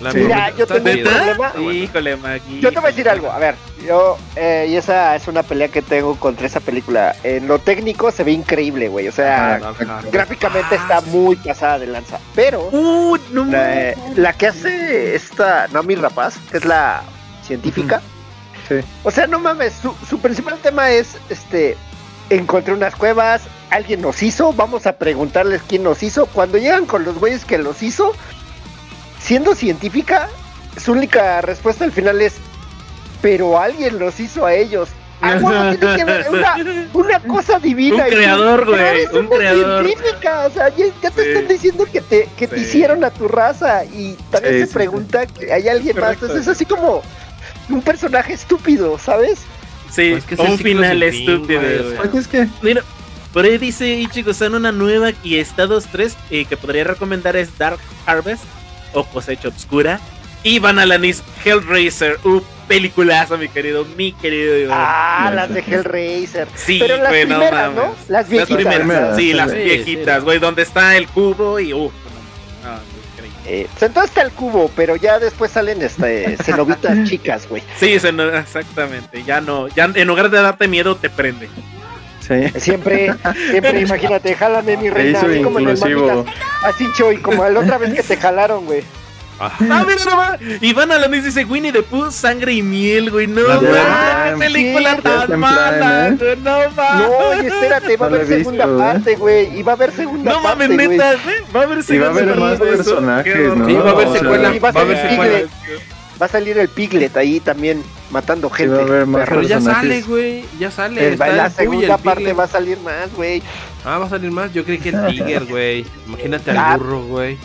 La Sí. Mira, yo tengo un problema. Buena. Híjole, Maggie. Yo te voy a decir algo, a ver, yo, eh, y esa es una pelea que tengo contra esa película. En lo técnico se ve increíble, güey, o sea, Ah, gráficamente está muy pasada de lanza. Pero Uh, no. la, la que hace esta Nami Rapaz, que es la científica, Sí. o sea, no mames, su, su principal tema es, este, encontré unas cuevas, alguien nos hizo, vamos a preguntarles quién nos hizo. Cuando llegan con los güeyes que los hizo, siendo científica, su única respuesta al final es, pero alguien los hizo a ellos. Ah, bueno, tiene que ver una, una cosa divina. Un creador, "Pero güey, un creador". científica, o sea, ya, ya te Sí. están diciendo que te, que te hicieron a tu raza y también Sí, se sí, pregunta que hay alguien más. Entonces es así como un personaje estúpido, ¿sabes? Sí, Pues que es un final estúpido, güey. Pues es que Mira, por ahí dice Ichigo-san una nueva y Estados 3 eh, que podría recomendar es Dark Harvest o Cosecha Obscura. Y Van Alanis Hellraiser, uh, peliculazo, mi querido, mi querido. Ah, las de. Hellraiser. sí, pero las güey, no primeras, ¿no? mames. Las Las viejitas. primeras, sí, Sí, las sí, viejitas, sí. güey, donde está el cubo y uh, no. Eh, pues entonces está el cubo, pero ya después salen este cenobitas chicas, güey. Sí, exactamente, ya no, ya en lugar de darte miedo te prende. Sí. Siempre, siempre, imagínate, jálame mi reina, así como en el inclusivo. Así Choy, como la otra vez que te jalaron, güey. Ah, mira nomás. Y Van Alanis dice Winnie the Pooh, sangre y miel, güey. No, mames, película tan mala, güey, no mames. No, espérate, va a No haber segunda visto, ¿eh? parte, güey. Y va a haber segunda No parte, mames, güey. neta, güey. Va a haber Y va a haber segunda más parte personajes. ¿no? Sí, va a haber secuela. Va a haber secuela. Va a salir el Piglet ahí también matando gente. Pero ya sale, güey. Ya sale. Está la segunda el parte va a salir más, güey. Ah, va a salir más. Yo creí que el Tiger, güey. Imagínate al Ah. burro, güey.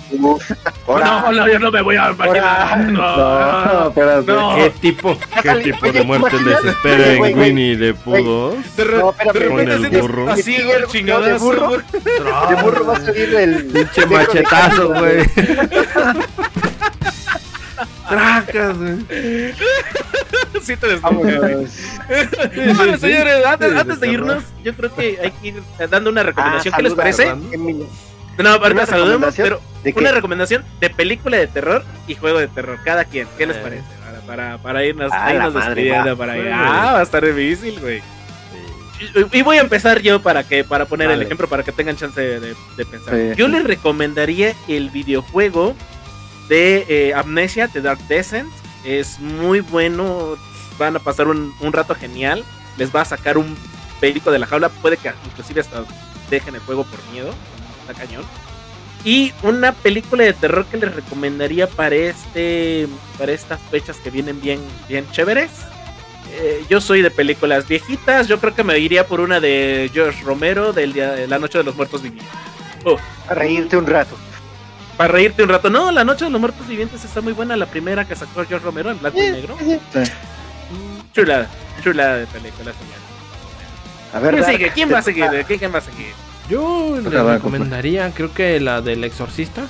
No, no, yo no me voy a imaginar. No, No. espérate. No. ¿Qué tipo, qué Oye, tipo de muerte les imagínate- espera en Winnie the Pooh 2? De, No, de repente Con el burro. así, güey, de burro. de burro va a salir el Pinche machetazo, güey. Tracas, güey. Sí te. Bueno, señores, antes, Sí, antes de irnos, yo creo que hay que ir dando una recomendación. Ah, ¿Qué les parece? No, ahorita ¿Una saludemos, recomendación? pero una recomendación de película de terror y juego de terror. Cada quien, ¿qué les Eh. parece? Para, para, para irnos, Ah, irnos la madre, despidiendo para ir. Ah, va a estar difícil, güey. Y, voy a empezar yo para que para poner el ejemplo para que tengan chance de, de- de pensar. Sí. Yo les recomendaría el videojuego de eh, Amnesia, The Dark Descent. Es muy bueno. van a pasar un, un rato genial. Les va a sacar un perico de la jaula. Puede que inclusive hasta dejen el juego por miedo. Está cañón. Y una película de terror que les recomendaría para este. Para estas fechas que vienen bien, bien chéveres. Eh, yo soy de películas viejitas. Yo creo que me iría por una de George Romero del día de la noche de los muertos vivientes. Oh, A reírte un rato. Para reírte un rato. No, la noche de los muertos vivientes está muy buena. La primera que sacó George Romero en blanco y negro. Sí. Chula, chula de película, señor. A ver, ¿Quién sigue? ¿Quién va a seguir? ¿Quién, quién va a seguir? Yo le recomendaría, creo que la del exorcista.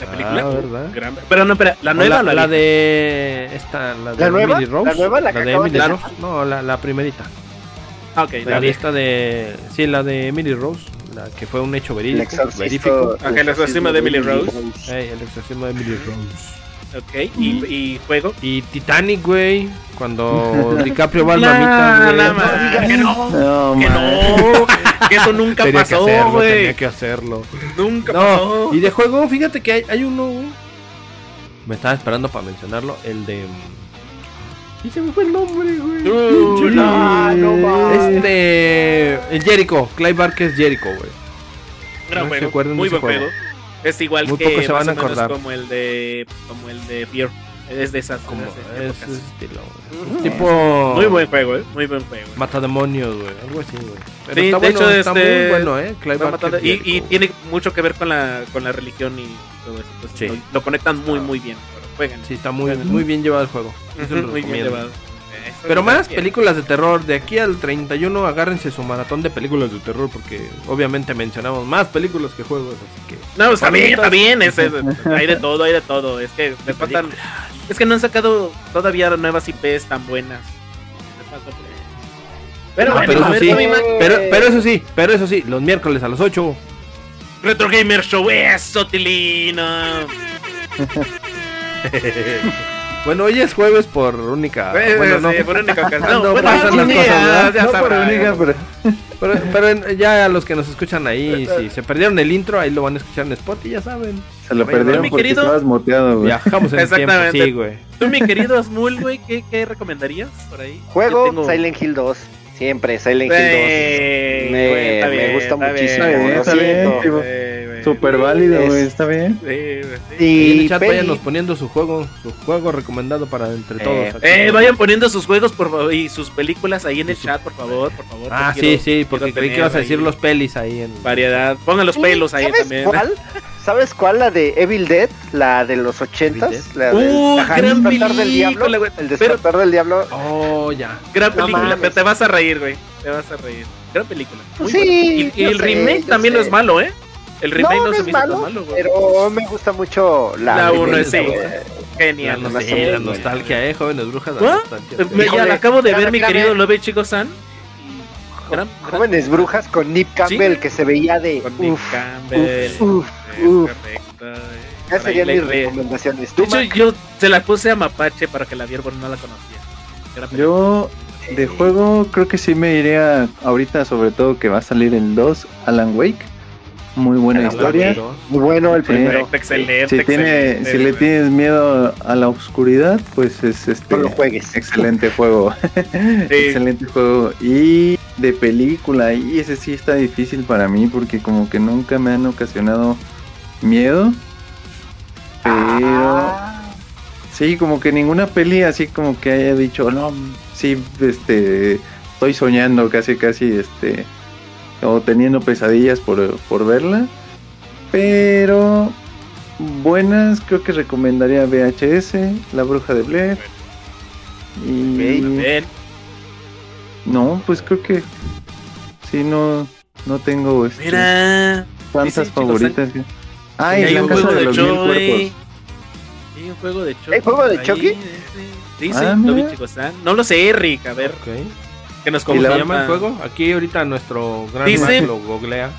¿La película? Ah, ¿verdad? Gran- Pero no, espera, ¿la O nueva la, o la, la vieja? de esta, la de ¿La nueva? Emily Rose. ¿La nueva, la que de Emily de Rose. No, la, la primerita. Ah, ok, La, la de esta de. Sí, la de Emily Rose. La que fue un hecho El verídico. exorcista. Verífico. Ok, el exorcismo de Emily Rose. El exorcismo de Emily Rose. Ok, y, y juego. Y Titanic, güey. Cuando DiCaprio va al mamita, no, que no, No, que no, que eso nunca Tenía pasó, güey. tenía que hacerlo. Nunca No, pasó. y de juego, fíjate que hay, hay uno. Me estaba esperando para mencionarlo. El de. Y se me fue el nombre, güey. Uh, no, no. Este. El Jericho. Clive Barker es Jericho, güey. Gran no se juego, acuerdan de muy ese buen juego. juego. Es igual Muy que pocos se más van a o menos acordar. como el de como el de Fear. Es de esas Como épocas. estilo, güey. Tipo. Muy buen juego, eh. Muy buen juego. Mata demonios, güey. Algo así, güey. Pero Sí, está de bueno, hecho, está este, muy bueno, eh. Clive Barker. y, Jericho, y güey. tiene mucho que ver con la con la religión y todo eso. Entonces, Sí. lo, lo conectan muy muy bien. Pero jueguen. Sí, está muy, muy bien llevado el juego. Se lo muy bien llevado. Eso Pero más películas de terror. De aquí al 31 agárrense su maratón de películas de terror porque obviamente mencionamos más películas que juegos, así que... No, está bien, está bien. es- es- hay de todo, hay de todo. Es que les faltan. Es que no han sacado todavía nuevas IPs tan buenas. Pero, Ah, bueno, pero eso ver, sí, pero eso sí, pero eso sí, los miércoles a las 8. Retro Gamer Show, eso, Tilino. Bueno, hoy es jueves por única... Eh, bueno, no, sí, por única ocasión. No, No, bueno, pasan las cosas, ya- ¿verdad? ya No por sabrá. única, pero pero, pero en- ya a los que nos escuchan ahí, si se perdieron el intro, ahí lo van a escuchar en Spot y ya saben. se lo perdieron porque querido. estabas moteado, güey. Viajamos en el tiempo, Exactamente. sí, güey. Tú, mi querido Asmul, güey, ¿qué, ¿qué recomendarías por ahí? Juego tengo- Silent Hill 2. Siempre Silent Hill 2. Eh, Me- está me bien, gusta muchísimo, bien, lo siento. bien. Súper válido, Es- está bien. Sí, sí. Y en el chat peli- váyanos poniendo su juego, su juego recomendado para entre todos. aquí. Eh, vayan poniendo sus juegos por favor y sus películas ahí en el chat, por favor, por favor. Ah, sí, quiero- sí, porque quiero creí que ibas a decir los pelis ahí en... Variedad. Pongan los pelos ahí ¿Sabes también. cuál? ¿Sabes cuál? La de Evil Dead, la de los ochentas. La Uh, del ajá, gran el despertar del diablo. película. El despertar del diablo. Oh, ya. Gran No película, mames. pero te vas a reír, güey. Te vas a reír. Gran película. Muy Sí. Y, y el sé, remake también no es malo, ¿eh? El remake no, no, no se es me hizo tan malo, malo, güey. pero me gusta mucho la. La sí. güey. La, Genial. no nostalgia, sé, la güey. nostalgia, eh, jóvenes brujas. La nostalgia. Me- ya la acabo de ver, mi querido Love Chico San. Gran, gran- Jóvenes brujas con Nip Campbell que se veía de. Con Nick Uf, Campbell. uf, uf, correcto. eh. Serían mis recomendaciones. De ¿Tú, hecho, Mac? yo se la puse a Mapache para que la viera, porque no la conocía. Yo de juego creo que sí me iría ahorita, sobre todo que va a salir el 2, Alan Wake. Muy buena historia. Muy bueno el primero. Excelente. Si, tiene, excelente, si le tienes miedo a la oscuridad, pues es este No lo juegues. excelente juego. excelente juego. Y de película, y ese sí está difícil para mí porque como que nunca me han ocasionado miedo. Pero Ah, Sí, como que ninguna peli así como que haya dicho, no, sí, este, estoy soñando casi, casi, este, o teniendo pesadillas por, por verla. Pero buenas, creo que recomendaría VHS, La Bruja de Blair. Y no, pues creo que sí, no, no tengo este, Mira. tantas chicos, favoritas. que- Ah, Y y hay La un Casa juego de los Mil. Cuerpos. Hay un juego de Chucky. ¿Hay juego de Ahí, Chucky? Dice, dice Ah, Toby mira. Chico-san. No lo sé, Rick. A ver, Ok. Que nos ¿Cómo se llama el juego? Aquí ahorita nuestro gran Dice- lo googlea.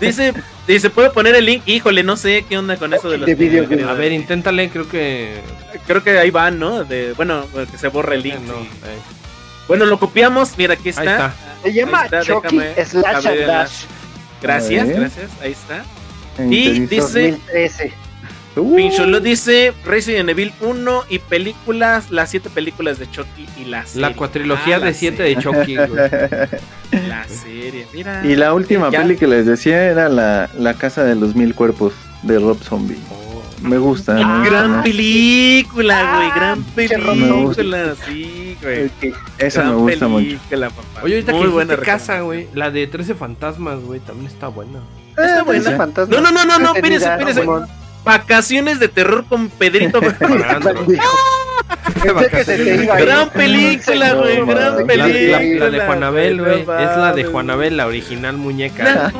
Dice, dice, ¿puedo poner el link? Híjole, no sé qué onda con eso de los De video game. A ver, inténtale, creo que... Creo que ahí van, ¿no? De, bueno, que se borre el link. No, sí. eh. Bueno, lo copiamos. Mira, aquí está. Ahí está. Se llama está, Chucky déjame Slash and Dash Gracias, gracias. Ahí está. Y dice- 2013. Uh, Pincholot dice Resident Evil 1 y películas, las siete películas de Chucky y la serie. La cuatrilogía Ah, la de 7 de Chucky, güey. serie, La serie, mira. y la última Ya. peli que les decía era la, la Casa de los Mil Cuerpos de Rob Zombie. Me gusta. me gusta Gran más. película, güey, gran pinche Rob película, sí, güey. Esa Gran me gusta mucho. película, papá. Oye, ahorita Muy que buena casa, güey. La de 13 fantasmas, güey, también está buena. Está Eh, buena. ese fantasma. No, no, no, no, no, espérense. Simón. Vacaciones de terror con Pedrito. Gran película, güey, gran La, película. la- la de Juanabel, güey. Es la de. Juanabel, la original muñeca.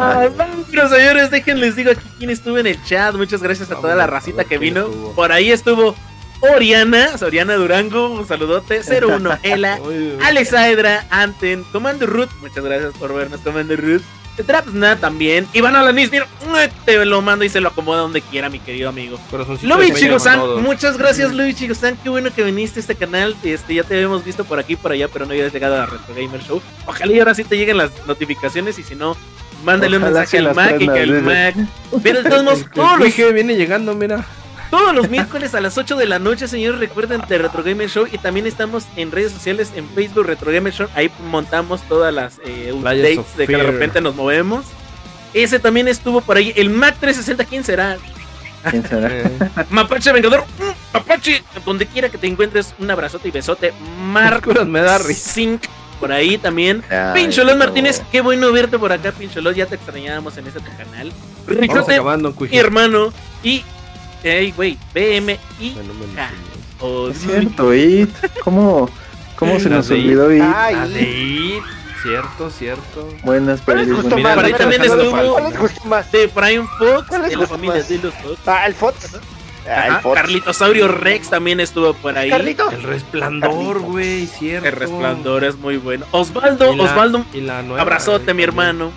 Pero señores, déjenles digo aquí quién estuvo en el chat. Muchas gracias a toda la racita que ¿Quién vino. Por ahí estuvo Oriana, Oriana Durango, un saludote. 01 Ela, Uy, uy. Alex Aedra, Anten, Comando Ruth, muchas gracias por vernos, Comando Ruth. Trapsna también. Iván Alanis, mira, te lo mando y se lo acomoda donde quiera, mi querido amigo. Peña Chigo-san, muchas gracias Lubi Chigo-san, qué bueno que viniste a este canal, este, ya te habíamos visto por aquí, por allá, pero no habías llegado a Retro Gamer Show. Ojalá y ahora sí te lleguen las notificaciones y si no, mándale un mensaje al Mac y que el prendas, Mac... Pero todos modos, El todos los, viene llegando, mira. Todos los miércoles a las 8 de la noche, señores, recuerden de Retro Gamer Show y también estamos en redes sociales, en Facebook Retro Gamer Show, ahí montamos todas las eh, updates de que de repente nos movemos. Ese también estuvo por ahí, el Mac 360, ¿quién será? ¿Quién será? Mapache Vengador, mm, Mapache, donde quiera que te encuentres, un abrazote y besote. Marco Oscuras me da. Zinc, por ahí también. Pincholón. Martínez, qué bueno verte por acá, Pincholón, ya te extrañábamos en este canal. Mi hermano, y, hey, güey, BMI. Bueno, me lo Ah. enseñó. o- Es cierto, It. ¿Cómo, cómo se nos olvidó It? De It. Cierto, cierto. Buenas ¿Cuál les pelis. gustó buenas- más? Por ahí también estuvo ¿Cuál les gustó más? de Brian Fox, ¿Cuál les de la familia más? de los Fox. Ah, el Fox. Ah, Fox. Carlitosaurio Rex también estuvo por ahí. Carlito. El resplandor, güey, cierto. El resplandor es muy bueno. Osvaldo, Y la- Osvaldo, y la nueva, abrazote, mi hermano.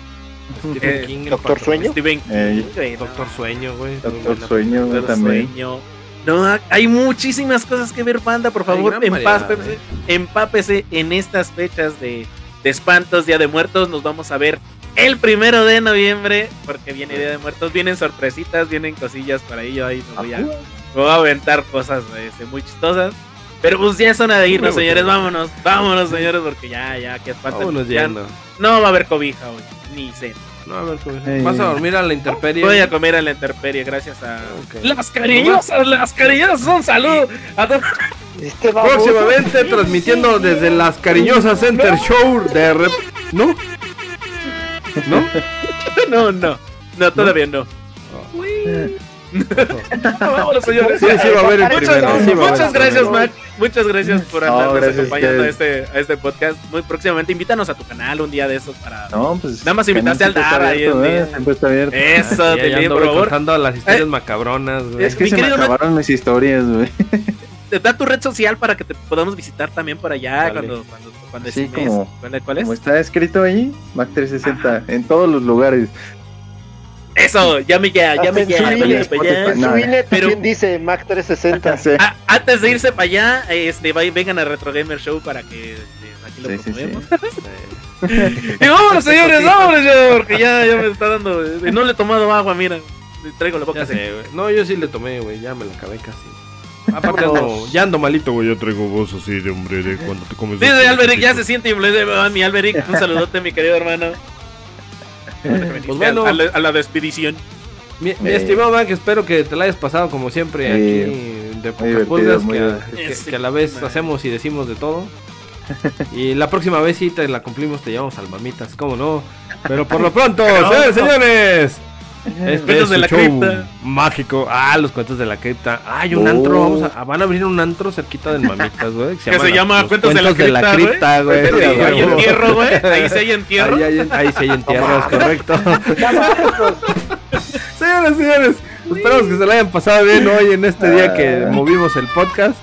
Stephen Eh, King, Doctor. Sueño. Stephen Eh, King, no. Doctor Sueño, güey. Doctor. Sueño Doctor también. Sueño. No, hay muchísimas cosas que ver, banda. Por favor, variedad, empápese, eh. empápese en estas fechas de, de espantos, Día de Muertos. Nos vamos a ver el primero de noviembre, porque viene Día de Muertos. Vienen sorpresitas, vienen cosillas para ahí. Yo ahí me voy a, me voy a aventar cosas este, muy chistosas. Pero pues ya es hora de irnos, señores. Vámonos, vámonos, señores, porque ya, ya, que espanto. Vámonos Ya yendo. No va a haber cobija hoy, ni cena. No, a ver, cómo- Ey. Vas a dormir a la intemperie. Voy a comer a la intemperie gracias a las cariñosas, las cariñosas. Un saludo a todos. Este. Próximamente transmitiendo desde las cariñosas Center Show de rep... ¿No? ¿No? No, no, no, todavía no. Vámonos, señores. Sí, sí va a haber el Muchas, primero. sí gracias, primero. Mac. Muchas gracias por No, andarnos acompañando a este, a este podcast. Muy próximamente, invítanos a tu canal un día de esos para. No, pues. Nada más invitaste al Dara el día. ¿eh? Siempre está abierto. Eso, Ah, te por favor. contando las historias Eh, macabronas, güey. Es que Mi se me acabaron mis historias, güey. Te da tu red social para que te podamos visitar también por allá Dale. cuando, cuando, cuando Sí, como- ¿Cuál, es? Como está escrito ahí, Mac 360, en todos los lugares. Eso, ya me ya, ya me Hasta en ya, su ya, INE, ya, ya. En No, su INE pero- también dice Mac 360. Sí. Ah, antes de irse para allá, este, vengan a Retro Gamer Show para que este, aquí lo Sí, sí, sí. promovemos. Y vámonos, señores, vámonos ya, porque ya, ya me está dando. y No le he tomado agua, mira. Traigo la boca güey. No, yo sí le tomé, güey. Ya me la acabé casi. Aparte ando, ya ando malito, güey. Yo traigo voz así de hombre de cuando te comes. Dice Alberic, ya se siente influencer, mi Alberic. Un saludote, mi querido hermano. Pues bueno. a, la, a la despedición. Mi, mi Eh. estimado Mac, espero que te la hayas pasado como siempre aquí de pocas pulgas, que, divertido. que- que a la vez hacemos y decimos de todo. Y la próxima vez sí te la cumplimos, te llevamos al mamitas, ¿cómo no? Pero por lo pronto, señores, es de la show cripta. mágico. Ah, los cuentos de la cripta. Ah, hay un Oh. antro, vamos a, van a abrir un antro cerquita del mamitas, güey. Que se llama los Cuentos de la Cripta, güey. hay entierro. Ahí sí hay entierro. Ahí, hay- ahí sí hay entierros, correcto. Señores, señores, esperamos que se la hayan pasado bien hoy en este día que Ah. movimos el podcast.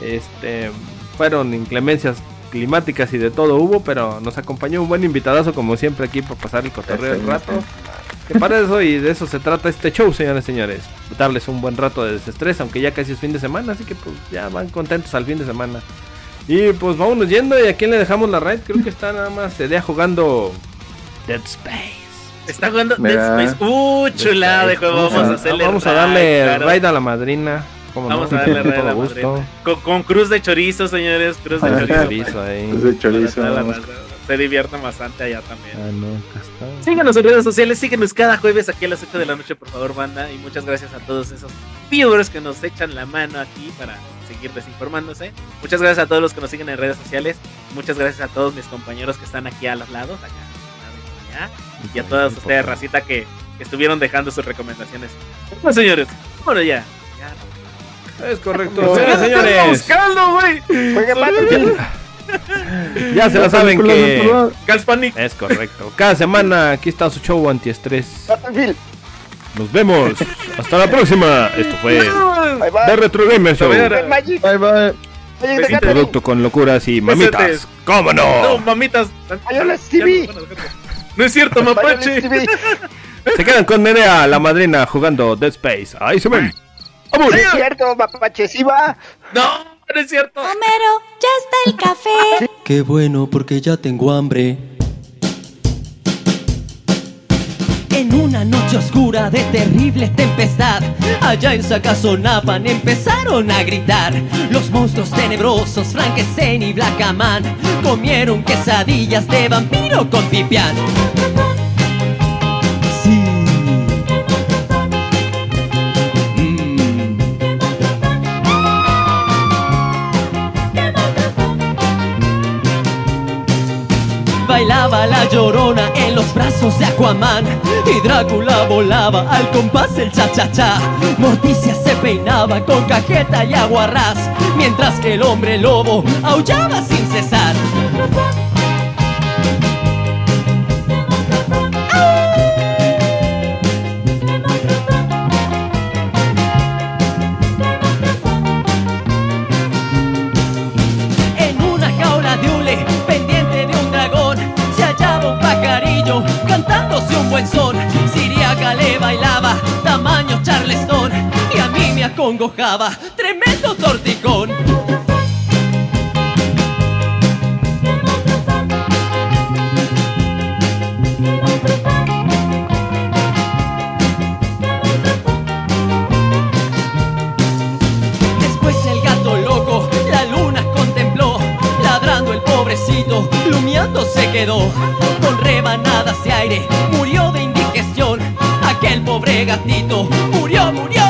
Este, fueron inclemencias climáticas y de todo hubo, pero nos acompañó un buen invitadazo como siempre aquí para pasar el cotorreo el rato. Que para eso y de eso se trata este show, señores, señores. Darles un buen rato de desestrés, aunque ya casi es fin de semana, así que pues ya van contentos al fin de semana. Y pues vámonos yendo, ¿y a quién le dejamos la raid? Creo que está nada más Edea jugando Dead Space. Está jugando Mira. Dead Space. Uh, chulada de juego. Vamos a hacerle Vamos a raid, darle claro. raid a la madrina. ¿Cómo Vamos no? a darle Con raid a la madrina. Con, con cruz de chorizo, señores. Cruz de chorizo. Es de chorizo. Se divierten bastante allá también. Ah, no. Síganos en redes sociales, síguenos cada jueves aquí a las 8 de la noche, por favor, banda. Y muchas gracias a todos esos viewers que nos echan la mano aquí para seguir desinformándose. Muchas gracias a todos los que nos siguen en redes sociales. Muchas gracias a todos mis compañeros que están aquí a los lados, acá, allá. Y a todas ustedes, racita, que, que estuvieron dejando sus recomendaciones. Bueno, señores, bueno, ya. ya. Es correcto. No. Señores, buscando, güey. Ya se la saben que. Panic. Es correcto. Cada semana aquí está su show antiestrés. Nos vemos. Hasta la próxima. Esto fue Bye bye. The Retro Gamer Show. Bye bye. Gathering. Producto con locuras y mamitas. ¿Cómo No, no? mamitas. No es cierto, mapache. Se quedan con Nerea, la madrina, jugando Dead Space. Ahí se ven. ¡Vamos! No es cierto, mapache, sí va. No, no es cierto. Homero, ya está el café. Qué bueno porque ya tengo hambre. En una noche oscura de terrible tempestad, allá en Sakazonapan empezaron a gritar. Los monstruos tenebrosos, Frankenstein y Blackaman, comieron quesadillas de vampiro con pipián. Bailaba la llorona en los brazos de Aquaman. Y Drácula volaba al compás del cha-cha-cha. Morticia se peinaba con cajeta y aguarrás Mientras que el hombre lobo aullaba sin cesar acongojaba, tremendo torticón. Después el gato loco, la luna contempló, ladrando el pobrecito, lumiando se quedó. Con rebanadas de aire, murió de indigestión. Aquel pobre gatito, murió, murió,